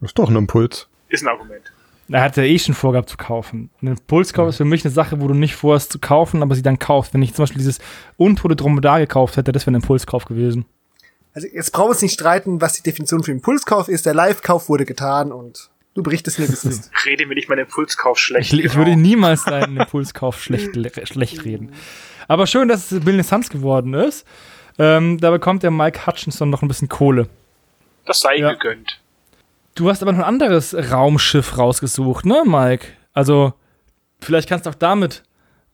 Das ist doch ein Impuls. Ist ein Argument. Er hat ja eh schon vorgehabt zu kaufen. Ein Impulskauf ist für mich eine Sache, wo du nicht vorhast zu kaufen, aber sie dann kaufst. Wenn ich zum Beispiel dieses untote Dromedar gekauft hätte, das wäre ein Impulskauf gewesen. Also jetzt brauchen wir uns nicht streiten, was die Definition für Impulskauf ist. Der Live-Kauf wurde getan und du berichtest mir, wie es ist. Rede mir nicht meinen Impulskauf schlecht. Ich, ich würde niemals deinen Impulskauf schlecht, schlecht reden. Aber schön, dass es Bill Suns geworden ist. Ähm, da bekommt der Mike Hutchinson noch ein bisschen Kohle. Das sei ja. gegönnt. Du hast aber noch ein anderes Raumschiff rausgesucht, ne, Mike? Also, vielleicht kannst du auch damit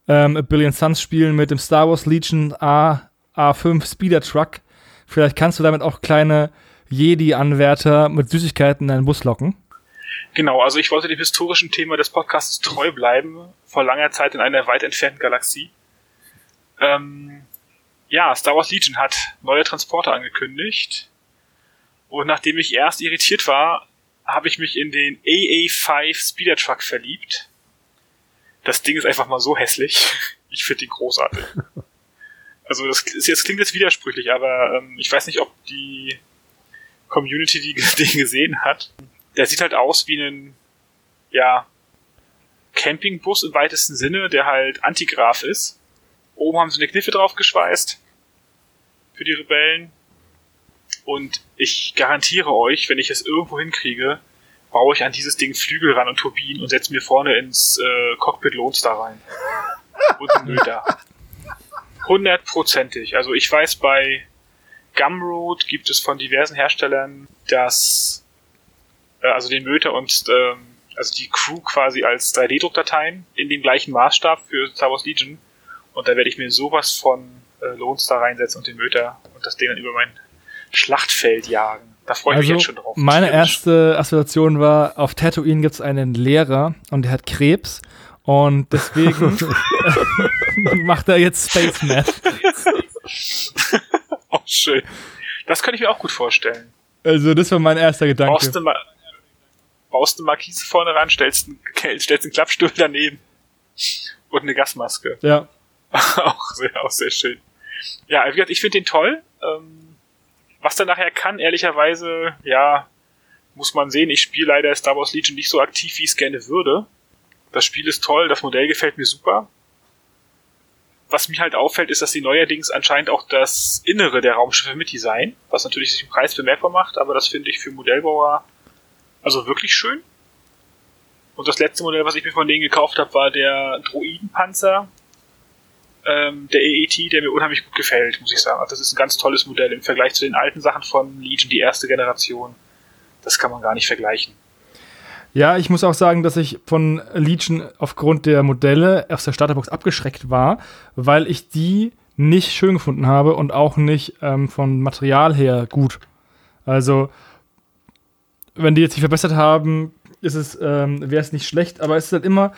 ähm, A Billion Suns spielen mit dem Star Wars Legion A, A5 Speeder Truck. Vielleicht kannst du damit auch kleine Jedi-Anwärter mit Süßigkeiten in deinen Bus locken. Genau, also ich wollte dem historischen Thema des Podcasts treu bleiben, vor langer Zeit in einer weit entfernten Galaxie. Ähm, ja, Star Wars Legion hat neue Transporter angekündigt. Und nachdem ich erst irritiert war, habe ich mich in den AA5 Speeder Truck verliebt. Das Ding ist einfach mal so hässlich. Ich finde ihn großartig. Also das, das klingt jetzt widersprüchlich, aber ähm, ich weiß nicht, ob die Community die, den gesehen hat. Der sieht halt aus wie ein, ja, Campingbus im weitesten Sinne, der halt Antigraf ist. Oben haben sie eine Kniffe drauf geschweißt für die Rebellen. Und ich garantiere euch, wenn ich es irgendwo hinkriege, baue ich an dieses Ding Flügel ran und Turbinen und setze mir vorne ins äh, Cockpit Lonestar rein. und einen Mütter. Hundertprozentig. Also ich weiß, bei Gumroad gibt es von diversen Herstellern das, äh, also den Möter und ähm, also die Crew quasi als 3D-Druckdateien in dem gleichen Maßstab für Star Wars Legion. Und da werde ich mir sowas von äh, Lonestar reinsetzen und den Möter und das Ding dann über mein Schlachtfeld jagen. Da freue ich also, mich jetzt schon drauf. Meine erste Assoziation war, auf Tatooine gibt es einen Lehrer und der hat Krebs und deswegen macht er jetzt Space Math. oh, schön. Das könnte ich mir auch gut vorstellen. Also, das war mein erster Gedanke. Du, ma baust eine Markise vorne ran, stellst einen, stellst einen Klappstuhl daneben und eine Gasmaske. Ja. auch, sehr, auch sehr schön. Ja, wie gesagt, ich finde den toll. Ähm, was der nachher kann, ehrlicherweise, ja, muss man sehen. Ich spiele leider Star Wars Legion nicht so aktiv, wie ich es gerne würde. Das Spiel ist toll, das Modell gefällt mir super. Was mir halt auffällt, ist, dass sie neuerdings anscheinend auch das Innere der Raumschiffe mitdesignen, was natürlich sich im Preis bemerkbar macht, aber das finde ich für Modellbauer also wirklich schön. Und das letzte Modell, was ich mir von denen gekauft habe, war der Droidenpanzer, ähm, der EET, der mir unheimlich gut gefällt, muss ich sagen. Also das ist ein ganz tolles Modell im Vergleich zu den alten Sachen von Legion, die erste Generation. Das kann man gar nicht vergleichen. Ja, ich muss auch sagen, dass ich von Legion aufgrund der Modelle aus der Starterbox abgeschreckt war, weil ich die nicht schön gefunden habe und auch nicht ähm, von Material her gut. Also, wenn die jetzt sich verbessert haben, ist es, ähm, wäre es nicht schlecht, aber es ist halt immer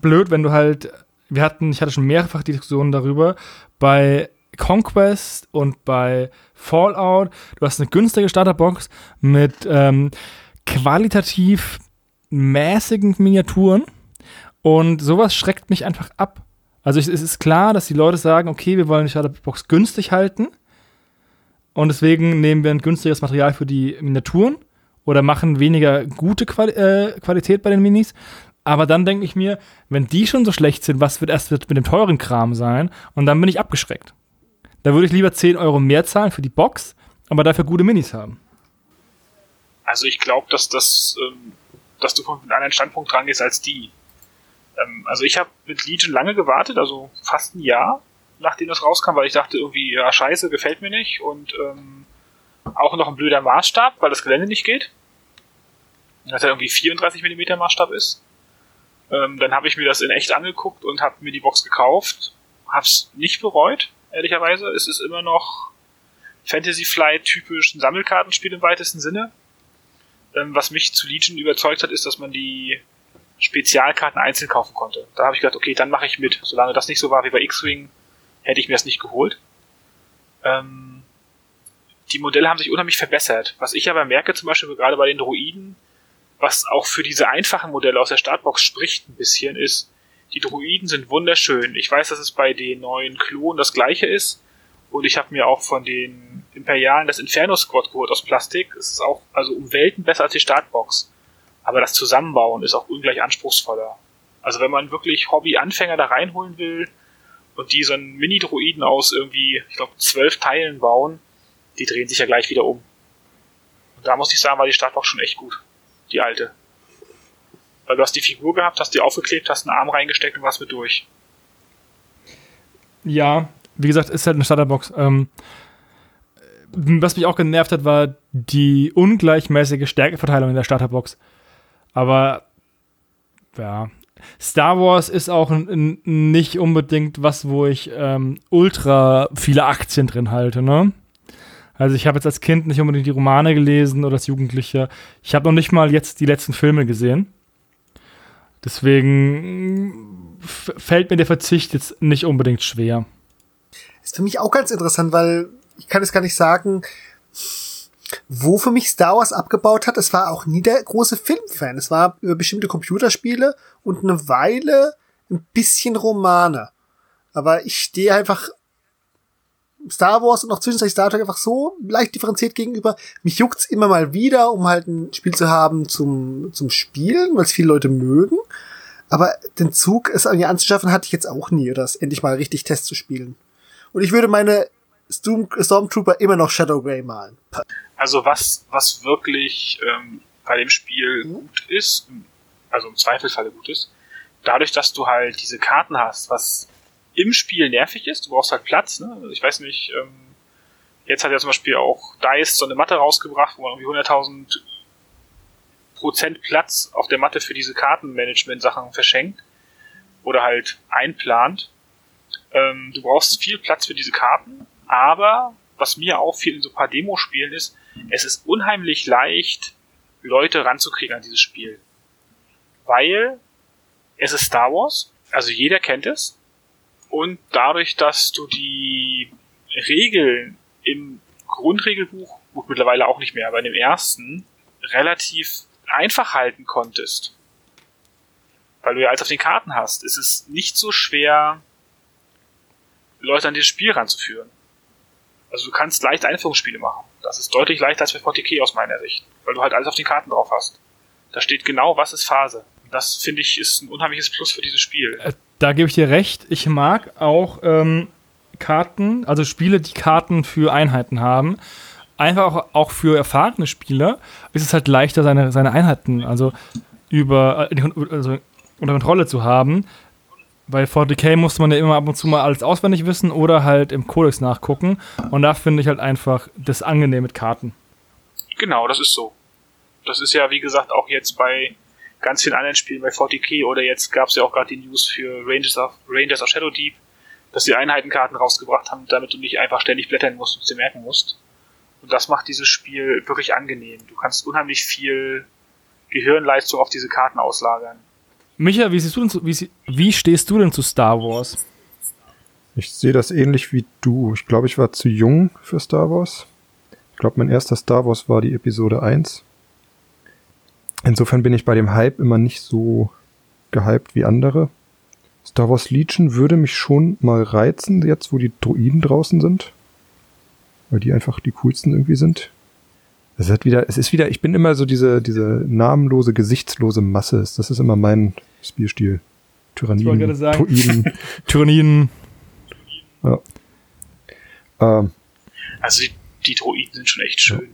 blöd, wenn du halt wir hatten, ich hatte schon mehrfach Diskussionen darüber, bei Conquest und bei Fallout, du hast eine günstige Starterbox mit ähm, qualitativ mäßigen Miniaturen und sowas schreckt mich einfach ab. Also es ist klar, dass die Leute sagen, okay, wir wollen die Starterbox günstig halten und deswegen nehmen wir ein günstiges Material für die Miniaturen oder machen weniger gute Quali äh, Qualität bei den Minis. Aber dann denke ich mir, wenn die schon so schlecht sind, was wird erst mit dem teuren Kram sein? Und dann bin ich abgeschreckt. Da würde ich lieber 10 Euro mehr zahlen für die Box, aber dafür gute Minis haben. Also ich glaube, dass das, ähm, dass du von einem anderen Standpunkt dran gehst als die. Ähm, also ich habe mit Legion lange gewartet, also fast ein Jahr, nachdem das rauskam, weil ich dachte irgendwie, ja scheiße, gefällt mir nicht und ähm, auch noch ein blöder Maßstab, weil das Gelände nicht geht. Dass er irgendwie 34 mm Maßstab ist. Ähm, dann habe ich mir das in echt angeguckt und habe mir die Box gekauft. Hab's nicht bereut, ehrlicherweise. Es ist immer noch Fantasy Flight typisch ein Sammelkartenspiel im weitesten Sinne. Ähm, was mich zu Legion überzeugt hat, ist, dass man die Spezialkarten einzeln kaufen konnte. Da habe ich gedacht, okay, dann mache ich mit. Solange das nicht so war wie bei X-Wing, hätte ich mir das nicht geholt. Ähm, die Modelle haben sich unheimlich verbessert. Was ich aber merke, zum Beispiel gerade bei den Droiden, was auch für diese einfachen Modelle aus der Startbox spricht ein bisschen, ist, die Druiden sind wunderschön. Ich weiß, dass es bei den neuen Klonen das gleiche ist. Und ich habe mir auch von den Imperialen das Inferno Squad geholt aus Plastik. Es ist auch also um Welten besser als die Startbox. Aber das Zusammenbauen ist auch ungleich anspruchsvoller. Also wenn man wirklich Hobby-Anfänger da reinholen will und die so einen Mini-Druiden aus irgendwie, ich glaube, zwölf Teilen bauen, die drehen sich ja gleich wieder um. Und da muss ich sagen, war die Startbox schon echt gut. Die alte. Weil du hast die Figur gehabt, hast die aufgeklebt, hast einen Arm reingesteckt und warst mit durch. Ja, wie gesagt, ist halt eine Starterbox. Ähm, was mich auch genervt hat, war die ungleichmäßige Stärkeverteilung in der Starterbox. Aber ja, Star Wars ist auch nicht unbedingt was, wo ich ähm, ultra viele Aktien drin halte, ne? Also ich habe jetzt als Kind nicht unbedingt die Romane gelesen oder als Jugendlicher. Ich habe noch nicht mal jetzt die letzten Filme gesehen. Deswegen fällt mir der Verzicht jetzt nicht unbedingt schwer. Ist für mich auch ganz interessant, weil ich kann es gar nicht sagen, wo für mich Star Wars abgebaut hat. Es war auch nie der große Filmfan. Es war über bestimmte Computerspiele und eine Weile ein bisschen Romane. Aber ich stehe einfach Star Wars und auch zwischenzeitlich Star Trek einfach so leicht differenziert gegenüber. Mich juckt's immer mal wieder, um halt ein Spiel zu haben zum, zum Spielen, weil es viele Leute mögen. Aber den Zug, es irgendwie anzuschaffen, hatte ich jetzt auch nie, das endlich mal richtig Test zu spielen. Und ich würde meine Stormtrooper immer noch Shadow Grey malen. Also was, was wirklich ähm, bei dem Spiel mhm. gut ist, also im Zweifelsfalle gut ist, dadurch, dass du halt diese Karten hast, was im Spiel nervig ist. Du brauchst halt Platz. Ne? Also ich weiß nicht, ähm, jetzt hat ja zum Beispiel auch DICE so eine Matte rausgebracht, wo man irgendwie 100.000 Prozent Platz auf der Matte für diese Kartenmanagement-Sachen verschenkt oder halt einplant. Ähm, du brauchst viel Platz für diese Karten, aber was mir auffiel in so ein paar Demospielen ist, es ist unheimlich leicht, Leute ranzukriegen an dieses Spiel. Weil es ist Star Wars, also jeder kennt es, und dadurch, dass du die Regeln im Grundregelbuch, gut mittlerweile auch nicht mehr, aber in dem ersten, relativ einfach halten konntest, weil du ja alles auf den Karten hast, ist es nicht so schwer, Leute an dieses Spiel ranzuführen. Also du kannst leicht Einführungsspiele machen. Das ist deutlich leichter als bei 40k aus meiner Sicht, weil du halt alles auf den Karten drauf hast. Da steht genau, was ist Phase. Das finde ich ist ein unheimliches Plus für dieses Spiel. Da gebe ich dir recht. Ich mag auch ähm, Karten, also Spiele, die Karten für Einheiten haben. Einfach auch, auch für erfahrene Spieler ist es halt leichter, seine, seine Einheiten also über äh, also unter Kontrolle zu haben. Bei 40k musste man ja immer ab und zu mal alles auswendig wissen oder halt im Codex nachgucken. Und da finde ich halt einfach das angenehm mit Karten. Genau, das ist so. Das ist ja, wie gesagt, auch jetzt bei ganz vielen anderen Spielen bei 40k oder jetzt gab es ja auch gerade die News für Rangers of, Rangers of Shadow Deep, dass sie Einheitenkarten rausgebracht haben, damit du nicht einfach ständig blättern musst und sie merken musst. Und das macht dieses Spiel wirklich angenehm. Du kannst unheimlich viel Gehirnleistung auf diese Karten auslagern. Micha, wie, siehst du denn zu, wie, wie stehst du denn zu Star Wars? Ich sehe das ähnlich wie du. Ich glaube, ich war zu jung für Star Wars. Ich glaube, mein erster Star Wars war die Episode 1. Insofern bin ich bei dem Hype immer nicht so gehypt wie andere. Star Wars Legion würde mich schon mal reizen, jetzt wo die Droiden draußen sind. Weil die einfach die coolsten irgendwie sind. Es wird wieder, es ist wieder, ich bin immer so diese, diese namenlose, gesichtslose Masse. Das ist immer mein Spielstil. Tyranniden, Droiden. Tyranniden. Ja. Ähm. Also die, die Droiden sind schon echt schön. Ja.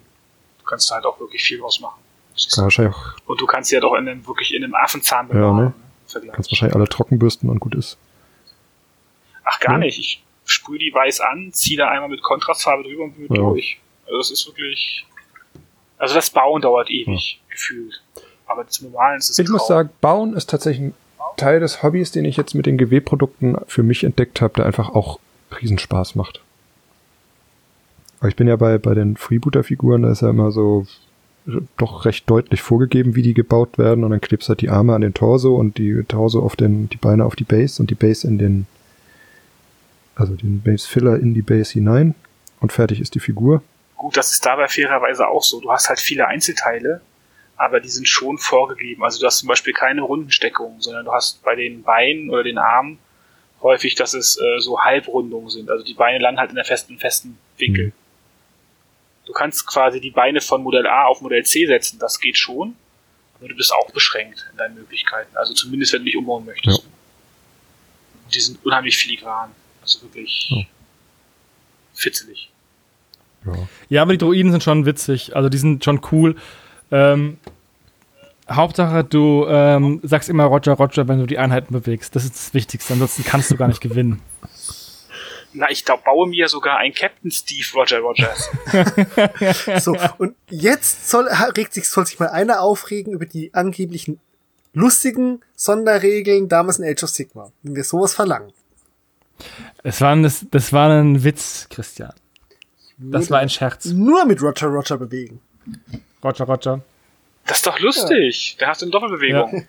Du kannst da halt auch wirklich viel draus machen. Wahrscheinlich auch. Und du kannst sie ja doch in einem, wirklich in einem Affenzahn bewahren. Ja, ne? ne? Kannst wahrscheinlich alle trockenbürsten und gut ist. Ach, gar ja. nicht. Ich sprühe die weiß an, ziehe da einmal mit Kontrastfarbe drüber und bin ja. durch. Also das ist wirklich. Also das Bauen dauert ewig, ja. gefühlt. Aber zum Normalen ist es Ich muss sagen, Bauen ist tatsächlich ein Teil des Hobbys, den ich jetzt mit den GW-Produkten für mich entdeckt habe, der einfach auch Riesenspaß macht. Aber ich bin ja bei, bei den Freebooter-Figuren, da ist ja immer so, doch recht deutlich vorgegeben, wie die gebaut werden und dann klebst halt die Arme an den Torso und die Torso auf den, die Beine auf die Base und die Base in den, also den Base Filler in die Base hinein und fertig ist die Figur. Gut, das ist dabei fairerweise auch so. Du hast halt viele Einzelteile, aber die sind schon vorgegeben. Also du hast zum Beispiel keine Rundensteckungen, sondern du hast bei den Beinen oder den Armen häufig, dass es äh, so Halbrundungen sind. Also die Beine landen halt in der festen, festen Winkel. Mhm. Du kannst quasi die Beine von Modell A auf Modell C setzen, das geht schon, aber du bist auch beschränkt in deinen Möglichkeiten. Also zumindest, wenn du dich umbauen möchtest. Ja. Die sind unheimlich filigran. Also wirklich ja. fitzelig. Ja. Ja, aber die Droiden sind schon witzig. Also die sind schon cool. Ähm, Hauptsache, du ähm, sagst immer Roger, Roger, wenn du die Einheiten bewegst. Das ist das Wichtigste. Ansonsten kannst du gar nicht gewinnen. Na, ich glaub, baue mir sogar ein Captain Steve Roger Rogers. So, und jetzt soll, regt sich, soll sich mal einer aufregen über die angeblichen lustigen Sonderregeln damals in Age of Sigma. Wenn wir sowas verlangen. Es war ein, das, das war ein Witz, Christian. Das war ein Scherz. Nur mit Roger Roger bewegen. Roger, Roger. Das ist doch lustig. Da hast du eine Doppelbewegung.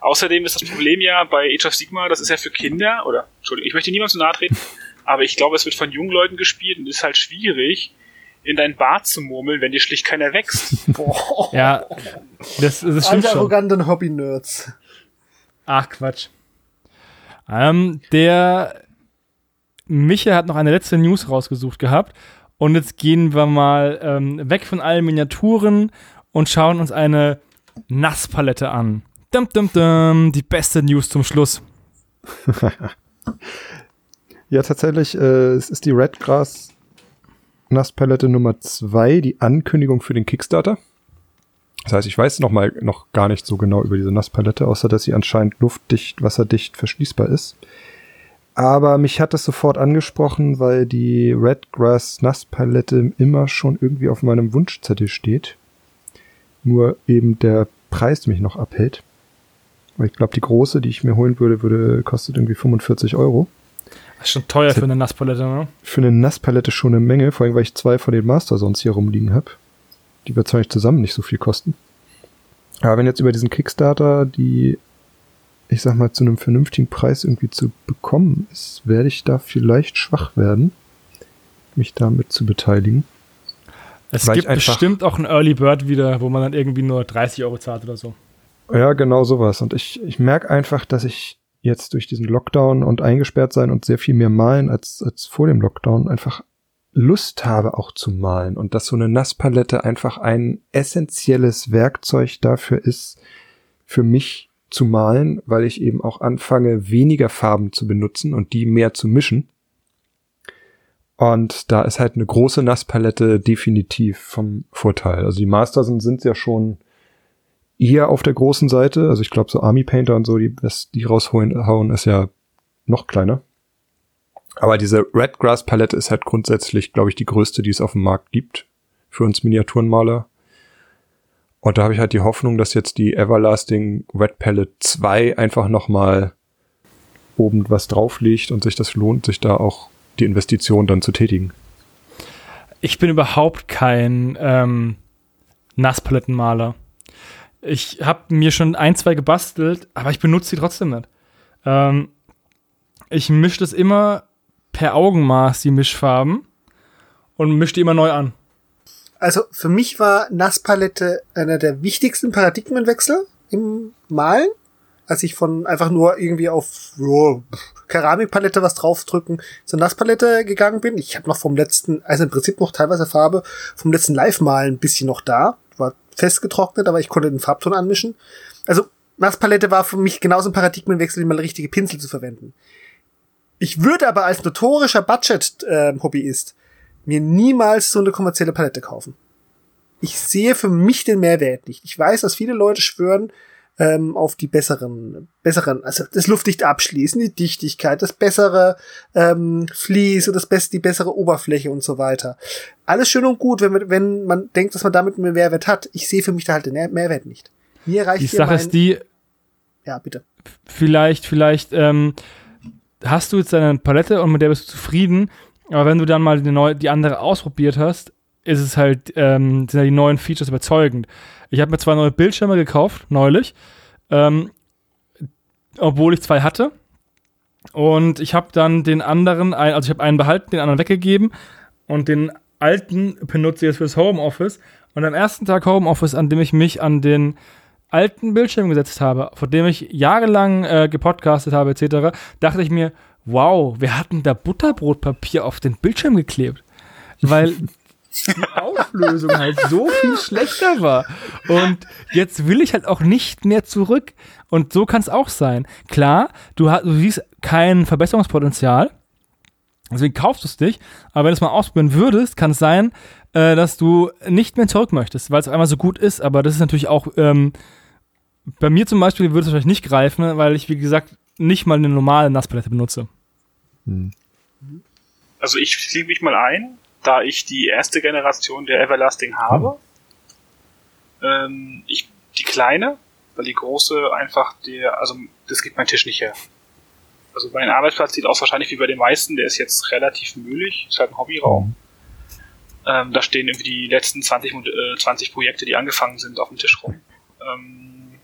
Außerdem ist das Problem ja bei Age of Sigma, das ist ja für Kinder, oder, Entschuldigung, ich möchte niemandem zu nahe treten, aber ich glaube, es wird von jungen Leuten gespielt und ist halt schwierig, in dein Bart zu murmeln, wenn dir schlicht keiner wächst. Boah. Ja, das, das stimmt Alle schon. arroganten Hobby-Nerds. Ach, Quatsch. Ähm, der Michael hat noch eine letzte News rausgesucht gehabt. Und jetzt gehen wir mal ähm, weg von allen Miniaturen und schauen uns eine Nasspalette an. Dum, dum, dum, die beste News zum Schluss. Ja, tatsächlich, äh, es ist die Redgrass Nasspalette Nummer zwei, die Ankündigung für den Kickstarter. Das heißt, ich weiß noch mal noch gar nicht so genau über diese Nasspalette, außer dass sie anscheinend luftdicht, wasserdicht verschließbar ist. Aber mich hat das sofort angesprochen, weil die Redgrass Nasspalette immer schon irgendwie auf meinem Wunschzettel steht. Nur eben der Preis mich noch abhält. Weil ich glaube, die große, die ich mir holen würde, würde kostet irgendwie 45 Euro. Das ist schon teuer für eine Nasspalette, ne? Für eine Nasspalette schon eine Menge, vor allem weil ich zwei von den Master sonst hier rumliegen habe. Die wird zwar nicht zusammen nicht so viel kosten. Aber wenn jetzt über diesen Kickstarter die, ich sag mal, zu einem vernünftigen Preis irgendwie zu bekommen ist, werde ich da vielleicht schwach werden, mich damit zu beteiligen. Es gibt bestimmt auch ein Early Bird wieder, wo man dann irgendwie nur 30 Euro zahlt oder so. Ja, genau sowas. Und ich, ich merke einfach, dass ich jetzt durch diesen Lockdown und eingesperrt sein und sehr viel mehr malen als, als vor dem Lockdown einfach Lust habe auch zu malen und dass so eine Nasspalette einfach ein essentielles Werkzeug dafür ist, für mich zu malen, weil ich eben auch anfange, weniger Farben zu benutzen und die mehr zu mischen. Und da ist halt eine große Nasspalette definitiv vom Vorteil. Also die Master sind, sind ja schon eher auf der großen Seite. Also ich glaube, so Army Painter und so, die, das, die rausholen, hauen, ist ja noch kleiner. Aber diese Redgrass Palette ist halt grundsätzlich, glaube ich, die größte, die es auf dem Markt gibt für uns Miniaturenmaler. Und da habe ich halt die Hoffnung, dass jetzt die Everlasting Red Palette 2 einfach noch mal oben was drauf liegt und sich das lohnt, sich da auch die Investition dann zu tätigen. Ich bin überhaupt kein ähm, Nasspalettenmaler. Ich habe mir schon ein, zwei gebastelt, aber ich benutze sie trotzdem nicht. Ähm, ich mische das immer per Augenmaß, die Mischfarben, und mische die immer neu an. Also für mich war Nasspalette einer der wichtigsten Paradigmenwechsel im Malen, als ich von einfach nur irgendwie auf jo, Keramikpalette was draufdrücken zur Nasspalette gegangen bin. Ich habe noch vom letzten, also im Prinzip noch teilweise Farbe vom letzten Live-Malen ein bisschen noch da, festgetrocknet, aber ich konnte den Farbton anmischen. Also Nasspalette war für mich genauso ein Paradigmenwechsel, wie mal richtige Pinsel zu verwenden. Ich würde aber als notorischer Budget-Hobbyist mir niemals so eine kommerzielle Palette kaufen. Ich sehe für mich den Mehrwert nicht. Ich weiß, dass viele Leute schwören ähm, auf die besseren, besseren, also das luftdicht abschließen, die Dichtigkeit, das bessere ähm, Vlies und das best, die bessere Oberfläche und so weiter. Alles schön und gut, wenn man, wenn man denkt, dass man damit einen Mehrwert hat. Ich sehe für mich da halt den Mehr- Mehrwert nicht. Mir reicht Die Sache mein, ist die, ja bitte. vielleicht, vielleicht ähm, hast du jetzt deine Palette und mit der bist du zufrieden, aber wenn du dann mal die, neue, die andere ausprobiert hast, ist es halt, ähm, sind ja die neuen Features überzeugend. Ich habe mir zwei neue Bildschirme gekauft, neulich, ähm, obwohl ich zwei hatte. Und ich habe dann den anderen, also ich habe einen behalten, den anderen weggegeben und den alten benutze ich jetzt fürs Homeoffice. Und am ersten Tag Homeoffice, an dem ich mich an den alten Bildschirm gesetzt habe, vor dem ich jahrelang äh, gepodcastet habe, etc., dachte ich mir, wow, wir hatten da Butterbrotpapier auf den Bildschirm geklebt. Weil die Auflösung halt so viel schlechter war. Und jetzt will ich halt auch nicht mehr zurück. Und so kann es auch sein. Klar, du, hast, du siehst kein Verbesserungspotenzial, Deswegen kaufst du es nicht. Aber wenn du es mal ausprobieren würdest, kann es sein, äh, dass du nicht mehr zurück möchtest, weil es auf einmal so gut ist. Aber das ist natürlich auch, ähm, bei mir zum Beispiel würde es wahrscheinlich nicht greifen, weil ich, wie gesagt, nicht mal eine normale Nasspalette benutze. Hm. Also ich klinge mich mal ein, da ich die erste Generation der Everlasting habe. Ähm, ich, die kleine, weil die große einfach der, also das gibt mein Tisch nicht her. Also mein Arbeitsplatz sieht aus wahrscheinlich wie bei den meisten, der ist jetzt relativ mühlich, ist halt ein Hobbyraum. Ähm, da stehen irgendwie die letzten 20, äh, 20 Projekte, die angefangen sind, auf dem Tisch rum. Ähm,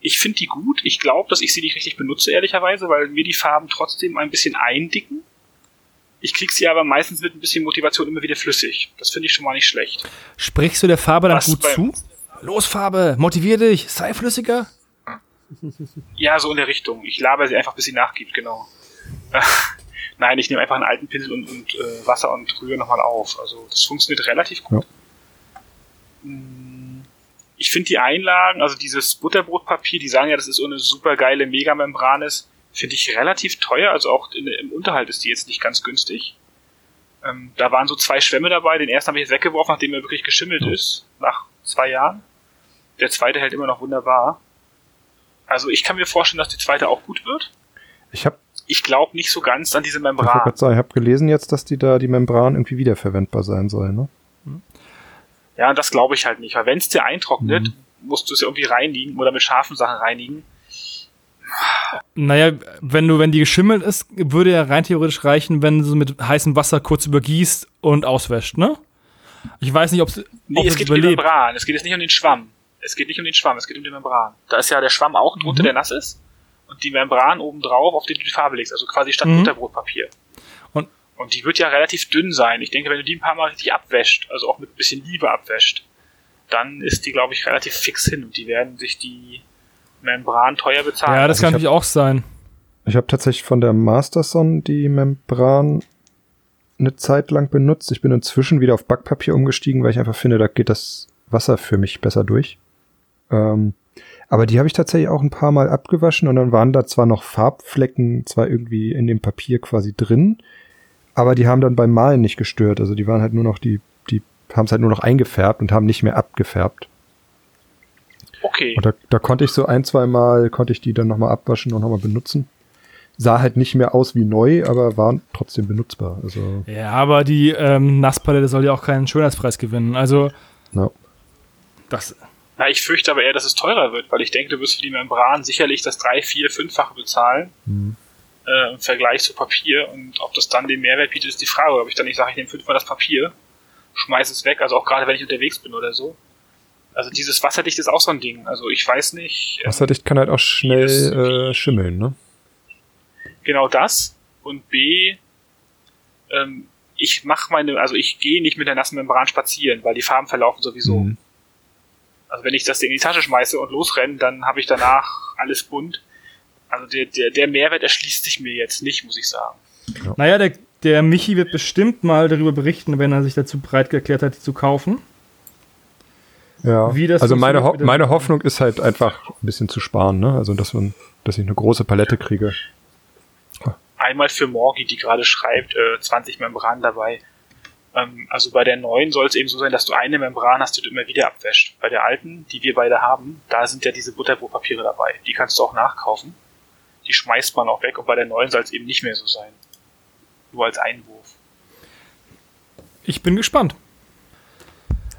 ich finde die gut. Ich glaube, dass ich sie nicht richtig benutze, ehrlicherweise, weil mir die Farben trotzdem ein bisschen eindicken. Ich krieg sie aber meistens mit ein bisschen Motivation immer wieder flüssig. Das finde ich schon mal nicht schlecht. Sprichst du der Farbe dann Was gut zu? Los, Farbe, motivier dich, sei flüssiger. Ja, so in der Richtung. Ich laber sie einfach, bis sie nachgibt, genau. Nein, ich nehme einfach einen alten Pinsel und, und äh, Wasser und rühre nochmal auf. Also das funktioniert relativ gut. Mm, Ich finde die Einlagen, also dieses Butterbrotpapier, die sagen ja, das ist so eine super geile Megamembran ist, finde ich relativ teuer. Also auch in, im Unterhalt ist die jetzt nicht ganz günstig. Ähm, da waren so zwei Schwämme dabei. Den ersten habe ich jetzt weggeworfen, nachdem er wirklich geschimmelt ist, nach zwei Jahren. Der zweite hält immer noch wunderbar. Also ich kann mir vorstellen, dass die zweite auch gut wird. Ich habe Ich glaube nicht so ganz an diese ich Membran. gerade sagen, ich habe gelesen jetzt, dass die da die Membran irgendwie wiederverwendbar sein soll, ne? Ja, das glaube ich halt nicht, weil wenn es dir eintrocknet, Mhm. musst du es ja irgendwie reinigen oder mit scharfen Sachen reinigen. Naja, wenn du, wenn die geschimmelt ist, würde ja rein theoretisch reichen, wenn du sie mit heißem Wasser kurz übergießt und auswäscht, ne? Ich weiß nicht, ob es Nee, es geht um die überlebt. Membran. Es geht jetzt nicht um den Schwamm. Es geht nicht um den Schwamm, es geht um die Membran. Da ist ja der Schwamm auch drunter, Mhm. der nass ist. Und die Membran obendrauf, auf die du die Farbe legst. Also quasi statt Mhm. Butterbrotpapier. Und- und die wird ja relativ dünn sein. Ich denke, wenn du die ein paar Mal richtig abwäscht, also auch mit ein bisschen Liebe abwäscht, dann ist die, glaube ich, relativ fix hin. Und die werden sich die Membran teuer bezahlen. Ja, das Also kann ich natürlich auch sein. Ich habe tatsächlich von der Masterson die Membran eine Zeit lang benutzt. Ich bin inzwischen wieder auf Backpapier umgestiegen, weil ich einfach finde, da geht das Wasser für mich besser durch. Ähm, aber die habe ich tatsächlich auch ein paar Mal abgewaschen und dann waren da zwar noch Farbflecken zwar irgendwie in dem Papier quasi drin, aber die haben dann beim Malen nicht gestört. Also die waren halt nur noch die, die haben es halt nur noch eingefärbt und haben nicht mehr abgefärbt. Okay. Und da, da konnte ich so ein, zwei Mal, konnte ich die dann nochmal abwaschen und nochmal benutzen. Sah halt nicht mehr aus wie neu, aber waren trotzdem benutzbar. Also, Ja, aber die ähm, Nasspalette soll ja auch keinen Schönheitspreis gewinnen. Also, no. das. Na, ich fürchte aber eher, dass es teurer wird, weil ich denke, du wirst für die Membran sicherlich das drei, vier, fünffache bezahlen Hm. äh, im Vergleich zu Papier. Und ob das dann den Mehrwert bietet, ist die Frage. Ob ich dann nicht sage, ich nehme fünfmal das Papier, schmeiß es weg, also auch gerade wenn ich unterwegs bin oder so. Also dieses Wasserdicht ist auch so ein Ding. Also ich weiß nicht. ähm, Wasserdicht kann halt auch schnell äh, schimmeln, ne? genau das. Und B, ähm, ich mache meine, also ich gehe nicht mit der nassen Membran spazieren, weil die Farben verlaufen sowieso. Mhm. Also wenn ich das Ding in die Tasche schmeiße und losrenne, dann habe ich danach alles bunt. Also der, der, der Mehrwert erschließt sich mir jetzt nicht, muss ich sagen. Naja, der, der Michi wird bestimmt mal darüber berichten, wenn er sich dazu bereit erklärt hat, die zu kaufen. Ja. Wie das also meine, Ho meine Hoffnung ist halt einfach ein bisschen zu sparen, ne? Also dass man, dass ich eine große Palette kriege. Einmal für Morgi, die gerade schreibt, äh, 20 Membranen dabei. Ähm, also bei der neuen soll es eben so sein, dass du eine Membran hast, die du immer wieder abwäscht. Bei der alten, die wir beide haben, da sind ja diese Butterbrotpapiere dabei. Die kannst du auch nachkaufen. Die schmeißt man auch weg und bei der neuen soll es eben nicht mehr so sein. Nur als Einwurf. Ich bin gespannt.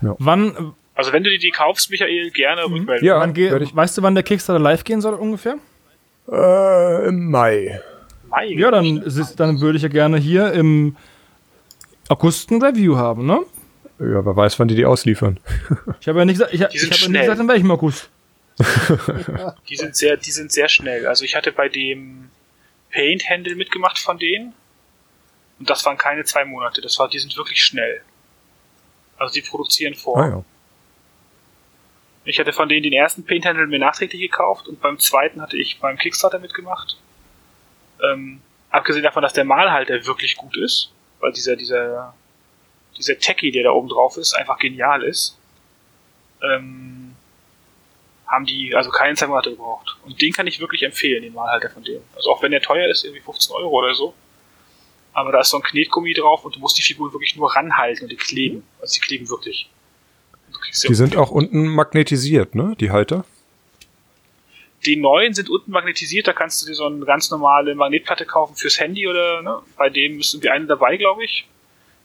Ja. Wann, Also wenn du dir die kaufst, Michael, gerne rückmelden. Ja, wann ich- weißt du, wann der Kickstarter live gehen soll ungefähr? Äh, im Mai. Mai, Ja, dann, ist- dann würde ich ja gerne hier im August ein Review haben, ne? Ja, wer weiß, wann die die ausliefern. Ich habe ja nicht gesagt, ich, ich Die sind habe ja nicht schnell. gesagt, in welchem August. Die sind sehr, die sind sehr schnell. Also ich hatte bei dem Paint-Händel mitgemacht von denen. Und das waren keine zwei Monate. Das war, die sind wirklich schnell. Also die produzieren vor. Ah ja. Ich hatte von denen den ersten Paint-Händel mir nachträglich gekauft und beim zweiten hatte ich beim Kickstarter mitgemacht. Ähm, abgesehen davon, dass der Malhalter wirklich gut ist, weil dieser, dieser, dieser Techie, der da oben drauf ist, einfach genial ist, ähm, haben die also keine zwei Monate gebraucht. Und den kann ich wirklich empfehlen, den Malhalter von denen. Also auch wenn der teuer ist, irgendwie 15 Euro oder so, aber da ist so ein Knetgummi drauf und du musst die Figuren wirklich nur ranhalten und die kleben. Also die kleben wirklich. Die sind auch unten magnetisiert, ne? Die Halter. Die neuen sind unten magnetisiert, da kannst du dir so eine ganz normale Magnetplatte kaufen fürs Handy oder ne? Bei dem ist irgendwie eine dabei, glaube ich.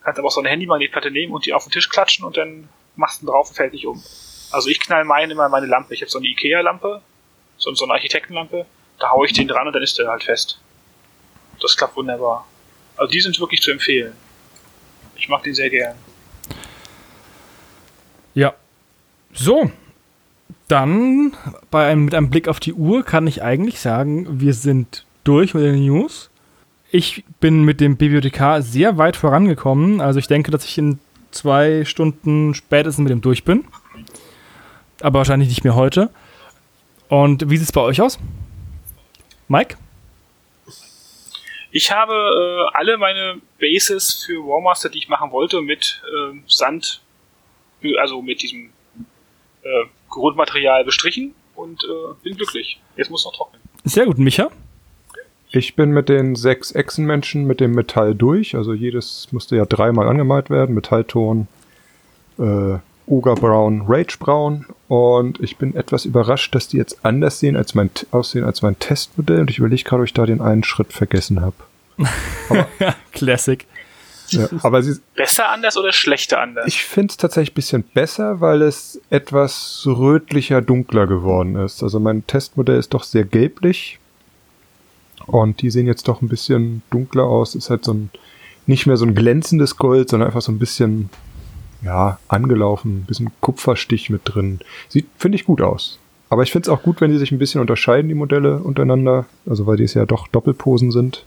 Kannst aber auch so eine Handy-Magnetplatte nehmen und die auf den Tisch klatschen und dann machst du ihn drauf und fällt nicht um. Also ich knall meinen immer meine Lampe. Ich habe so eine Ikea-Lampe, so, so eine Architektenlampe. Da haue ich den dran und dann ist der halt fest. Das klappt wunderbar. Also die sind wirklich zu empfehlen. Ich mag den sehr gern. Ja. So. Dann, bei einem, mit einem Blick auf die Uhr, kann ich eigentlich sagen, wir sind durch mit den News. Ich bin mit dem Bibliothekar sehr weit vorangekommen. Also ich denke, dass ich in zwei Stunden spätestens mit dem durch bin. Aber wahrscheinlich nicht mehr heute. Und wie sieht es bei euch aus? Mike? Ich habe äh, alle meine Bases für Warmaster, die ich machen wollte, mit äh, Sand, also mit diesem äh, Grundmaterial bestrichen und äh, bin glücklich. Jetzt muss noch trocknen. Sehr gut, Micha? Ich bin mit den sechs Echsenmenschen mit dem Metall durch. Also jedes musste ja dreimal angemalt werden. Metallton, äh, Ogre Brown, Rage Brown. Und ich bin etwas überrascht, dass die jetzt anders sehen als mein, aussehen als mein Testmodell. Und ich überlege gerade, ob ich da den einen Schritt vergessen habe. Classic. Ja, aber sie, Besser anders oder schlechter anders? ich finde es tatsächlich ein bisschen besser, weil es etwas rötlicher, dunkler geworden ist. Also mein Testmodell ist doch sehr gelblich. Und die sehen jetzt doch ein bisschen dunkler aus. Ist halt so ein, nicht mehr so ein glänzendes Gold, sondern einfach so ein bisschen, ja, angelaufen, ein bisschen Kupferstich mit drin. Sieht, finde ich, gut aus. Aber ich finde es auch gut, wenn die sich ein bisschen unterscheiden, die Modelle untereinander. Also weil die es ja doch Doppelposen sind.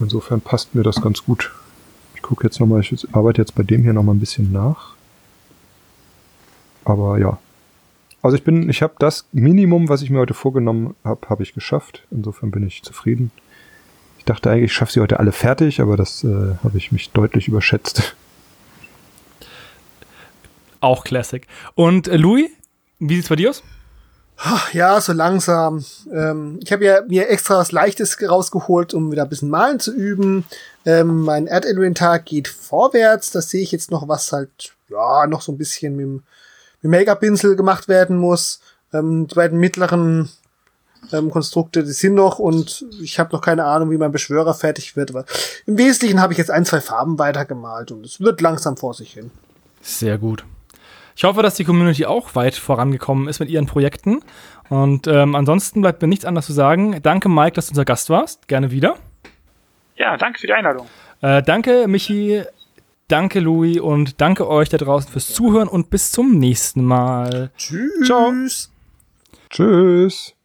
Insofern passt mir das ganz gut. Ich gucke jetzt nochmal, ich arbeite jetzt bei dem hier nochmal ein bisschen nach. Aber ja. Also ich bin, ich habe das Minimum, was ich mir heute vorgenommen habe, habe ich geschafft. Insofern bin ich zufrieden. Ich dachte eigentlich, ich schaffe sie heute alle fertig, aber das äh, habe ich mich deutlich überschätzt. Auch Classic. Und äh, Louis, wie sieht's bei dir aus? Ja, so langsam. Ähm, ich habe ja mir extra was Leichtes rausgeholt, um wieder ein bisschen malen zu üben. Ähm, mein Erdinventar geht vorwärts. Da sehe ich jetzt noch, was halt, ja, noch so ein bisschen mit dem, Make-up-Pinsel gemacht werden muss. Ähm, die beiden mittleren ähm, Konstrukte, die sind noch und ich habe noch keine Ahnung, wie mein Beschwörer fertig wird. Aber im Wesentlichen habe ich jetzt ein, zwei Farben weitergemalt und es wird langsam vor sich hin. Sehr gut. Ich hoffe, dass die Community auch weit vorangekommen ist mit ihren Projekten. Und ähm, ansonsten bleibt mir nichts anderes zu sagen. Danke, Mike, dass du unser Gast warst. Gerne wieder. Ja, danke für die Einladung. Äh, danke, Michi. Danke, Louis. Und danke euch da draußen fürs Zuhören und bis zum nächsten Mal. Tschüss. Ciao. Tschüss.